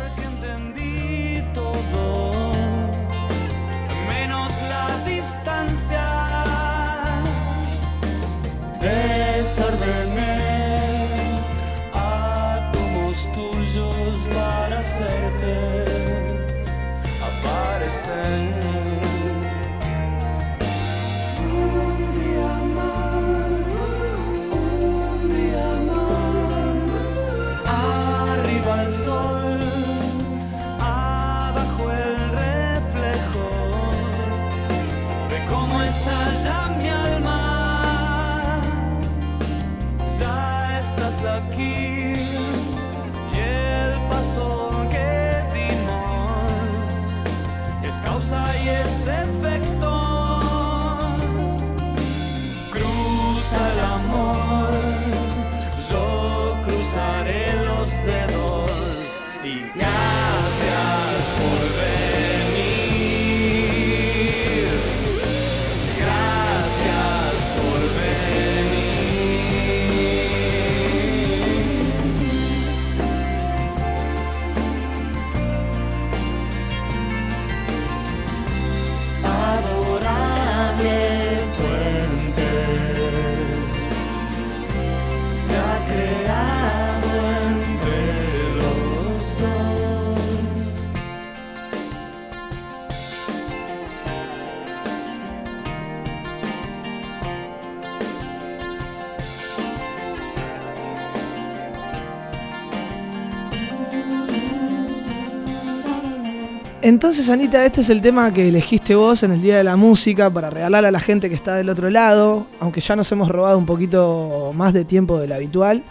Entonces, Anita, este es el tema que elegiste vos en el Día de la Música para regalar a la gente que está del otro lado, aunque ya nos hemos robado un poquito más de tiempo del habitual.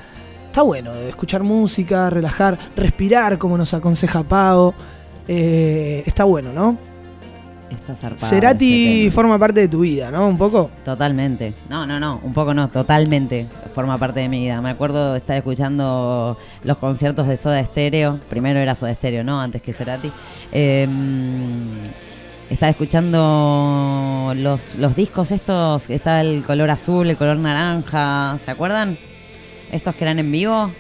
Está bueno escuchar música, relajar, respirar, como nos aconseja Pau. Eh, está bueno, ¿no? Está zarpado Cerati este forma parte de tu vida, ¿no? Un poco. Totalmente. No, no, no, un poco no, totalmente forma parte de mi vida. Me acuerdo de estar escuchando los conciertos de Soda Stereo. Primero era Soda Stereo, ¿no? Antes que Cerati. Eh, estaba escuchando los, los discos estos, está el color azul, el color naranja, ¿se acuerdan? Estos que eran en vivo.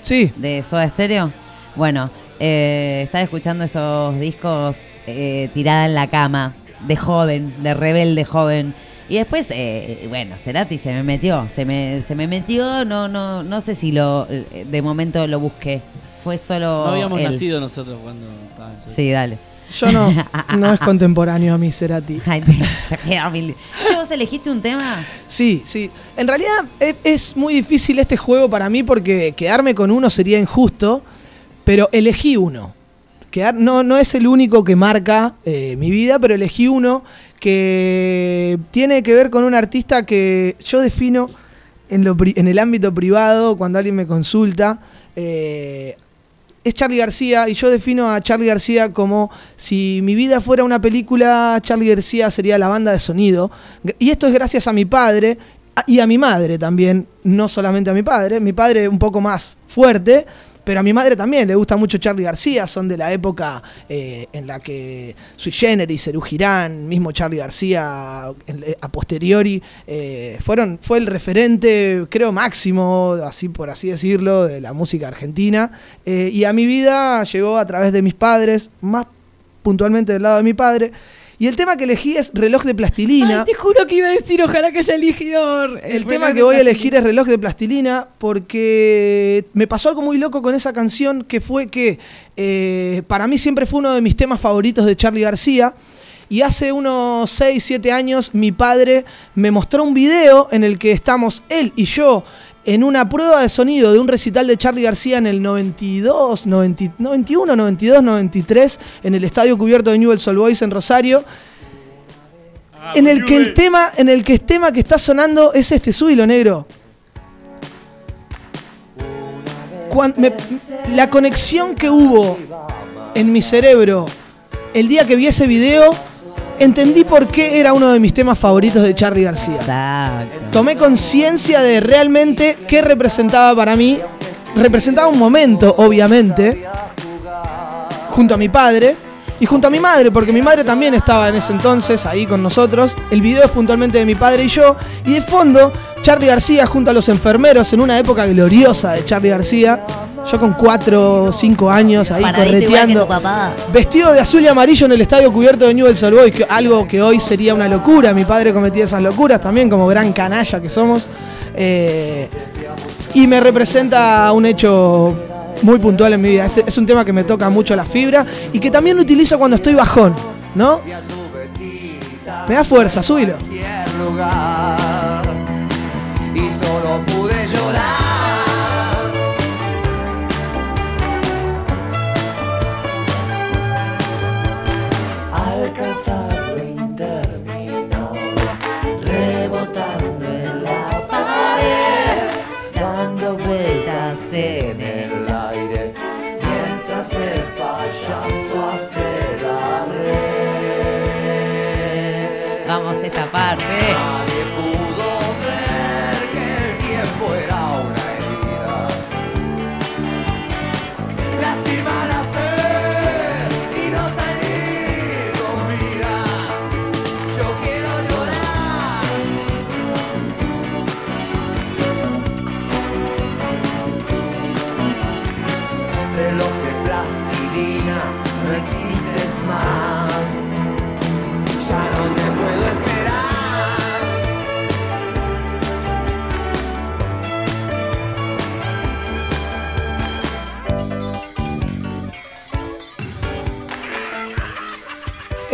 Sí. De Soda Stereo. Bueno, eh, estaba escuchando esos discos eh, tirada en la cama, de joven, de rebelde joven. Y después, eh, bueno, Cerati se me metió, se me, se me metió, no, no, no sé si lo, eh, de momento lo busqué. Fue solo. No habíamos él. nacido nosotros cuando estaba en Sí, dale. Yo no, [LAUGHS] no es contemporáneo a mí, Cerati. Ay, te- te queda mil- ¿Qué, ¿Vos elegiste un tema? Sí, sí. En realidad e- es muy difícil este juego para mí porque quedarme con uno sería injusto, pero elegí uno. No, no es el único que marca eh, mi vida, pero elegí uno que tiene que ver con un artista que yo defino en, el ámbito privado, cuando alguien me consulta, eh, es Charlie García y yo defino a Charlie García como si mi vida fuera una película, Charlie García sería la banda de sonido. Y esto es gracias a mi padre y a mi madre también, no solamente a mi padre, mi padre un poco más fuerte. Pero a mi madre también le gusta mucho Charlie García, son de la época eh, en la que Sui Generis, Serú Girán, mismo Charlie García, a posteriori, eh, fueron, fue el referente, creo, máximo, así por así decirlo, de la música argentina. Eh, y a mi vida llegó a través de mis padres, más puntualmente del lado de mi padre. Y el tema que elegí es reloj de plastilina. Ay, te juro que iba a decir, ojalá que haya elegido. El tema que voy a elegir es reloj de plastilina porque me pasó algo muy loco con esa canción que fue que eh, para mí siempre fue uno de mis temas favoritos de Charlie García. Y hace unos 6, 7 años mi padre me mostró un video en el que estamos él y yo en una prueba de sonido de un recital de Charlie García en el 92, 90 91, 92, 93 en el estadio cubierto de Newell's Old Boys en Rosario en el que el tema, en el que el tema que está sonando es este subilo negro. Cuan- me- la conexión que hubo en mi cerebro el día que vi ese video, entendí por qué era uno de mis temas favoritos de Charlie García. Tomé conciencia de realmente qué representaba para mí. Representaba un momento, obviamente, junto a mi padre y junto a mi madre, porque mi madre también estaba en ese entonces ahí con nosotros. El video es puntualmente de mi padre y yo. Y de fondo, Charlie García junto a los enfermeros en una época gloriosa de Charlie García. Yo con 4 o 5 años ahí Paradito correteando. Vestido de azul y amarillo en el estadio cubierto de Newell's Old Boys, que- algo que hoy sería una locura. Mi padre cometía esas locuras también, como gran canalla que somos. Eh, y me representa un hecho muy puntual en mi vida. Este es un tema que me toca mucho la fibra y que también lo utilizo cuando estoy bajón, ¿no? Me da fuerza, súbilo. sorry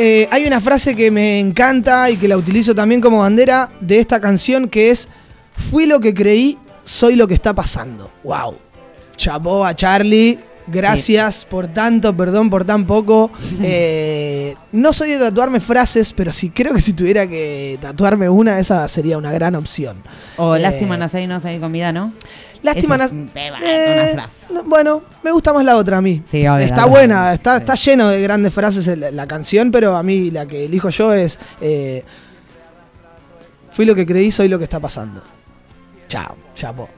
Eh, hay una frase que me encanta y que la utilizo también como bandera de esta canción que es Fui lo que creí, soy lo que está pasando. Wow. Chapó a Charlie. Gracias por tanto, perdón por tan poco. [LAUGHS] Eh, no soy de tatuarme frases, pero sí creo que si tuviera que tatuarme una, esa sería una gran opción. O Eh, lástima no salir, no salir con vida, ¿no? Lástima es Eh, no, bueno, me gusta más la otra a mí. Sí, obvio, está buena, está, está lleno de grandes frases la, canción, pero a mí la que elijo yo es eh, Fui lo que creí, soy lo que está pasando. Chao, chapo.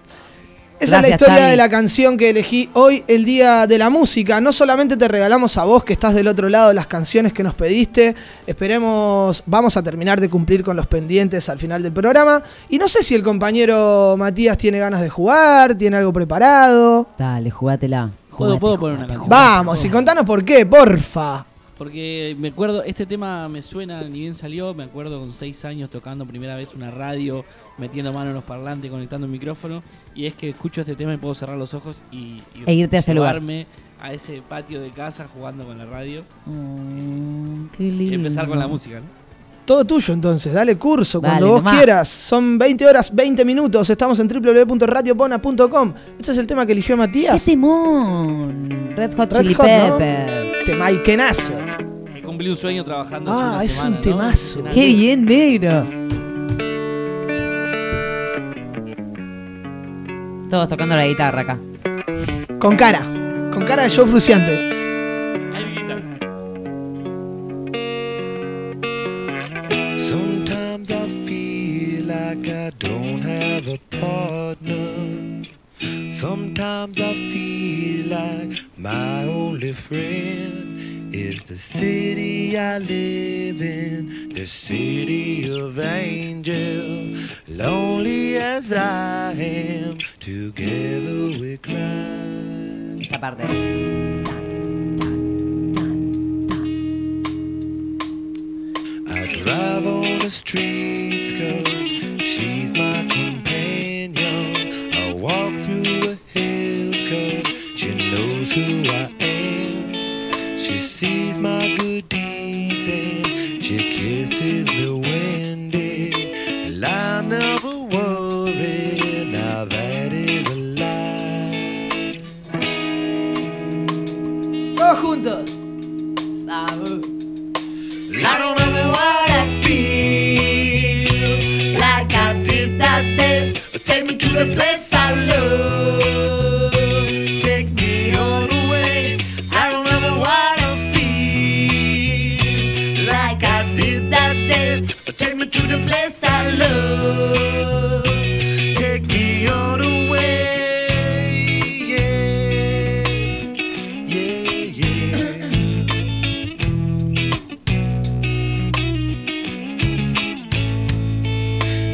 Esa es la historia Charlie. de la canción que elegí hoy, el Día de la Música. No solamente te regalamos a vos que estás del otro lado las canciones que nos pediste, esperemos, vamos a terminar de cumplir con los pendientes al final del programa. Y no sé si el compañero Matías tiene ganas de jugar, tiene algo preparado. Dale, jugátela. ¿Puedo, Jugate, puedo poner una canción? Vamos, y contanos por qué, porfa. Porque me acuerdo, este tema me suena, ni bien salió, me acuerdo con seis años tocando primera vez una radio, metiendo mano en los parlantes, conectando un micrófono, y es que escucho este tema y puedo cerrar los ojos y, y E irte a ese lugar. llevarme a ese patio de casa jugando con la radio Mm, qué y lindo. empezar con la música, ¿no? Todo tuyo entonces, dale curso Dale, cuando vos nomás. quieras. Son 20 horas, 20 minutos. Estamos en www.radiopona.com. Este es el tema que eligió Matías. ¡Qué timón! Red Hot Red Chili Hot, ¿no? Temaiquenazo. Que cumplí un sueño trabajando hace Ah, una es semana, un temazo. ¿no? Qué bien, negro. Todos tocando la guitarra acá. Con cara. Con cara de show fruciante. Sometimes I feel like I don't have a partner. Sometimes I feel like my only friend is the city I live in, the city of angels. Lonely as I am, together we cry. Esta parte. I drive on the streets cause she's my companion. Hills cause she knows who I am. She sees my good deeds and she kisses me when day. And I never worry, now that is a lie. Todos juntos. I don't ever wanna feel like I did that day. Take me to the place I love. To the place I love. Take me all the way. Yeah, yeah, yeah.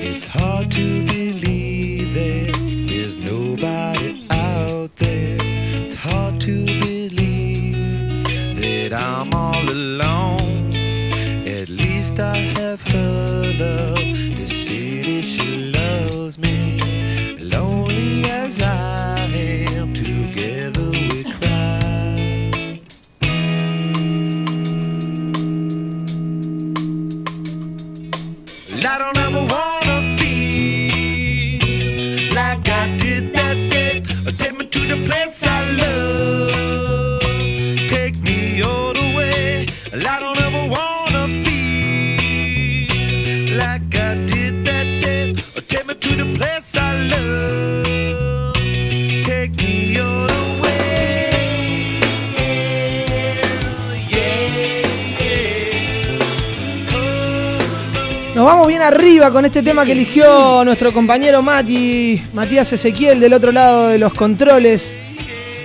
It's hard to believe that there's nobody out there. It's hard to believe that I'm all alone. Vamos bien arriba con este tema que eligió nuestro compañero Mati, Matías Ezequiel, del otro lado de los controles.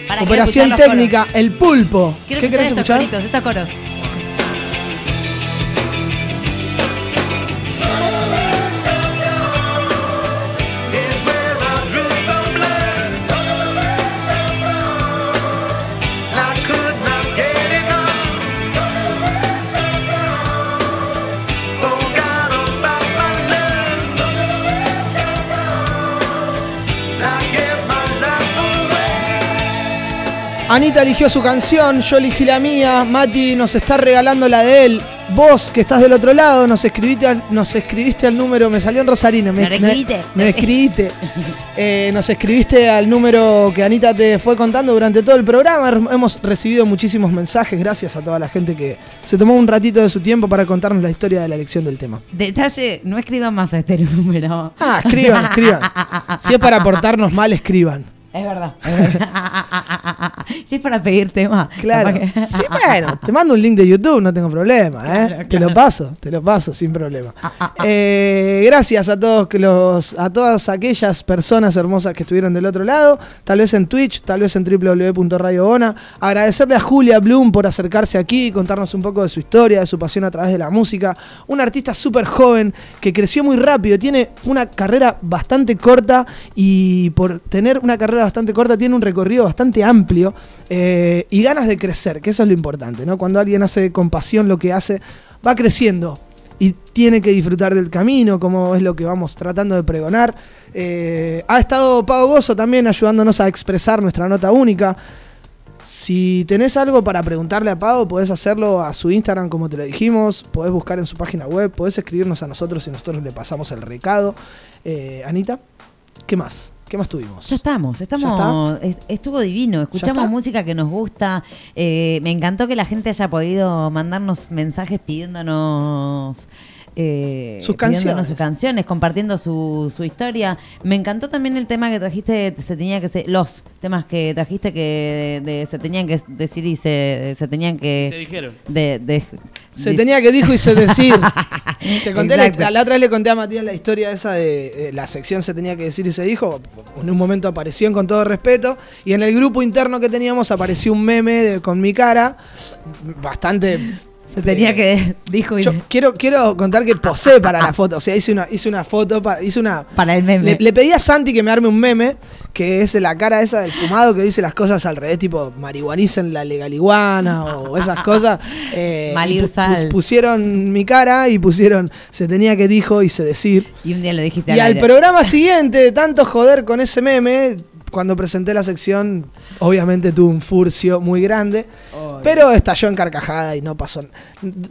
Para, Operación técnica, el pulpo. Quiero ¿Qué escuchar querés estos escuchar? coritos, estos coros. Anita eligió su canción, yo elegí la mía, Mati nos está regalando la de él. Vos, que estás del otro lado, nos escribiste al, nos escribiste al número, me salió en Rosarino, me, Me escribiste. me- me escribiste. [LAUGHS] Eh, nos escribiste al número que Anita te fue contando durante todo el programa. Hemos recibido muchísimos mensajes, gracias a toda la gente que se tomó un ratito de su tiempo para contarnos la historia de la elección del tema. Detalle, no escriban más a este [LAUGHS] número. Ah, escriban, escriban. [LAUGHS] Si es para aportarnos mal, escriban. Es verdad. es verdad. [LAUGHS] si es para pedir tema. Claro. que- Sí, bueno, te mando un link de YouTube, no tengo problema, ¿eh? Claro, Te lo paso, te lo paso sin problema. Eh, gracias a todos que los, a todas aquellas personas hermosas que estuvieron del otro lado, tal vez en Twitch, tal vez en www.radiobona. Agradecerle a Julia Bloom por acercarse aquí y contarnos un poco de su historia, de su pasión a través de la música. Un artista súper joven que creció muy rápido, tiene una carrera bastante corta y por tener una carrera bastante corta tiene un recorrido bastante amplio eh, y ganas de crecer, que eso es lo importante, ¿no? Cuando alguien hace con pasión lo que hace, va creciendo y tiene que disfrutar del camino, como es lo que vamos tratando de pregonar. Eh, ha estado Pau Gozo también ayudándonos a expresar nuestra nota única. Si tenés algo para preguntarle a Pau, podés hacerlo a su Instagram, como te lo dijimos. Podés buscar en su página web, podés escribirnos a nosotros y nosotros le pasamos el recado. Eh, Anita, ¿qué más? ¿Qué más tuvimos? Ya estamos, estamos. es- estuvo divino. Escuchamos música que nos gusta. Eh, me encantó que la gente haya podido mandarnos mensajes pidiéndonos. Eh, Sus canciones. sus canciones, compartiendo su, su historia. Me encantó también el tema que trajiste, se tenía que ser, los temas que trajiste que de- se tenían que decir y se, se tenían que Se dijeron. de, de- Se tenía que dijo y se decir. [LAUGHS] Te conté la, la otra vez le conté a Matías la historia esa de eh, la sección se tenía que decir y se dijo. En un momento apareció con todo respeto. Y en el grupo interno que teníamos apareció un meme de- con mi cara. Bastante. Se tenía que [LAUGHS] dijo y Yo quiero, quiero contar que posé para la foto. O sea, hice una, hice una foto, para, hice una. Para el meme. Le, le pedí a Santi que me arme un meme, que es la cara esa del fumado que dice las cosas al revés, tipo marihuanicen la legaliguana o esas [LAUGHS] cosas. Eh, Malir sal. pusieron mi cara y pusieron se tenía que dijo y se decir. y un día lo dijiste Y al programa [LAUGHS] siguiente, de tanto joder con ese meme, cuando presenté la sección, obviamente tuve un furcio muy grande. Pero estalló en carcajada y no pasó.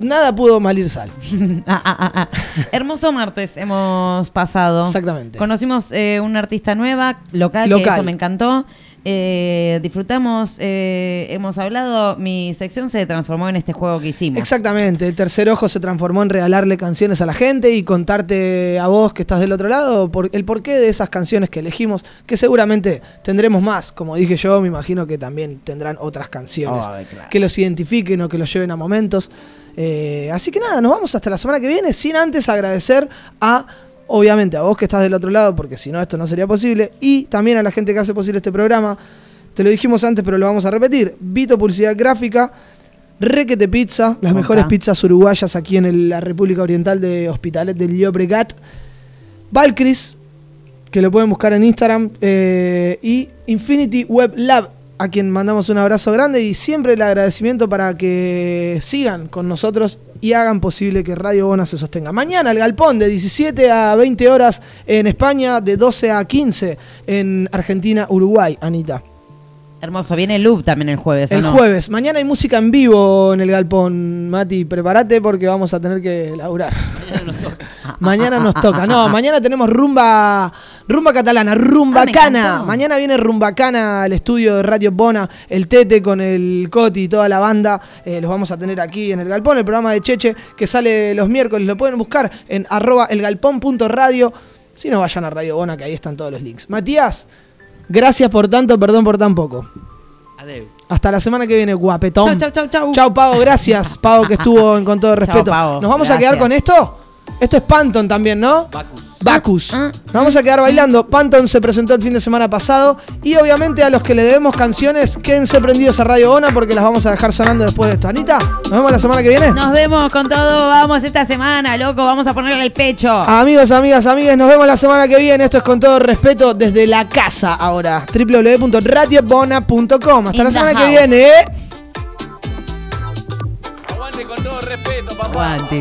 Nada pudo malir sal. [LAUGHS] Ah, ah, ah. Hermoso martes hemos pasado. Exactamente. Conocimos eh, una artista nueva, local, que Local. eso me encantó. Eh, disfrutamos, eh, hemos hablado, mi sección se transformó en este juego que hicimos. Exactamente, el tercer ojo se transformó en regalarle canciones a la gente y contarte a vos que estás del otro lado por, el porqué de esas canciones que elegimos, que seguramente tendremos más. Como dije yo, me imagino que también tendrán otras canciones claro. que los identifiquen o que los lleven a momentos. Eh, así que nada, nos vamos hasta la semana que viene, sin antes agradecer a, obviamente, a vos que estás del otro lado, porque si no esto no sería posible, y también a la gente que hace posible este programa. Te lo dijimos antes, pero lo vamos a repetir. Vito Publicidad Gráfica, Requete Pizza, las mejores pizzas uruguayas aquí en el- la República Oriental de Hospitalet del Llobregat. Valcris, que lo pueden buscar en Instagram. eh, y Infinity Web Lab, a quien mandamos un abrazo grande y siempre el agradecimiento para que sigan con nosotros y hagan posible que Radio Bona se sostenga. Mañana el Galpón de 17 a 20 horas en España, de 12 a 15 en Argentina, Uruguay, Anita. Hermoso, viene el loop también el jueves. ¿o El no? jueves. Mañana hay música en vivo en el Galpón. Mati, prepárate porque vamos a tener que laburar. mañana nos toca. [LAUGHS] No, mañana tenemos rumba rumba catalana, rumba Ah, cana. Mañana viene rumba cana al estudio de Radio Bona, el Tete con el Coti y toda la banda. Eh, los vamos a tener aquí en el Galpón, el programa de Cheche que sale los miércoles. Lo pueden buscar en arroba elgalpón.radio. Si no, vayan a Radio Bona, que ahí están todos los links. Matías, gracias por tanto, perdón por tan poco. Adeu. Hasta la semana que viene, guapetón. Chau, chau, chau, chau. Chau, Pavo, gracias. Pavo que estuvo en con todo [LAUGHS] respeto. Pavo, ¿Nos vamos a quedar con esto? Esto es Panton también, ¿no? Bacus. Bacus. Ah, Nos vamos a quedar bailando. Panton se presentó el fin de semana pasado. Y obviamente a los que le debemos canciones, quédense prendidos a Radio Ona porque las vamos a dejar sonando después de esto. Anita, nos vemos la semana que viene. Nos vemos con todo, vamos esta semana, loco, vamos a ponerle el pecho. Amigos, amigas, amigues, nos vemos la semana que viene. Esto es con todo respeto desde la casa ahora. www.radiobona.com. Hasta In la semana que viene. ¿eh? Aguante con todo respeto, papá. Aguante.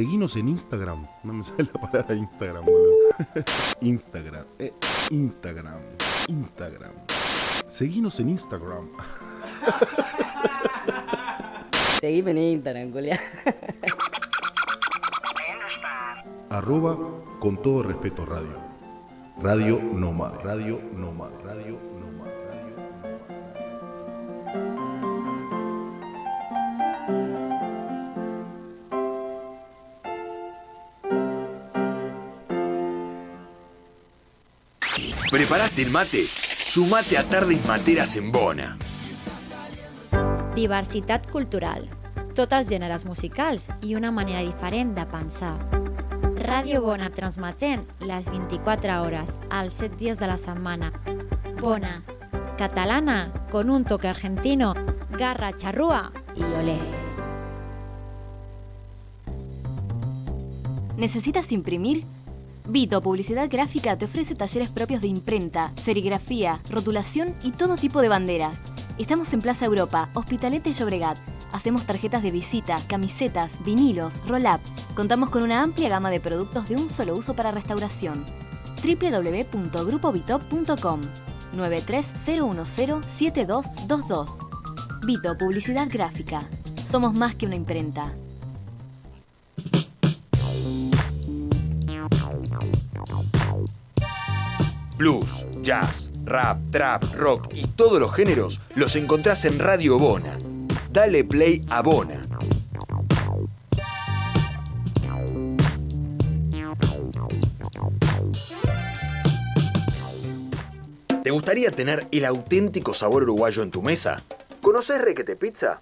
Seguinos en Instagram. No me sale la palabra Instagram, boludo. [LAUGHS] Instagram. eh, Instagram. Instagram. Seguinos en Instagram. [LAUGHS] Seguime en Instagram, Julián. Arroba con todo respeto radio. Radio Noma. Radio Noma. Radio Noma. ¿Preparaste el mate? Sumate a Tardes Materas en Bona. Diversitat cultural, tots els gèneres musicals i una manera diferent de pensar. Ràdio Bona transmetent les 24 hores, els 7 dies de la setmana. Bona, catalana, con un toque argentino, garra, charrúa y olé. ¿Necesitas imprimir? Vito Publicidad Gráfica te ofrece talleres propios de imprenta, serigrafía, rotulación y todo tipo de banderas. Estamos en Plaza Europa, Hospitalet de Llobregat. Hacemos tarjetas de visita, camisetas, vinilos, roll-up. Contamos con una amplia gama de productos de un solo uso para restauración. www.grupovitop.com 930107222 Vito Publicidad Gráfica. Somos más que una imprenta. Blues, jazz, rap, trap, rock y todos los géneros los encontrás en Radio Bona. Dale play a Bona. ¿Te gustaría tener el auténtico sabor uruguayo en tu mesa? ¿Conoces Requete Pizza?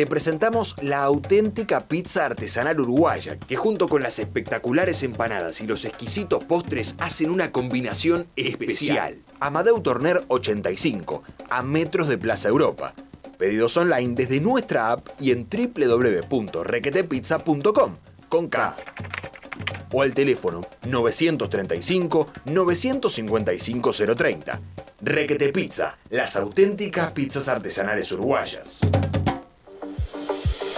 Te presentamos la auténtica pizza artesanal uruguaya, que junto con las espectaculares empanadas y los exquisitos postres hacen una combinación especial. Amadeu Torner 85, a metros de Plaza Europa. Pedidos online desde nuestra app y en www.requetepizza.com con K. O al teléfono 935 955 030. Requete Pizza, las auténticas pizzas artesanales uruguayas.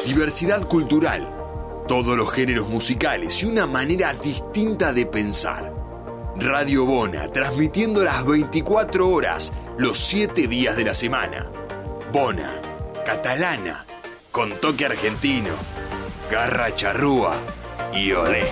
Diversidad cultural, todos los géneros musicales y una manera distinta de pensar. Radio Bona, transmitiendo las 24 horas, los 7 días de la semana. Bona, catalana, con toque argentino, garra charrúa y olé.